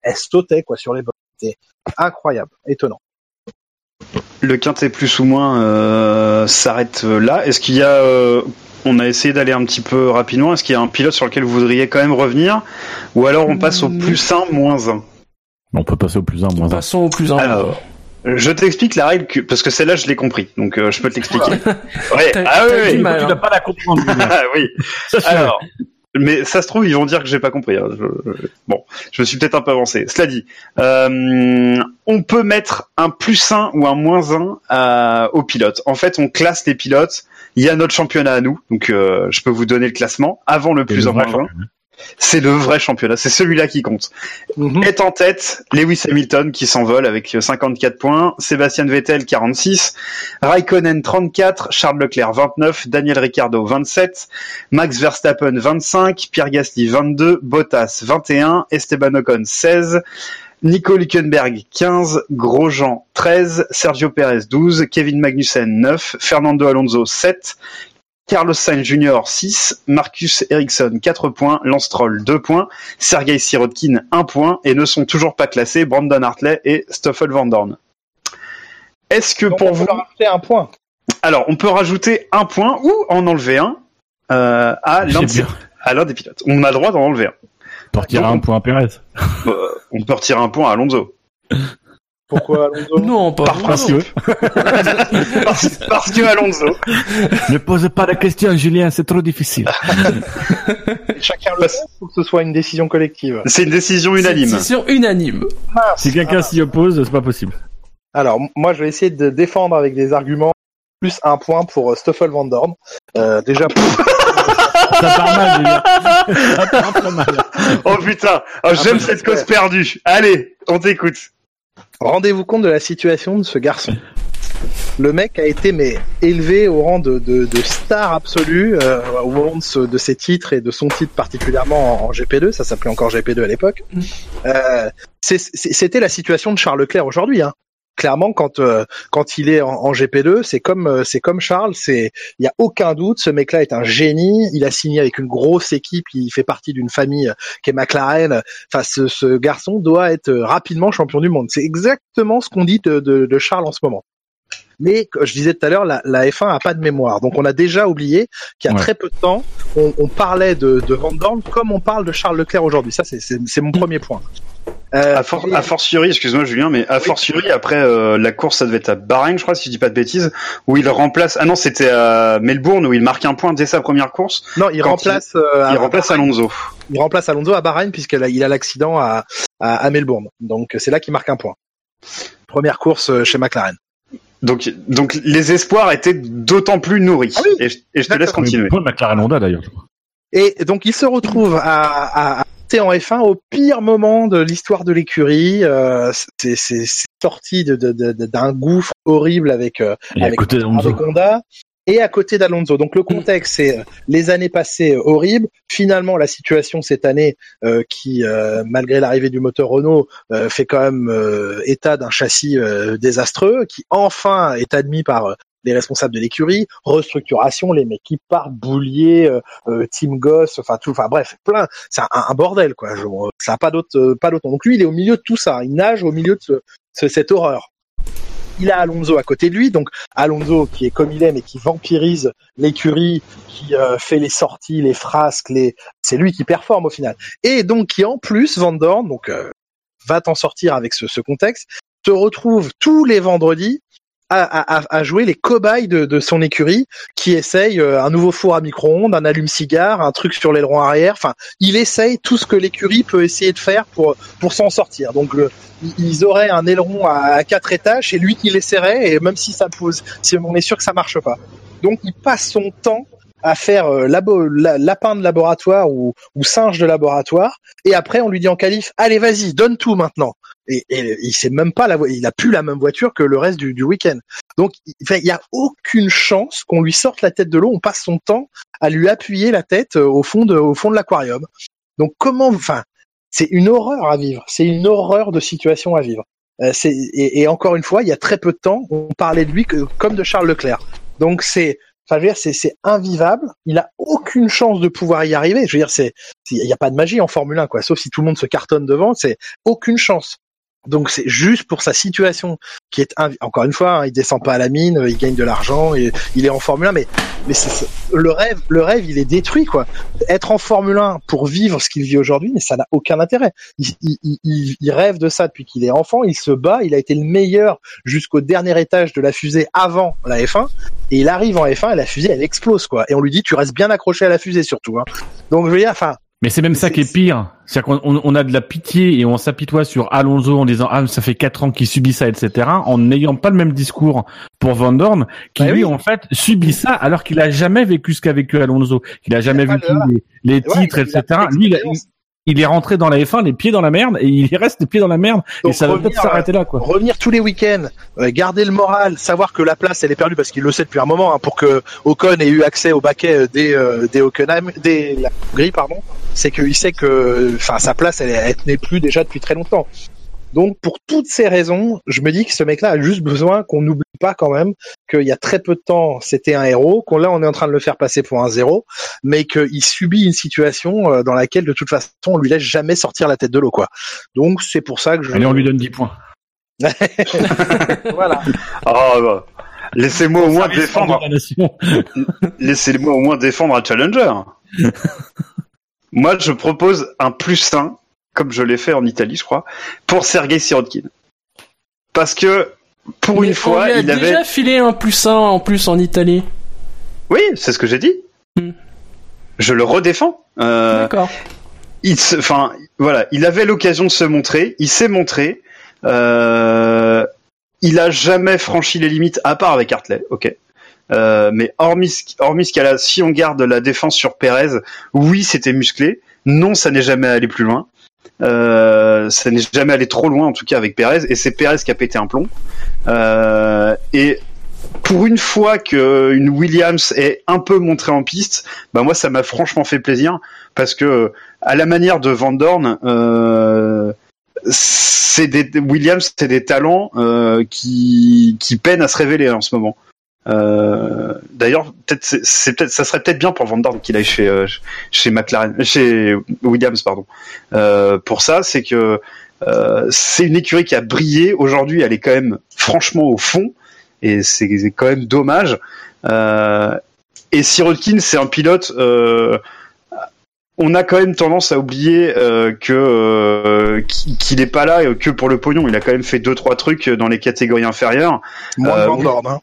elle sautait quoi sur les bords. C'était incroyable, étonnant. Le quintet plus ou moins euh, s'arrête là. Est-ce qu'il y a, euh, on a essayé d'aller un petit peu rapidement. Est-ce qu'il y a un pilote sur lequel vous voudriez quand même revenir, ou alors on passe au Mm. plus 1 moins 1 on peut passer au plus un moins un Passons au plus un. Alors, je t'explique la règle que, parce que celle-là je l'ai compris, donc euh, je peux te l'expliquer. ouais. Ah oui, oui. mal, tu hein. n'as pas la comprendre. Ah oui. Alors, mais ça se trouve, ils vont dire que j'ai pas compris. hein. Je- je- bon, je me suis peut-être un peu avancé. Cela dit, euh, on peut mettre un plus 1 ou un moins 1 à, aux pilotes. En fait, on classe les pilotes. Il y a notre championnat à nous, donc euh, je peux vous donner le classement avant le plus le 1 vrai moins 1. C'est le vrai championnat, c'est celui-là qui compte. Est en tête Lewis Hamilton qui s'envole avec 54 points, Sébastien Vettel 46, Raikkonen 34, Charles Leclerc 29, Daniel Ricciardo 27, Max Verstappen 25, Pierre Gasly 22, Bottas 21, Esteban Ocon 16, Nico Hülkenberg 15, Grosjean 13, Sergio Perez 12, Kevin Magnussen 9, Fernando Alonso 7, Carlos Sainz Jr. 6, Marcus Ericsson 4 points, Lance Stroll 2 points, Sergei Sirotkin 1 point et ne sont toujours pas classés Brandon Hartley et Stoffel Van Dorn. Est-ce que Donc, pour on peut vous... leur rajouter un point. Alors, on peut rajouter un point ou en enlever un euh, l'un à l'un des pilotes. On a le droit d'en enlever un. Pour retirer Donc, un point à Pérez. Euh, on peut retirer un point à Alonso. Pourquoi Alonso Non, pas Par principe. parce, parce que Alonso. ne pose pas la question, Julien, c'est trop difficile. Chacun le fait, faut que ce soit une décision collective. C'est une décision unanime. Décision unanime. Si quelqu'un s'y oppose, c'est pas possible. Alors, moi, je vais essayer de défendre avec des arguments plus un point pour euh, Stoffel Van Dorn. Euh, déjà, pour... Ça part mal, Julien. Ça part très mal. Oh putain, oh, j'aime peu cette cause perdue. Allez, on t'écoute. rendez-vous compte de la situation de ce garçon. Le mec a été mais élevé au rang de, de, de star absolue euh, au moment de, ce- de ses titres et de son titre particulièrement en, en GP2, ça s'appelait encore GP2 à l'époque. Euh, c'est- c'est- C'était la situation de Charles Leclerc aujourd'hui. Hein. Clairement quand euh, quand il est en, en GP2, c'est comme euh, c'est comme Charles, c'est il y a aucun doute, ce mec-là est un génie. Il a signé avec une grosse équipe, il fait partie d'une famille euh, qui est McLaren. Enfin, ce, ce garçon doit être rapidement champion du monde. C'est exactement ce qu'on dit de Charles en ce moment. Mais je disais tout à l'heure, la, la F1 a pas de mémoire, donc on a déjà oublié qu'il y a Ouais. très peu de temps, on, on parlait de, de Van Dorn comme on parle de Charles Leclerc aujourd'hui. Ça, c'est- c'est c'est mon premier point. Euh, A, for- a fortiori, excuse-moi Julien, mais a fortiori après euh, la course, ça devait être à Bahreïn, je crois, si je dis pas de bêtises, où il remplace. Ah non, c'était à Melbourne où il marque un point dès sa première course. non, il remplace, euh, Il remplace Alonso. il remplace Alonso à Bahreïn puisqu'il a, il a l'accident à, à, à Melbourne. Donc c'est là qu'il marque un point. Première course euh, chez McLaren. Donc, donc les espoirs étaient d'autant plus nourris. Ah oui, et, je- et je te laisse continuer. Paul McLaren Honda d'ailleurs. Et donc il se retrouve à, à, à monter en F1 au pire moment de l'histoire de l'écurie. Euh, c'est c'est- c'est sorti de- de- de- de- d'un gouffre horrible avec euh, avec, avec Honda et à côté d'Alonso. Donc le contexte, c'est euh, les années passées horribles. Finalement, la situation cette année, euh, qui euh, malgré l'arrivée du moteur Renault, euh, fait quand même euh, état d'un châssis euh, désastreux, qui enfin est admis par les responsables de l'écurie, restructuration, les mecs qui partent, Boulier, euh, Team Goss, enfin tout, enfin bref, plein, c'est un, un bordel quoi. Je- ça a pas d'autre, pas d'autre. Donc lui, il est au milieu de tout ça, il nage au milieu de ce- cette horreur. Il a Alonso à côté de lui, donc Alonso qui est comme il est, mais qui vampirise l'écurie, qui euh, fait les sorties, les frasques, les, c'est lui qui performe au final. Et donc qui en plus Van Dorn, donc euh, va t'en sortir avec ce, ce contexte, se retrouve tous les vendredis à, à, à- jouer les cobayes de, de son écurie, qui essaye euh, un nouveau four à micro-ondes, un allume-cigare, un truc sur l'aileron arrière. Enfin, il essaye tout ce que l'écurie peut essayer de faire pour pour s'en sortir. Donc le, ils auraient un aileron à, à quatre étages, c'est lui qui l'essaierait, et même si ça pose, si on est sûr que ça marche pas. Donc il passe son temps à faire euh, la- lapin de laboratoire ou, ou singe de laboratoire, et après on lui dit en qualif, allez vas-y, donne tout maintenant. Et, et il sait même pas la, il a plus la même voiture que le reste du, du week-end. Donc il enfin, il y a aucune chance qu'on lui sorte la tête de l'eau. On passe son temps à lui appuyer la tête euh, au fond de, au fond de l'aquarium. Donc comment, enfin, c'est une horreur à vivre. C'est une horreur de situation à vivre. Euh, et, et encore une fois, il y a très peu de temps, on parlait de lui que, comme de Charles Leclerc. Donc c'est, enfin, je veux c'est c'est invivable. Il a aucune chance de pouvoir y arriver. Je veux dire, c'est- il n'y a pas de magie en Formule 1, quoi. Sauf si tout le monde se cartonne devant, c'est aucune chance. Donc c'est juste pour sa situation qui est encore une fois, hein, il descend pas à la mine, il gagne de l'argent, et il est en Formule 1, mais mais c'est- le rêve, le rêve, il est détruit quoi. Être en Formule 1 pour vivre ce qu'il vit aujourd'hui, mais ça n'a aucun intérêt. Il, il- il- il- il rêve de ça depuis qu'il est enfant, il se bat, il a été le meilleur jusqu'au dernier étage de la fusée avant la F1, et il arrive en F1 et la fusée elle explose quoi. Et on lui dit tu restes bien accroché à la fusée surtout. Hein. Donc je veux dire, enfin Mais c'est même ça qui est pire. C'est-à-dire qu'on on- on a de la pitié et on s'apitoie sur Alonso en disant ah ça fait quatre ans qu'il subit ça etc. En n'ayant pas le même discours pour Van Dorn qui Bah lui oui. en fait subit ça alors qu'il a jamais vécu ce qu'a vécu Alonso. Il a jamais vécu le- les, les titres etc. pas Lui il, a- d'expérience. Il est rentré dans la F1 les pieds dans la merde et il reste les pieds dans la merde et ça va peut-être s'arrêter là quoi. revenir tous les week-ends, euh, garder le moral, savoir que la place elle est perdue parce qu'il le sait depuis un moment hein, pour que Ocon ait eu accès au baquet euh, des euh, des Hockenheim, des la Hongrie pardon, c'est qu'il sait que enfin sa place elle, elle tenait plus déjà depuis très longtemps. Donc pour toutes ces raisons, je me dis que ce mec-là a juste besoin qu'on n'oublie pas quand même qu'il y a très peu de temps c'était un héros, qu'on là on est en train de le faire passer pour un zéro, mais qu'il subit une situation euh, dans laquelle de toute façon on lui laisse jamais sortir la tête de l'eau quoi. Donc c'est pour ça que je Allez on lui donne 10 points. voilà. Ah, bah. Laissez-moi au moins défendre. Laissez-moi au moins défendre un challenger. Moi, je propose un plus 1, comme je l'ai fait en Italie, je crois, pour Sergei Sirotkin. Parce que, pour Mais une fois, il avait... déjà filé un plus un en plus en Italie. Oui, c'est ce que j'ai dit. Hmm. Je le redéfends. Euh, D'accord. il se- enfin, voilà, il avait l'occasion de se montrer, il s'est montré. Euh, il a jamais franchi les limites, à part avec Hartley, ok. Euh, mais hormis, hormis ce qu'elle a, si on garde la défense sur Perez, oui, c'était musclé. Non, ça n'est jamais allé plus loin. Euh, ça n'est jamais allé trop loin, en tout cas avec Perez, et c'est Perez qui a pété un plomb. Euh, et pour une fois que une Williams est un peu montrée en piste, bah moi ça m'a franchement fait plaisir parce que à la manière de Van Dorn, euh, c'est des Williams, c'est des talents euh, qui qui peinent à se révéler en ce moment. Euh, D'ailleurs, peut-être c'est- c'est peut-être ça serait peut-être bien pour Van Dorn qu'il aille chez euh, chez McLaren, chez Williams pardon. Euh, pour ça, c'est que euh, c'est une écurie qui a brillé aujourd'hui. Elle est quand même franchement au fond et c'est quand même dommage. Euh, et Sirotkin, c'est un pilote. Euh, on a quand même tendance à oublier euh, que euh, qu'il qu'il est pas là que pour le pognon. Il a quand même fait deux trois trucs dans les catégories inférieures, Moins de Van oui. Dorn, hein.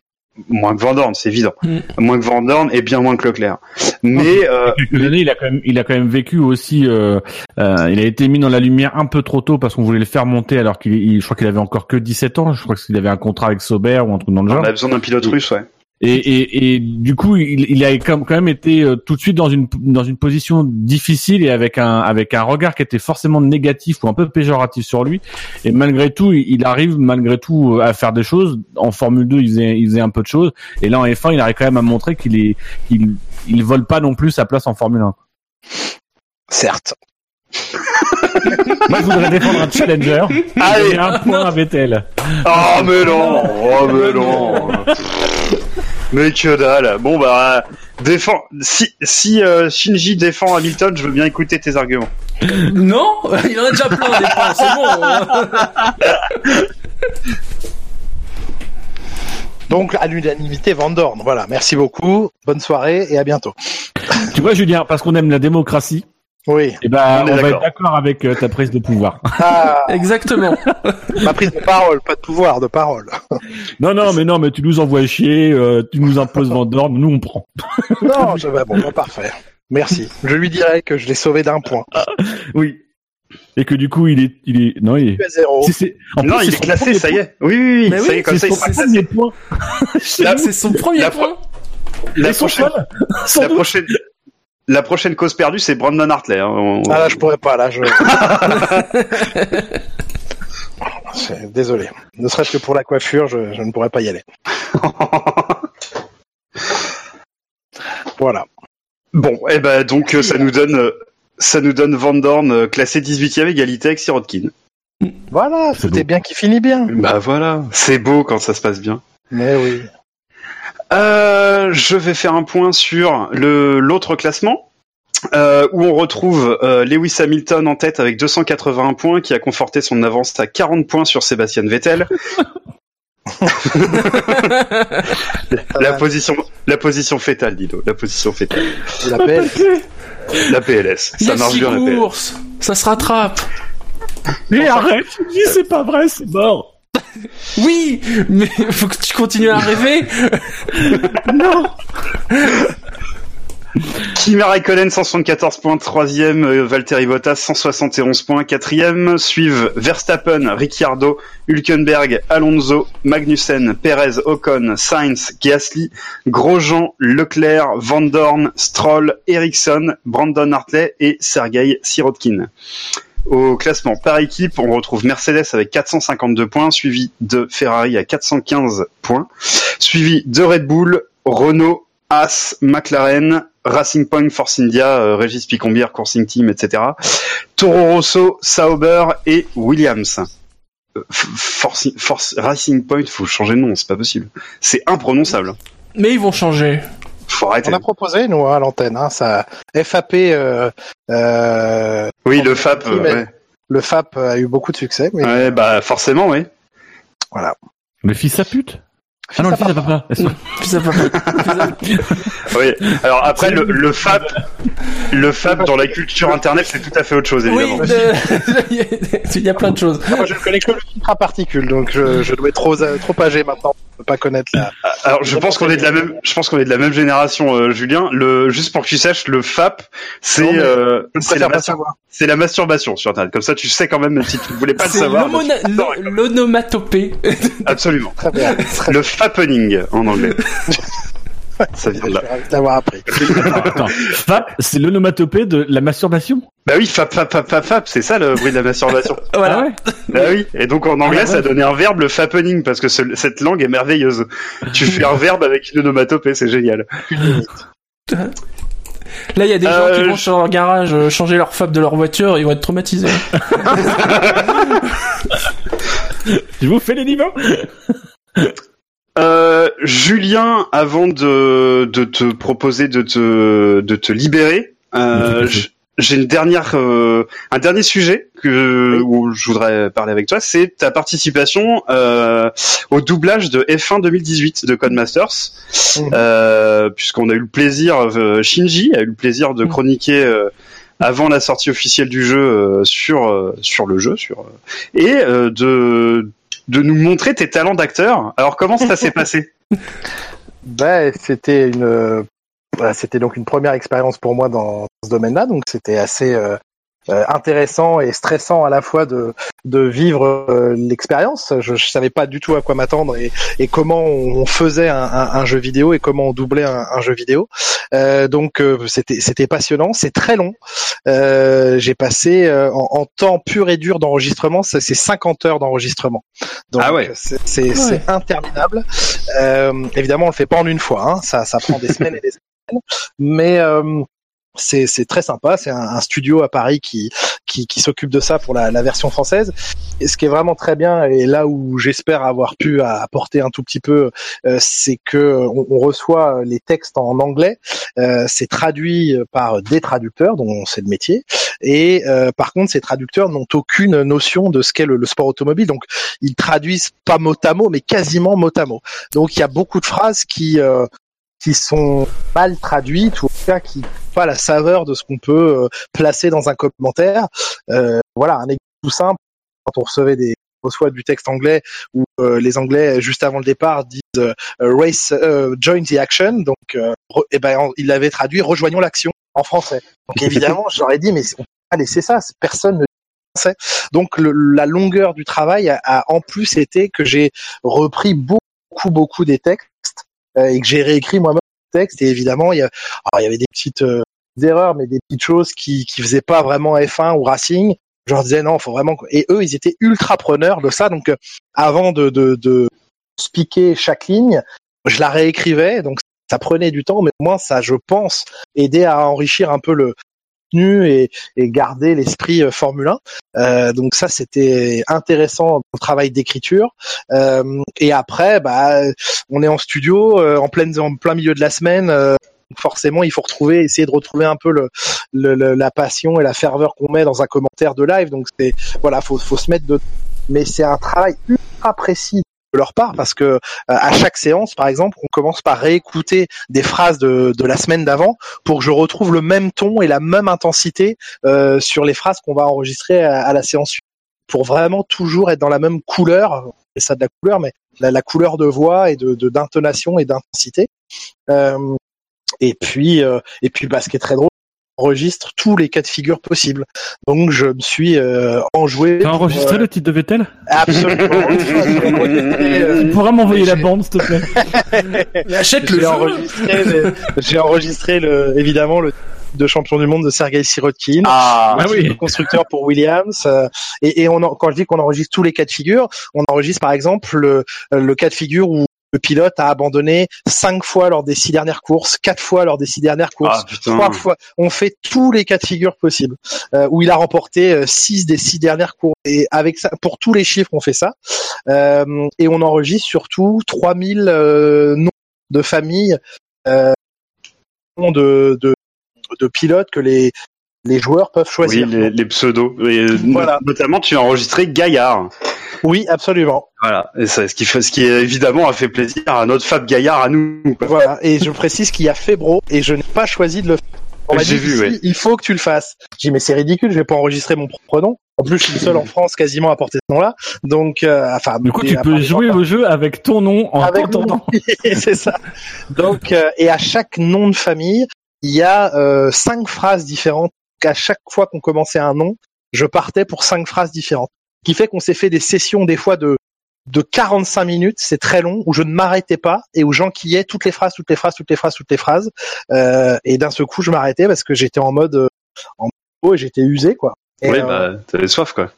Moins que Van Dorn, c'est évident. Mm. Moins que Van Dorn et bien moins que Leclerc. Mais euh, années, il a quand même, il a quand même vécu aussi. Euh, euh, il a été mis dans la lumière un peu trop tôt parce qu'on voulait le faire monter alors qu'il, il- je crois qu'il avait encore que 17 ans. Je crois qu'il avait un contrat avec Sauber ou un truc dans le on genre. a besoin d'un pilote russe, ouais. Et, et, et du coup, il, il a quand quand même été euh, tout de suite dans une dans une position difficile et avec un avec un regard qui était forcément négatif ou un peu péjoratif sur lui. Et malgré tout, il il arrive malgré tout à faire des choses. En Formule 2, il faisait, il faisait un peu de choses. Et là, en F1, il arrive quand même à montrer qu'il est qu'il il vole pas non plus sa place en Formule 1. Certes. Moi, je voudrais défendre un challenger. Allez. Un point à Vettel. Oh mais non, oh mais non. mais que dalle. Bon bah défend. Si si euh, Shinji défend Hamilton, je veux bien écouter tes arguments. Non, il en a déjà plein des points, c'est bon. Donc, à l'unanimité, Van Dorn. Voilà. Merci beaucoup. Bonne soirée et à bientôt. Tu vois, Julien, parce qu'on aime la démocratie, Oui. eh ben, On va d'accord. être d'accord avec euh, ta prise de pouvoir. Ah, Exactement. ma prise de parole, pas de pouvoir, de parole. Non, non, mais non, mais tu nous envoies chier, euh, tu nous imposes Vendorme, nous on prend. Non, je vais, bon, bah, parfait. Merci. Je lui dirai que je l'ai sauvé d'un point. Oui. Et que du coup, il est, il est, non, il est. Es zéro. En non, plus, il est son classé, premier ça y point. est. Oui oui, oui Mais ça oui, y est comme ça C'est son premier point. C'est son premier la- point. La Et prochaine, la prochaine, la prochaine cause perdue, c'est Brandon Hartley. hein. On- Ah là, je pourrais pas, là, je... Désolé. Ne serait-ce que pour la coiffure, je, je ne pourrais pas y aller. Voilà. Bon, et ben donc euh, ça nous donne, euh, ça nous donne Van Dorn euh, classé 18e égalité avec Sirotkin. Voilà, tout est beau. bien qui finit bien. Bah voilà, c'est beau quand ça se passe bien. Mais oui. Euh, je vais faire un point sur le l'autre classement. euh, où on retrouve euh, Lewis Hamilton en tête avec 281 points, qui a conforté son avance à 40 points sur Sébastien Vettel. La position, la position fétale, Dido, la position fétale. Je. La PLS, Il y ça marche bien la PLS. Ça se rattrape. Mais arrête, tu dis c'est pas vrai, c'est mort. Oui, mais faut que tu continues à rêver. Non. Kimi Raikkonen 174 points, troisième, euh, Valtteri Bottas 171 points, quatrième, suivent Verstappen, Ricciardo, Hülkenberg, Alonso, Magnussen, Perez, Ocon, Sainz, Gasly, Grosjean, Leclerc, Van Dorn, Stroll, Ericsson, Brandon Hartley et Sergei Sirotkin. Au classement par équipe, on retrouve Mercedes avec 452 points, suivi de Ferrari à 415 points, suivi de Red Bull, Renault, As, McLaren, Racing Point, Force India, euh, Régis Picombière, Coursing Team, etc. Toro Rosso, Sauber et Williams. Euh, Force, Force, Racing Point, faut changer de nom, c'est pas possible. C'est imprononçable. Mais ils vont changer. Faut arrêter. On a proposé, nous, à l'antenne, hein, ça, FAP, euh, euh, Oui, le FAP, Mais- ouais. le FAP a eu beaucoup de succès, mais Ouais, bah forcément, oui. Le fils à pute? Ah non, le fils à papa. Va- puis ça- Oui. Alors après, le, le FAP, le FAP dans la culture internet, c'est tout à fait autre chose, Oui, évidemment. de- il y a plein de choses. moi, je ne connais que le filtre à particules, donc je, je dois être trop, trop âgé maintenant pour ne pas connaître la. Alors, je pense qu'on est de la même, je pense qu'on est de la même génération, euh, Julien. Le, juste pour que tu saches, le FAP, c'est, euh, c'est la, mastur- masturbation sur internet. Comme ça, tu sais quand même, même si tu ne voulais pas le savoir. l'onomatopée. Absolument. Très bien. Très Le fappening en anglais. ça vient de là. L'avoir appris. Fap, c'est l'onomatopée de la masturbation. Bah oui, fap, fap, fap, fap, fap, c'est ça le bruit de la masturbation. Voilà. Ah ouais bah oui. Et donc en anglais, Ah, ça donné un verbe, le fappening, parce que ce- cette langue est merveilleuse. Tu fais un verbe avec une onomatopée, c'est génial. Là, il y a des gens Euh, qui vont je- sur leur garage euh, changer leur fab de leur voiture, ils vont être traumatisés. Je vous fais les niveaux. Euh, Julien, avant de, de te proposer de te, de te libérer, euh, j'ai une dernière, euh, un dernier sujet que où je voudrais parler avec toi, c'est ta participation euh, au doublage de F1 2018 de Codemasters, euh, puisqu'on a eu le plaisir, Shinji a eu le plaisir de chroniquer. euh, avant la sortie officielle du jeu euh, sur euh, sur le jeu sur euh, et euh, de de nous montrer tes talents d'acteur. Alors comment ça s'est passé? Ben, c'était une, euh, voilà, c'était donc une première expérience pour moi dans ce domaine-là, donc c'était assez euh, euh, intéressant et stressant à la fois de de vivre euh, l'expérience. Je, je savais pas du tout à quoi m'attendre et, et comment on faisait un, un- un jeu vidéo et comment on doublait un, un jeu vidéo. Euh, donc euh, c'était c'était passionnant. C'est très long. Euh, J'ai passé euh, en, en temps pur et dur d'enregistrement, c'est 50 heures d'enregistrement. Donc Ah ouais. c'est c'est- c'est interminable. Euh, évidemment, on le fait pas en une fois. Hein. Ça, ça prend des semaines et des semaines. Mais euh, c'est c'est très sympa. C'est un, un studio à Paris qui qui, qui s'occupe de ça pour la, la version française. Et ce qui est vraiment très bien et là où j'espère avoir pu apporter un tout petit peu, euh, c'est que on, on reçoit les textes en anglais. Euh, c'est traduit par des traducteurs dont c'est le métier. Et euh, par contre, ces traducteurs n'ont aucune notion de ce qu'est le, le sport automobile. Donc ils traduisent pas mot à mot, mais quasiment mot à mot. Donc il y a beaucoup de phrases qui euh, qui sont mal traduites ou en tout cas qui n'ont pas la saveur de ce qu'on peut euh, placer dans un commentaire. Euh, voilà, un exemple tout simple. Quand on recevait des on reçoit du texte anglais où euh, les Anglais juste avant le départ disent euh, race euh, join the action, donc euh, re- eh ben il l'avait traduit rejoignons l'action en français. Donc évidemment, j'aurais dit mais on peut pas laisser ça, personne ne. Donc le- la longueur du travail a, a en plus été que j'ai repris beaucoup beaucoup des textes et que j'ai réécrit moi-même le texte. Et évidemment il y, a, alors, il y avait des petites euh, erreurs mais des petites choses qui qui faisaient pas vraiment F1 ou Racing. Je leur disais non faut vraiment et eux ils étaient ultra preneurs de ça. Donc euh, avant de de, de speaker chaque ligne je la réécrivais. Donc ça prenait du temps mais au moins ça je pense aidait à enrichir un peu le et, et garder l'esprit euh, Formule 1 Euh, donc ça c'était intéressant le travail d'écriture. Euh, et après bah on est en studio en pleine en plein milieu de la semaine. Forcément il faut retrouver essayer de retrouver un peu le, le- le- la passion et la ferveur qu'on met dans un commentaire de live. Donc c'est voilà faut faut se mettre de mais c'est un travail ultra précis leur part parce que euh, à chaque séance par exemple on commence par réécouter des phrases de, de la semaine d'avant pour que je retrouve le même ton et la même intensité euh, sur les phrases qu'on va enregistrer à, à la séance suivante. Pour vraiment toujours être dans la même couleur et ça de la couleur mais la, la couleur de voix et de d'intonation et d'intensité. Euh, et puis euh, et puis bah, ce qui est très drôle enregistre tous les cas de figure possibles. Donc je me suis euh, enjoué T'as pour, enregistré euh, le titre de Vettel? Absolument. Tu pourras m'envoyer la bande, s'il te plaît. Achète le j'ai enregistré, le- j'ai enregistré le, évidemment le de champion du monde de Sergei Sirotkin, Ah, Ah oui. le constructeur pour Williams. euh, et, et on en- quand je dis qu'on enregistre tous les cas de figure, on enregistre par exemple le, le cas de figure où le pilote a abandonné cinq fois lors des six dernières courses, quatre fois lors des six dernières courses, ah putain. trois fois. On fait tous les cas de figure possibles euh, où il a remporté euh, six des six dernières courses. Et avec ça, pour tous les chiffres, on fait ça. Euh, et on enregistre surtout 3000 euh, noms de familles euh, de, de, de pilotes que les les joueurs peuvent Oui, choisir. les, les pseudos. Et, Voilà. Notamment, tu as enregistré Gaillard. Oui, absolument. Voilà. Et ça, ce qui fait, ce qui évidemment a fait plaisir à notre Fab Gaillard à nous. quoi. Voilà. Et je précise qu'il y a Febro et je n'ai pas choisi de le faire. On m'a J'ai dit vu, ouais. il faut que tu le fasses. J'ai dit mais c'est ridicule, je vais pas enregistrer mon propre nom. En plus, je suis le seul en France quasiment à porter ce nom-là. Donc, euh, enfin, Du coup, tu à peux jouer au jeu avec ton nom en avec t'entendant. mon- c'est ça. Donc, euh, et à chaque nom de famille, il y a euh, cinq phrases différentes. À chaque fois qu'on commençait un nom, je partais pour cinq phrases différentes. Qui fait qu'on s'est fait des sessions des fois de de 45 minutes, c'est très long, où je ne m'arrêtais pas et où j'enquillais toutes les phrases, toutes les phrases, toutes les phrases, toutes les phrases. Euh, et d'un seul coup, je m'arrêtais parce que j'étais en mode euh, en mode et j'étais usé quoi. Et, Oui, euh, bah, t'avais soif, quoi.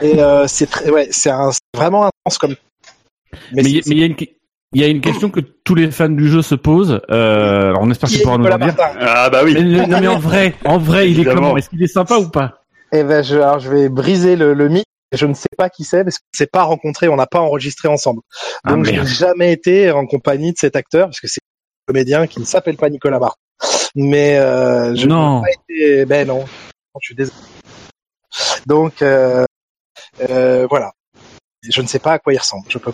et euh, c'est très, ouais, c'est un- c'est vraiment intense comme. Mais il y, c'est- mais il y a une, Il y a une question que tous les fans du jeu se posent. Euh, alors on espère que Qui tu est pourras nous dire. Ah bah oui. Mais, non mais en vrai, en vrai, il est Évidemment. comment Est-ce qu'il est sympa ou pas? Eh ben, je, alors je vais briser le, le mythe. Je ne sais pas qui c'est parce qu'on ne s'est pas rencontré, on n'a pas enregistré ensemble. Ah, Donc je n'ai jamais été en compagnie de cet acteur parce que c'est un comédien qui ne s'appelle pas Nicolas Martin. Mais euh, je Non. n'ai pas été. Ben non, je suis désolé. Donc euh, euh, voilà. Je ne sais pas à quoi il ressemble. Je peux.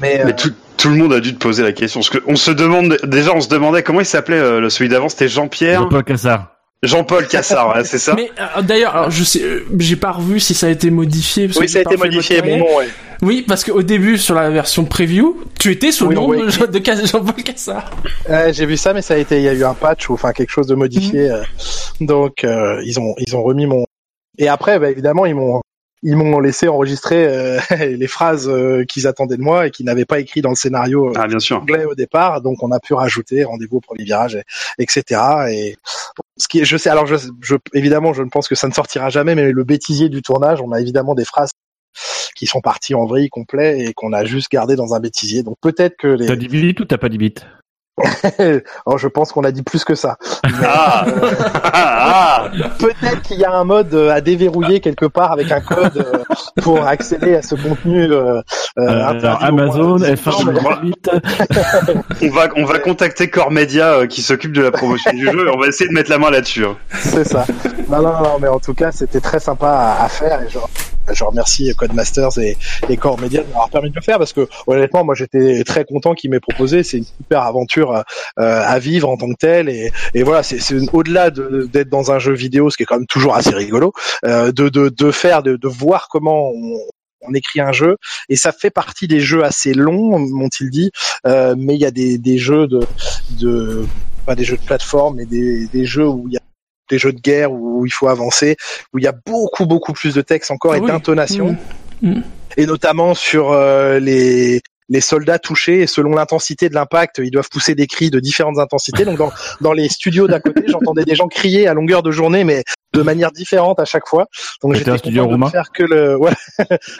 Mais, euh, Mais tout, tout le monde a dû te poser la question. Parce que on se demande déjà, on se demandait comment il s'appelait euh, le celui d'avant. C'était Jean-Pierre, Jean-Paul Cassard. Jean-Paul Cassard, ouais, c'est ça. Mais euh, d'ailleurs, je sais, euh, j'ai pas revu si ça a été modifié. parce oui, que ça a été modifié. ouais. Oui, parce qu'au début, sur la version preview, tu étais sous Oui, le nom oui. de, Jean-Paul Cassard. Ouais, J'ai vu ça, mais ça a été. Il y a eu un patch ou enfin quelque chose de modifié. euh, donc euh, ils ont ils ont remis mon. Et après, bah, évidemment, ils m'ont ils m'ont laissé enregistrer euh, les phrases euh, qu'ils attendaient de moi et qu'ils n'avaient pas écrit dans le scénario Ah bien sûr. anglais au départ. Donc on a pu rajouter rendez-vous au premier virage, et- etc. Et ce qui je sais. Alors je, je évidemment, je ne pense que ça ne sortira jamais, mais le bêtisier du tournage, on a évidemment des phrases qui sont parties en vrille complet et qu'on a juste gardé dans un bêtisier. Donc peut-être que les T'as dit bit ou t'as pas dit oh, je pense qu'on a dit plus que ça. Ah, ah, Peut-être qu'il y a un mode euh, à déverrouiller quelque part avec un code euh, pour accéder à ce contenu. Euh, Amazon, moins de- F1 Non, mais- bit. on va on va contacter Core Media euh, qui s'occupe de la promotion du jeu et on va essayer de mettre la main là-dessus. hein. C'est ça. Non, non, non, mais en tout cas, c'était très sympa à, à faire et je, je remercie Codemasters et, et Core Media de m'avoir permis de le faire parce que honnêtement, moi, j'étais très content qu'ils m'aient proposé. C'est une super aventure euh, à vivre en tant que telle. Et, voilà, c'est au-delà de- d'être dans un jeu vidéo, ce qui est quand même toujours assez rigolo, euh, de, de, de faire, de, de voir comment on, on écrit un jeu. Et ça fait partie des jeux assez longs, m'ont-ils dit, euh, mais il y a des, des jeux de, de pas des jeux de plateforme, mais des, des jeux où il y a des jeux de guerre où il faut avancer, où il y a beaucoup beaucoup plus de texte encore et Ah oui. d'intonation, Mm. et notamment sur euh, les les soldats touchés et selon l'intensité de l'impact, ils doivent pousser des cris de différentes intensités. Donc dans, dans les studios d'à côté, j'entendais des gens crier à longueur de journée, mais de manière différente à chaque fois. Donc j'étais content de ne faire que le ouais,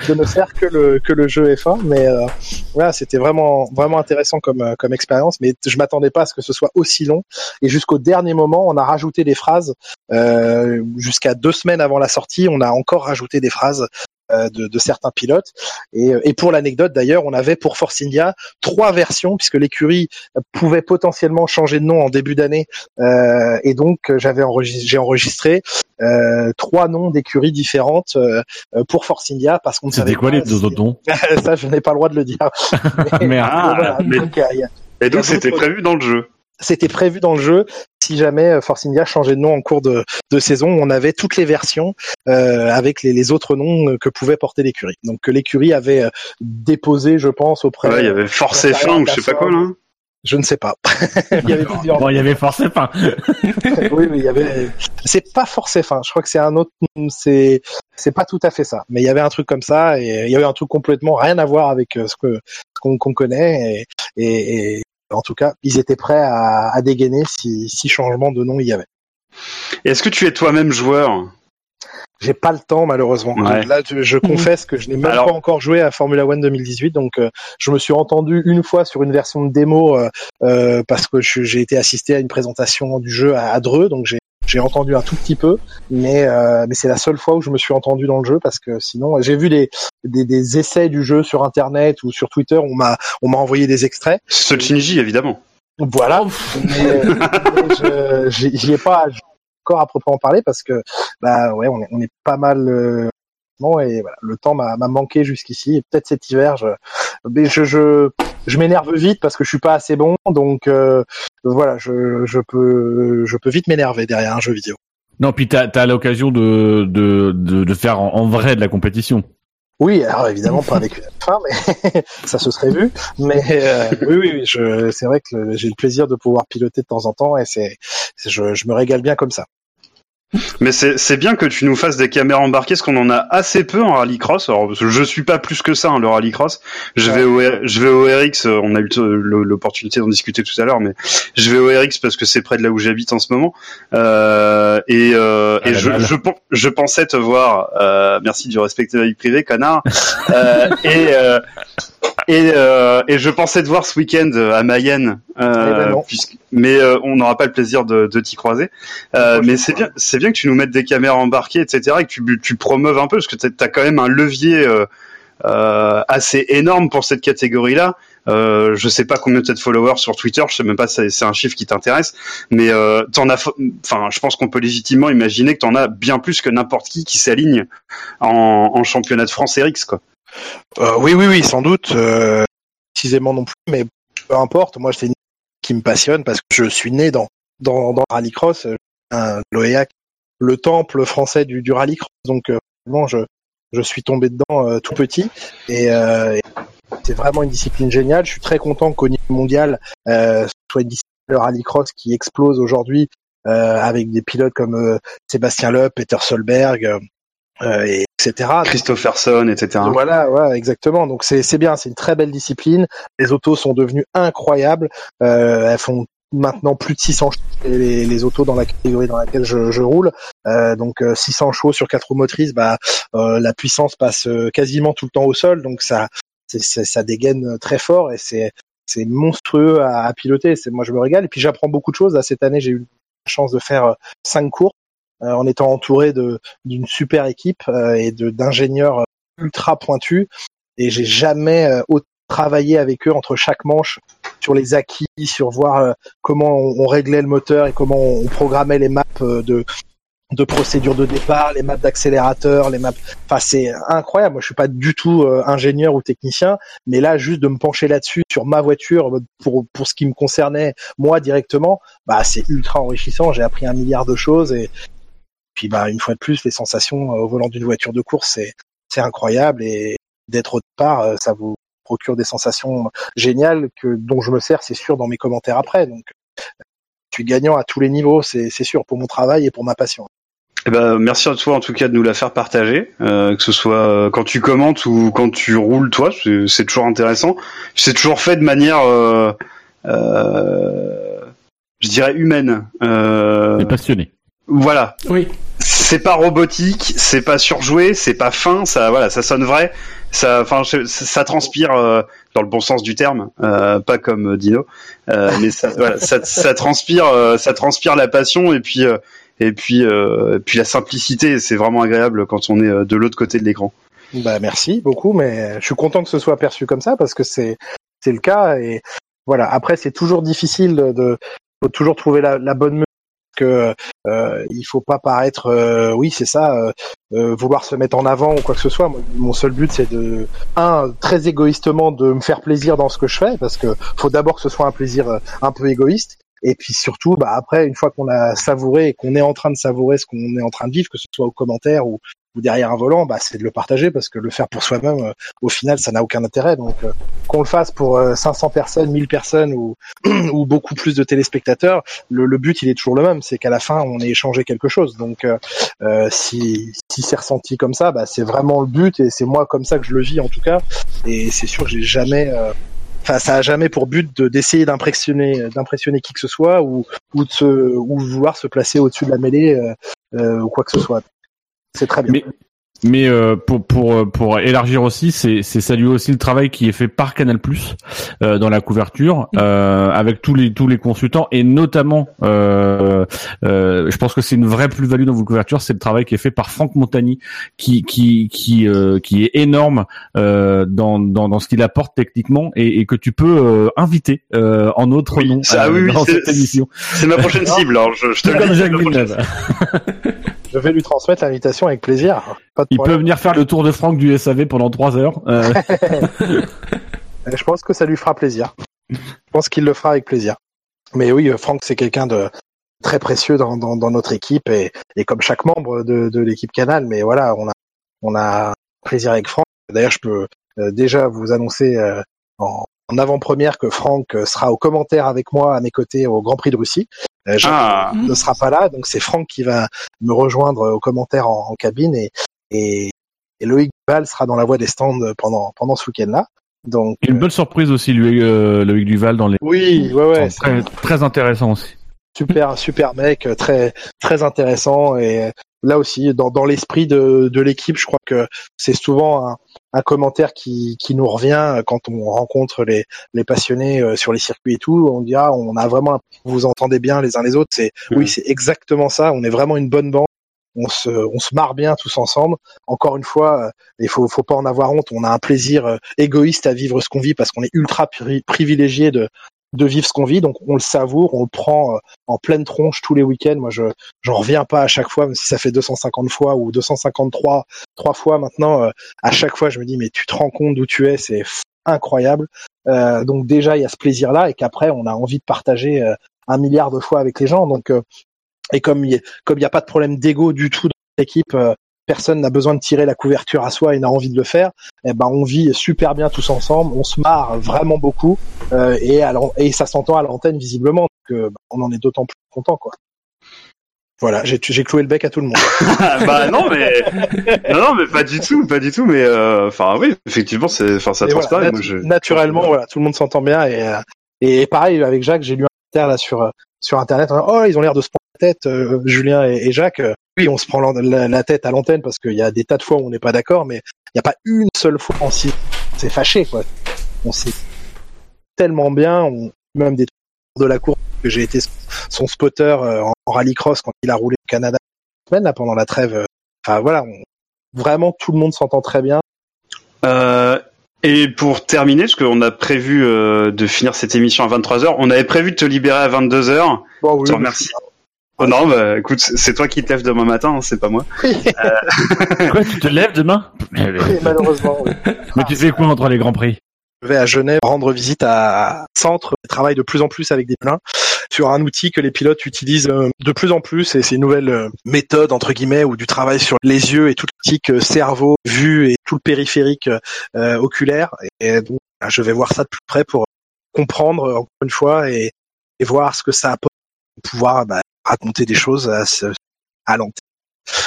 de ne faire que le que le jeu F1, mais euh, voilà, c'était vraiment vraiment intéressant comme euh, comme expérience. Mais je m'attendais pas à ce que ce soit aussi long. Et jusqu'au dernier moment, on a rajouté des phrases. Euh, Jusqu'à deux semaines avant la sortie, on a encore rajouté des phrases de, de certains pilotes. Et, et pour l'anecdote d'ailleurs, on avait pour Force India trois versions puisque l'écurie pouvait potentiellement changer de nom en début d'année. Euh, et donc j'avais enregistré, j'ai enregistré euh, trois noms d'écuries différentes euh, euh, pour Force India parce qu'on ne savait C'était quoi pas les deux autres noms? Ça, je n'ai pas le droit de le dire. Mais- Merde. Ah, voilà, mais- donc, il y a- Et donc c'était prévu dans le jeu. C'était prévu dans le jeu. Si jamais euh, Force India changeait de nom en cours de, de saison, on avait toutes les versions euh, avec les, les autres noms euh, que pouvait porter l'écurie. Donc que l'écurie avait euh, déposé, je pense, auprès. Ouais, il y avait Force Ouais, F1 ou je sais pas quoi là. Je ne sais pas. il y avait plusieurs. Bon, il y avait forcément pas. oui, mais il y avait. C'est pas Force F1. Je crois que c'est un autre. C'est c'est pas tout à fait ça. Mais il y avait un truc comme ça et il y avait un truc complètement rien à voir avec euh, ce que ce qu'on qu'on connaît et, et, et en tout cas, ils étaient prêts à, à dégainer si, si changement de nom il y avait. Est-ce que tu es toi-même joueur? J'ai pas le temps malheureusement. Ouais. Là, je, je confesse que je n'ai même Alors- pas encore joué à Formula One 2018, donc euh, je me suis entendu une fois sur une version de démo euh, euh, parce que j'ai été assisté à une présentation du jeu à, à Dreux, donc j'ai j'ai entendu un tout petit peu, mais euh, mais c'est la seule fois où je me suis entendu dans le jeu parce que sinon j'ai vu des, des des essais du jeu sur internet ou sur Twitter, on m'a on m'a envoyé des extraits. Sochinji évidemment. Voilà, mais, mais je j'y ai pas encore à proprement parler parce que bah ouais on est, on est pas mal euh, bon, et voilà, le temps m'a m'a manqué jusqu'ici et peut-être cet hiver je mais je je, je m'énerve vite parce que je suis pas assez bon donc euh, voilà je, je peux je peux vite m'énerver derrière un jeu vidéo. Non, puis t'as as, l'occasion de, de, de, de faire en, en vrai de la compétition. Oui, alors évidemment pas avec une fin, mais ça se serait vu. Mais euh, oui, oui, oui, je, c'est vrai que j'ai le plaisir de pouvoir piloter de temps en temps et c'est, c'est- je, je me régale bien comme ça. Mais c'est bien que tu nous fasses des caméras embarquées, parce qu'on en a assez peu en rallycross. Alors je suis pas plus que ça hein, le rallycross. Je vais au R- je vais au RX. euh, On a eu l'opportunité d'en discuter tout à l'heure, mais je vais au RX parce que c'est près de là où j'habite en ce moment. Euh, et euh, À et je, je pen- je pensais te voir. Euh, merci de respecter la vie privée, connard. Euh, et euh, et, euh, et je pensais te voir ce week-end à Mayenne, euh, Eh ben puisque- mais euh, on n'aura pas le plaisir de, de t'y croiser. Euh, mais c'est bien, c'est bien que tu nous mettes des caméras embarquées, etc., et que tu, tu promeuves un peu, parce que t'as as quand même un levier euh, euh, assez énorme pour cette catégorie-là. Euh, je sais pas combien tu as de followers sur Twitter, je sais même pas si c'est- c'est un chiffre qui t'intéresse, mais euh, t'en as, enfin, je pense qu'on peut légitimement imaginer que t'en as bien plus que n'importe qui qui s'aligne en, championnat de France RX, quoi. Oui, oui, oui, sans doute. Précisément non plus, mais peu importe. Moi, c'est une qui me passionne parce que je suis né dans dans, dans rallycross, un l'OEAC, le temple français du, du rallycross. Donc, euh, vraiment, je je suis tombé dedans euh, tout petit et, euh, et c'est vraiment une discipline géniale. Je suis très content qu'au niveau mondial, euh, soit une discipline le rallycross qui explose aujourd'hui euh, avec des pilotes comme euh, Sébastien Loeb, Peter Solberg, euh, et etc. Christopherson, etc. Voilà, ouais, exactement. Donc c'est c'est bien, c'est une très belle discipline. Les autos sont devenues incroyables. Euh, elles font maintenant plus de 600 chevaux les, les autos dans la catégorie dans laquelle je, je roule. Euh, donc euh, 600 chevaux sur quatre roues motrices, bah euh, la puissance passe euh, quasiment tout le temps au sol, donc ça c'est- c'est- ça dégaine très fort et c'est c'est monstrueux à, à piloter. C'est moi je me régale et puis j'apprends beaucoup de choses. Là, cette année j'ai eu la chance de faire euh, cinq cours euh, en étant entouré de d'une super équipe euh, et de d'ingénieurs ultra pointus et j'ai jamais euh, autant travaillé avec eux entre chaque manche sur les acquis, sur voir euh, comment on, réglait le moteur et comment on, programmait les maps euh, de de procédure de départ, les maps d'accélérateur, les maps. Enfin, c'est incroyable. Moi, je suis pas du tout euh, ingénieur ou technicien, mais là, juste de me pencher là-dessus sur ma voiture pour pour ce qui me concernait moi directement, bah c'est ultra enrichissant. J'ai appris un milliard de choses et puis bah une fois de plus, les sensations au volant d'une voiture de course, c'est c'est incroyable et d'être autre part, euh, ça vous procure des sensations géniales que dont je me sers, c'est sûr, dans mes commentaires après. Donc, je suis gagnant à tous les niveaux, c'est sûr, pour mon travail et pour ma passion. Eh ben, merci à toi en tout cas de nous la faire partager, euh, que ce soit euh, quand tu commentes ou quand tu roules toi, c'est toujours intéressant. C'est toujours fait de manière, euh, euh, je dirais humaine. Euh, T'es passionné. voilà, Oui. c'est pas robotique, c'est pas surjoué, c'est pas fin, ça voilà, ça sonne vrai, ça enfin ça, transpire euh, dans le bon sens du terme, euh, pas comme Dino, euh, mais ça, voilà, ça, ça transpire euh, ça transpire la passion et puis euh, et puis euh, puis la simplicité, c'est vraiment agréable quand on est euh, de l'autre côté de l'écran. Bah merci beaucoup, mais je suis content que ce soit perçu comme ça parce que c'est c'est le cas et voilà. Après, c'est toujours difficile de, de faut toujours trouver la, la bonne que euh, il faut pas paraître euh, oui c'est ça euh, euh, vouloir se mettre en avant ou quoi que ce soit. Mon seul but c'est de un très égoïstement de me faire plaisir dans ce que je fais parce que faut d'abord que ce soit un plaisir euh, un peu égoïste. Et puis surtout bah après une fois qu'on a savouré et qu'on est en train de savourer ce qu'on est en train de vivre que ce soit au commentaire ou ou derrière un volant, bah, c'est de le partager parce que le faire pour soi-même, euh, au final, ça n'a aucun intérêt. Donc, euh, qu'on le fasse pour euh, 500 personnes, 1000 personnes ou, ou beaucoup plus de téléspectateurs, le, le but, il est toujours le même. C'est qu'à la fin, on ait échangé quelque chose. Donc, euh, euh, si, si c'est ressenti comme ça, bah, c'est vraiment le but et c'est moi comme ça que je le vis en tout cas. Et c'est sûr que j'ai jamais, euh, Enfin, ça a jamais pour but de d'essayer d'impressionner, d'impressionner qui que ce soit, ou ou de se, ou vouloir se placer au-dessus de la mêlée euh, ou quoi que ce soit. C'est très bien. Mais mais euh, pour pour euh, pour élargir aussi, c'est c'est saluer aussi le travail qui est fait par Canal Plus euh, dans la couverture euh, avec tous les tous les consultants et notamment, euh, euh, je pense que c'est une vraie plus-value dans vos couvertures, c'est le travail qui est fait par Franck Montagny qui qui qui euh, qui est énorme euh, dans dans dans ce qu'il apporte techniquement et, et que tu peux euh, inviter euh, en autre Oui, nom ça, euh, oui, oui, dans c'est- cette émission. C'est ma prochaine cible, alors je, je te le dis. Je vais lui transmettre l'invitation avec plaisir. Pas de Il peut venir faire le tour de Franck du SAV pendant trois heures. Euh, Je pense que ça lui fera plaisir. Je pense qu'il le fera avec plaisir. Mais oui, Franck, c'est quelqu'un de très précieux dans, dans, dans notre équipe et, et comme chaque membre de, de l'équipe Canal. Mais voilà, on a, on a plaisir avec Franck. D'ailleurs, je peux euh, déjà vous annoncer euh, en, avant-première que Franck sera au commentaire avec moi à mes côtés au Grand Prix de Russie. Euh, Jacques Ah, ne sera pas là, donc c'est Franck qui va me rejoindre au commentaire en, en cabine et, et, et Loïc Duval sera dans la voie des stands pendant pendant ce week-end-là. Donc Une bonne surprise aussi, lui, euh, Loïc Duval dans les. oui, ouais, ouais, c'est très, très intéressant aussi. super super mec, euh, très très intéressant et euh, là aussi dans, dans l'esprit de, de l'équipe, je crois que c'est souvent un, un commentaire qui, qui nous revient euh, quand on rencontre les, les passionnés euh, sur les circuits et tout. On dit ah on a vraiment vous entendez bien les uns les autres. C'est oui c'est exactement ça. On est vraiment une bonne bande. On se on se marre bien tous ensemble. Encore une fois, euh, il faut faut pas en avoir honte. On a un plaisir égoïste à vivre ce qu'on vit parce qu'on est ultra pri- privilégié de de vivre ce qu'on vit. Donc on le savoure, on le prend euh, en pleine tronche tous les week-ends. Moi, je j'en reviens pas à chaque fois, même si ça fait 250 fois ou 253 trois fois maintenant. euh, à chaque fois, je me dis mais tu te rends compte d'où tu es, c'est incroyable. Euh, donc déjà, il y a ce plaisir-là et qu'après, on a envie de partager euh, un milliard de fois avec les gens. Donc euh, et comme il comme il n'y a pas de problème d'ego du tout dans l'équipe. Personne n'a besoin de tirer la couverture à soi et n'a envie de le faire. Eh ben, on vit super bien tous ensemble. On se marre vraiment beaucoup euh, et, à et ça s'entend à l'antenne visiblement. Donc, euh, on en est d'autant plus content, quoi. Voilà, j'ai cloué le bec à tout le monde. bah non mais non, non mais pas du tout, pas du tout. Mais euh, enfin oui, effectivement, c'est enfin ça Et voilà, transparaît. nat- je... naturellement, voilà, tout le monde s'entend bien et euh, et pareil avec Jacques, j'ai lu un commentaire là sur euh, sur internet. Oh, ils ont l'air de se prendre la tête, euh, Julien et, et Jacques. Oui, on se prend la, tête à l'antenne parce qu'il y a des tas de fois où on n'est pas d'accord, mais il n'y a pas une seule fois en si c'est fâché quoi. On s'est tellement bien, on même des de la course que j'ai été son spotter euh, en, en rallycross quand il a roulé au Canada la semaine là pendant la trêve. euh, Enfin voilà, on- vraiment tout le monde s'entend très bien. Euh, et pour terminer, parce qu'on a prévu euh, de finir cette émission à 23h, on avait prévu de te libérer à 22h. Bon, oui, Je te remercie. Oh non, bah écoute, c'est toi qui te lèves demain matin, hein, c'est pas moi. Quoi, tu te lèves demain? Mais, oui, malheureusement. oui. mais tu fais quoi entre les grands prix? Je vais à Genève rendre visite à centre qui travaille de plus en plus avec des pleins sur un outil que les pilotes utilisent euh, de plus en plus et c'est une nouvelle euh, méthode entre guillemets ou du travail sur les yeux et tout l'optique euh, cerveau, vue et tout le périphérique euh, oculaire et donc là, je vais voir ça de plus près pour comprendre euh, encore une fois et, et voir ce que ça apporte pour pouvoir bah, raconter des choses à, à l'antenne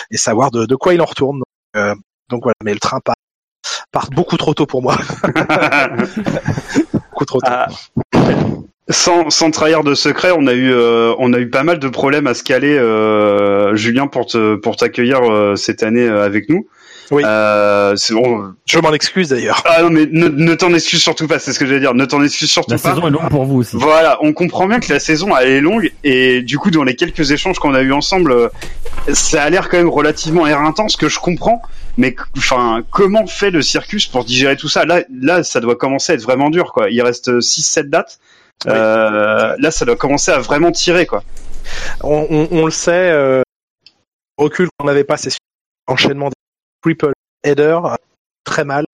et savoir de, de quoi il en retourne. Donc, euh, donc voilà, mais le train part, part beaucoup trop tôt pour moi, beaucoup trop tôt. Ah, sans, sans trahir de secret, on a eu euh, on a eu pas mal de problèmes à se caler, euh, Julien, pour te pour t'accueillir cette année avec nous. Oui. Euh, c'est bon. Je m'en excuse d'ailleurs. Ah non mais ne, ne t'en excuse surtout pas, c'est ce que j'allais dire. Ne t'en excuse surtout La pas. saison est longue pour vous aussi. Voilà, on comprend bien que la saison elle est longue et du coup dans les quelques échanges qu'on a eu ensemble, ça a l'air quand même relativement éreintant, ce que je comprends. Mais enfin, comment fait le circus pour digérer tout ça? Là, là, ça doit commencer à être vraiment dur, quoi. Il reste 6-7 dates. Oui. Euh, là, ça doit commencer à vraiment tirer, quoi. On, on, on le sait, euh, recul qu'on n'avait pas, c'est enchaînement des triple headers, euh, très mal.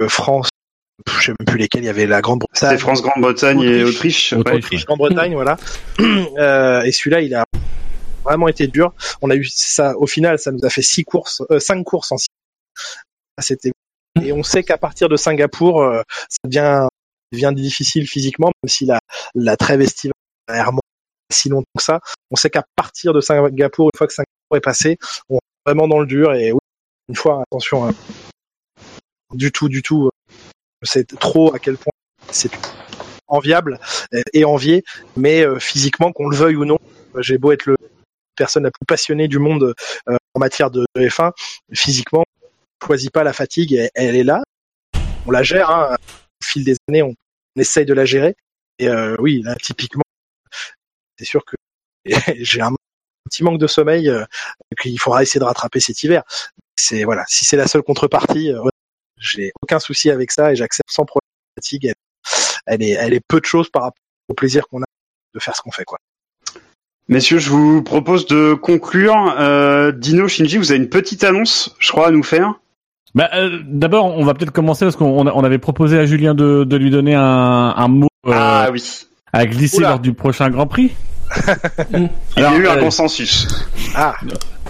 Euh, France, je sais même plus lesquels, il y avait la Grande-Bretagne. C'est France, Grande-Bretagne et Autriche. Autriche. ouais. Autriche, Grande-Bretagne, voilà. Euh, et celui-là, il a vraiment été dur. On a eu ça, au final, ça nous a fait six courses, euh, cinq courses en six. C'était et on sait qu'à partir de Singapour, euh, ça devient, devient difficile physiquement, même si la, la trêve estivale vraiment si longtemps que ça. On sait qu'à partir de Singapour, une fois que Singapour est passé, on est vraiment dans le dur et oui, une fois, attention, hein, du tout, du tout, euh, c'est trop à quel point c'est enviable euh, et envié, mais euh, physiquement, qu'on le veuille ou non, j'ai beau être le personne la plus passionnée du monde en matière de, de F1, physiquement, on choisit pas la fatigue, elle est là, on la gère, hein, au fil des années, on, essaye de la gérer, et oui, là, typiquement, c'est sûr que j'ai un petit manque de sommeil euh, qu'il faudra essayer de rattraper cet hiver. C'est voilà, si c'est la seule contrepartie, euh, j'ai aucun souci avec ça et j'accepte sans problème la fatigue. Elle, elle est, elle est peu de choses par rapport au plaisir qu'on a de faire ce qu'on fait, quoi. Messieurs, je vous propose de conclure. Euh, Dino, Shinji, vous avez une petite annonce, je crois, à nous faire. Bah, euh, D'abord, on va peut-être commencer parce qu'on on avait proposé à Julien de, de lui donner un, un mot euh, Ah oui. à glisser Oula. lors du prochain Grand Prix. Il y a eu un euh, consensus. Ah,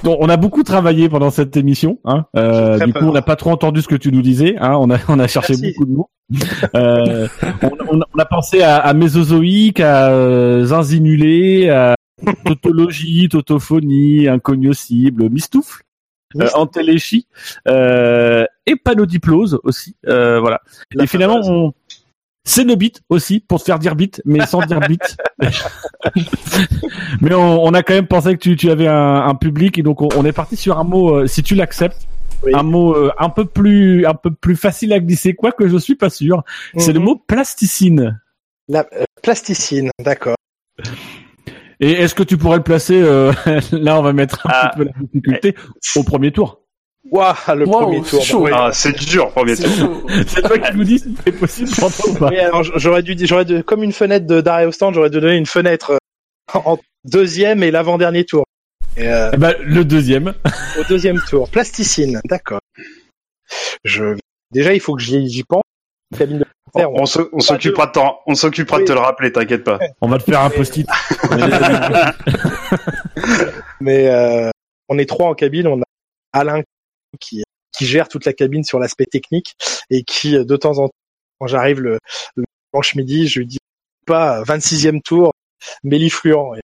Donc, on a beaucoup travaillé pendant cette émission. Hein. Euh, du coup, peur. on n'a pas trop entendu ce que tu nous disais. Hein. On a on a cherché Merci. beaucoup de mots. Euh, on, on- on a pensé à, à Mésozoïque, à euh, Zinzinulé, à tautologie, tautophonie, incognoscible, mistoufle, euh, entéléchie, euh, et panodiplose aussi. Euh, voilà. et finalement, on... Cénobite aussi, pour te faire dire bit, mais sans dire bit. mais on, on a quand même pensé que tu, tu avais un, un public, et donc on, on est parti sur un mot, euh, si tu l'acceptes, Oui. un mot euh, un peu plus un peu plus facile à glisser, quoique je suis pas sûr. C'est le Mhm. mot plasticine. La euh, plasticine, d'accord. Et est-ce que tu pourrais le placer euh, Là, on va mettre un Ah. petit peu la difficulté au premier tour? Waouh, le premier c'est tour. chaud. Ah, c'est dur, premier tour. C'est toi qui nous dis si c'est possible pour toi ou pas. Oui, alors j- j'aurais dû, dire- j'aurais dû, comme une fenêtre de d'arrêt au stand, j'aurais dû donner une fenêtre euh, en deuxième et l'avant-dernier tour. Et, euh, ben, le deuxième. au deuxième tour, plasticine, d'accord. Je, déjà, il faut que j'y j'y pense. Cabine de commentaire, On, se- on s'occupera de t'en- on s'occupera de te le rappeler, t'inquiète pas. On va te faire un post-it. mais euh, on est trois en cabine. On a Alain qui, qui gère toute la cabine sur l'aspect technique et qui, euh, de temps en temps, quand j'arrive le, le dimanche midi, je lui dis pas 26e tour, mélifluent. Et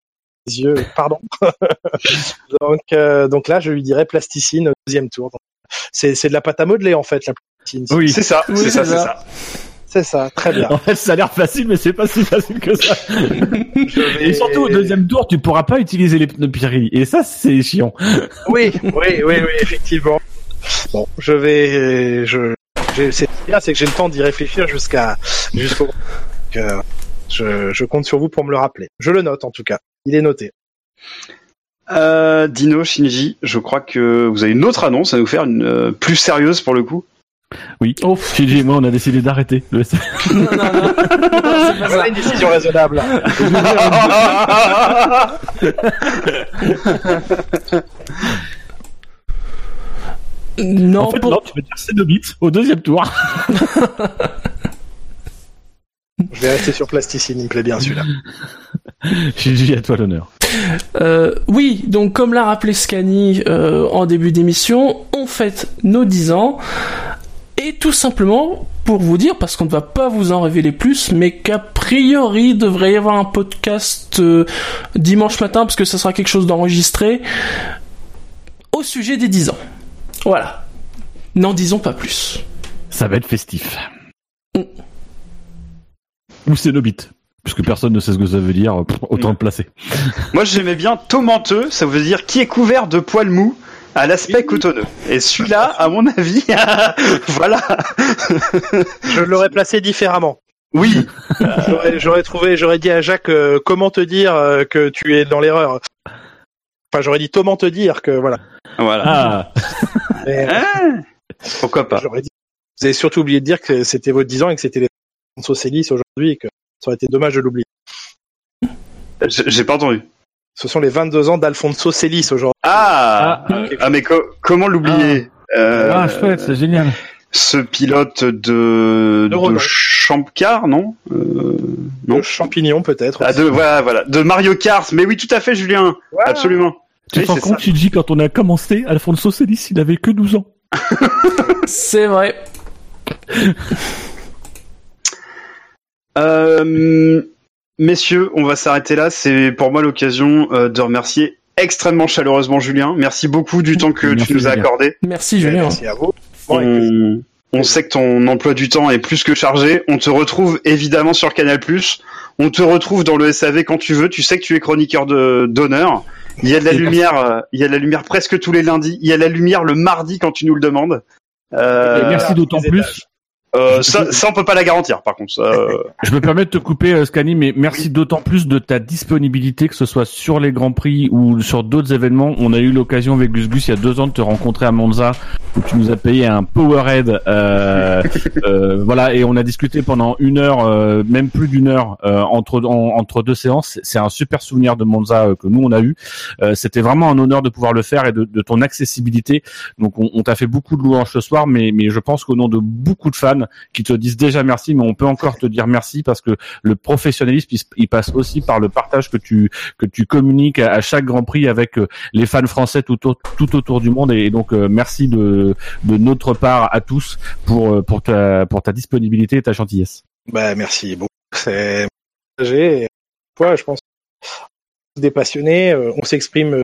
les yeux, pardon. donc, euh, donc là, je lui dirais plasticine au deuxième tour. C'est, c'est de la pâte à modeler en fait, la plasticine. Oui. C'est ça, Oui, c'est ça, c'est ça. ça. C'est ça, très bien. En fait, ça a l'air facile, mais c'est pas si facile que ça. Vais- Et surtout, au deuxième tour, tu pourras pas utiliser les pneus Pirelli. Et ça, c'est chiant. Oui, oui, oui, oui, effectivement. Bon, je vais, je, j'ai- c'est bien, c'est que j'ai le temps d'y réfléchir jusqu'à, jusqu'au, euh, je, je compte sur vous pour me le rappeler. Je le note en tout cas. Il est noté. Euh, Dino, Shinji, je crois que vous avez une autre annonce à nous faire, une euh, plus sérieuse pour le coup. Oui. Oh, Shinji et moi, on a décidé d'arrêter le SF. non, non, non. Non, c'est pas une décision raisonnable. Non, en fait, pour- non, tu veux dire Cénobite au deuxième tour. Je vais rester sur plasticine, il me plaît bien celui-là. Shinji, à toi l'honneur. Euh, oui, donc comme l'a rappelé Scani euh, en début d'émission, on fête nos 10 ans. Et tout simplement pour vous dire, parce qu'on ne va pas vous en révéler plus, mais qu'a priori il devrait y avoir un podcast euh, dimanche matin, parce que ça sera quelque chose d'enregistré, au sujet des 10 ans. Voilà. N'en disons pas plus. Ça va être festif. Mm. Ou Cénobite. Puisque personne ne sait ce que ça veut dire, autant le placer. Moi, j'aimais bien tomenteux, ça veut dire qui est couvert de poils mous à l'aspect cotonneux. Et celui-là, à mon avis, voilà. Je l'aurais placé différemment. Oui, J'aurais, j'aurais trouvé, j'aurais dit à Jacques, euh, comment te dire euh, que tu es dans l'erreur. Enfin, j'aurais dit comment te dire que voilà. voilà. Ah, Mais, euh, Ah, pourquoi pas j'aurais dit. Vous avez surtout oublié de dire que c'était votre 10 ans et que c'était les Socialis aujourd'hui et que ça aurait été dommage de l'oublier. J'ai pas entendu. Ce sont les 22 ans d'Alfonso Celis aujourd'hui. Ah, Ah, ah, mais co- comment l'oublier Euh, ah chouette, c'est génial. Ce pilote de, De de Champcar, non Euh, Non. Le champignon peut-être. Ah, de, voilà, voilà, de Mario Kart. Mais oui, tout à fait, Julien. Absolument. Tu Oui, te rends compte. Shinji, quand on a commencé, Alfonso Celis, il avait que 12 ans. C'est vrai. Euh, messieurs, on va s'arrêter là. C'est pour moi l'occasion euh, de remercier extrêmement chaleureusement Julien. Merci beaucoup du temps que Merci, tu nous as accordé. Merci Julien. Merci à vous. On, on sait que ton emploi du temps est plus que chargé. On te retrouve évidemment sur Canal+. On te retrouve dans le SAV quand tu veux. Tu sais que tu es chroniqueur de d'honneur. Il y a de la lumière. euh, Il y a de la lumière presque tous les lundis. Il y a de la lumière le mardi quand tu nous le demandes. Euh, merci d'autant plus. Euh, ça, ça, on peut pas la garantir. Par contre, ça, euh, Je me permets de te couper, euh, Scani, mais merci d'autant plus de ta disponibilité, que ce soit sur les Grands Prix ou sur d'autres événements. On a eu l'occasion avec Gus Gus il y a deux ans de te rencontrer à Monza, où tu nous as payé un Powerhead. Euh, euh, voilà, et on a discuté pendant une heure, euh, même plus d'une heure, euh, entre en- entre deux séances. C'est un super souvenir de Monza que nous on a eu. Euh, C'était vraiment un honneur de pouvoir le faire et de, de ton accessibilité. Donc on, on t'a fait beaucoup de louanges ce soir, mais mais je pense qu'au nom de beaucoup de fans, qui te disent déjà merci, mais on peut encore te dire merci parce que le professionnalisme, il, il passe aussi par le partage que tu que tu communiques à, à chaque Grand Prix avec euh, les fans français tout, au- tout autour du monde. Et, donc euh, merci de de notre part à tous pour euh, pour ta pour ta disponibilité et ta gentillesse. Bah, merci beaucoup. C'est. Et, ouais, je pense des passionnés, on s'exprime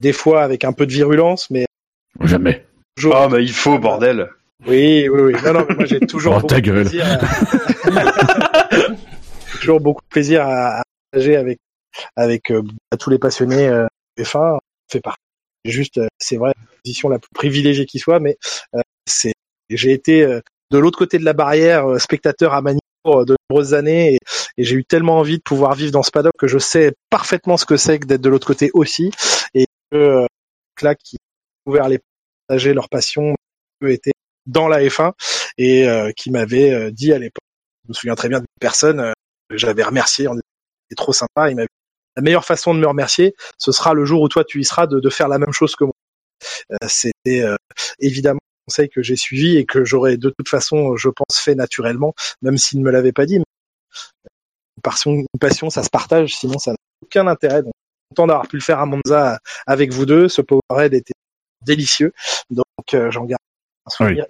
des fois avec un peu de virulence, mais Jamais. toujours. Ah bah il faut bordel. Oui, oui, oui. Non, non, mais moi j'ai toujours Oh, beaucoup ta de gueule. plaisir. À... toujours beaucoup de plaisir à, partager avec avec euh, à tous les passionnés euh, F1. Fait partie. Juste, euh, c'est vrai, la position la plus privilégiée qui soit, mais euh, c'est. J'ai été euh, de l'autre côté de la barrière, euh, spectateur à Manicourt euh, de nombreuses années, et, et j'ai eu tellement envie de pouvoir vivre dans ce paddock que je sais parfaitement ce que c'est que d'être de l'autre côté aussi, et que euh, là qui ont ouvert les partager leur passion, eux étaient dans la F1 et euh, qui m'avait euh, dit à l'époque, je me souviens très bien d'une personne euh, que j'avais remercié en disant trop sympa, il m'avait la meilleure façon de me remercier, ce sera le jour où toi tu y seras de, de faire la même chose que moi. C'était évidemment un conseil que j'ai suivi et que j'aurais de toute façon, je pense, fait naturellement, même s'il ne me l'avait pas dit. Mais une passion, une passion, ça se partage, sinon ça n'a aucun intérêt. Donc, content d'avoir pu le faire à Monza avec vous deux. Ce Powerhead était délicieux, donc euh, j'en garde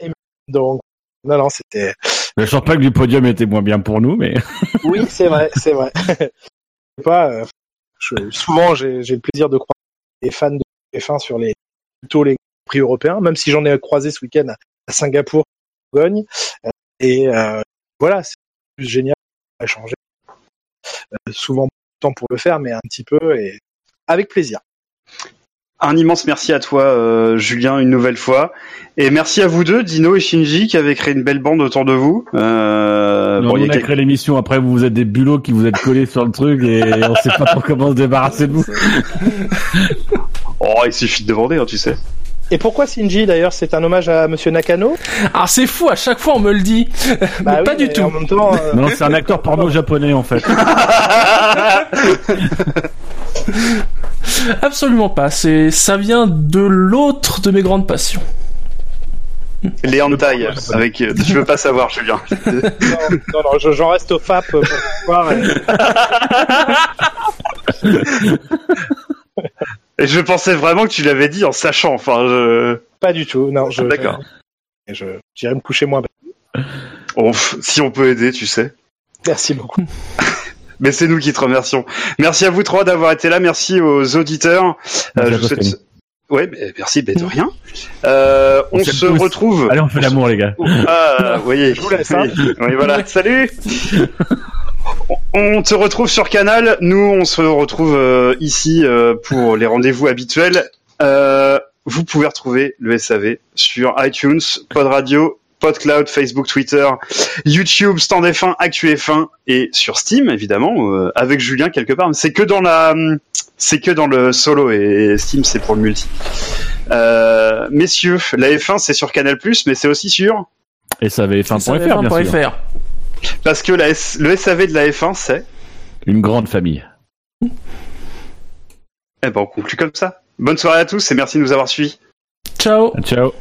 ému. Donc, non, non, c'était. Le champagne du podium était moins bien pour nous, mais Oui, c'est vrai, c'est vrai. Je sais pas, euh, je- souvent, j'ai j'ai le plaisir de croire les fans de F1 sur les plutôt les prix européens, même si j'en ai croisé ce week-end à- à Singapour, en Bourgogne. Euh, Et euh, voilà, c'est juste génial à changer. Euh, souvent, temps pour le faire, mais un petit peu et avec plaisir. Un immense merci à toi, euh, Julien, une nouvelle fois. Et merci à vous deux, Dino et Shinji, qui avez créé une belle bande autour de vous. Euh, Non, bon, il y on a quelques- créé l'émission. Après, vous vous êtes des bulots qui vous êtes collés sur le truc et on sait pas trop comment se débarrasser de vous. Oh, il suffit de demander, hein, tu sais. Et pourquoi Shinji d'ailleurs C'est un hommage à Monsieur Nakano? Ah, c'est fou, à chaque fois on me le dit. Bah pas du tout. En même temps, euh, Non, c'est un acteur porno japonais en fait. Absolument pas. C'est, ça vient de l'autre de mes grandes passions. Les hentai, avec, euh, je veux pas savoir, Julien. non, non, non, je- j'en reste au FAP pour voir. et- Et je pensais vraiment que tu l'avais dit en sachant, enfin, je... Pas du tout, non. Je, D'accord. Je, je- j'irai me coucher moins. si on peut aider, tu sais. Merci beaucoup. Mais c'est nous qui te remercions. Merci à vous trois d'avoir été là. Merci aux auditeurs. Euh, Merci je vous souhaite- Ouais, merci, mais de rien. Euh, on se tous. retrouve. Allez, on fait l'amour, les gars. Ah, vous voyez. Je vous laisse, hein. Oui, oui, voilà. Salut. On te retrouve sur Canal. Nous, on se retrouve euh, ici euh, pour les rendez-vous habituels. Euh, vous pouvez retrouver le SAV sur iTunes, Pod Radio, PodCloud, Facebook, Twitter, YouTube, Stand F1, Actu F1 et sur Steam évidemment euh, avec Julien quelque part. Mais c'est que dans la, c'est que dans le solo et Steam c'est pour le multi. Euh, messieurs, la F1 c'est sur Canal+, mais c'est aussi sur Et ça avait F1.fr, bien sûr. SAV1.fr. parce que la S- le SAV de la F1 c'est Une grande famille. Eh ben, on conclut comme ça. Bonne soirée à tous et merci de nous avoir suivis. Ciao. Ciao.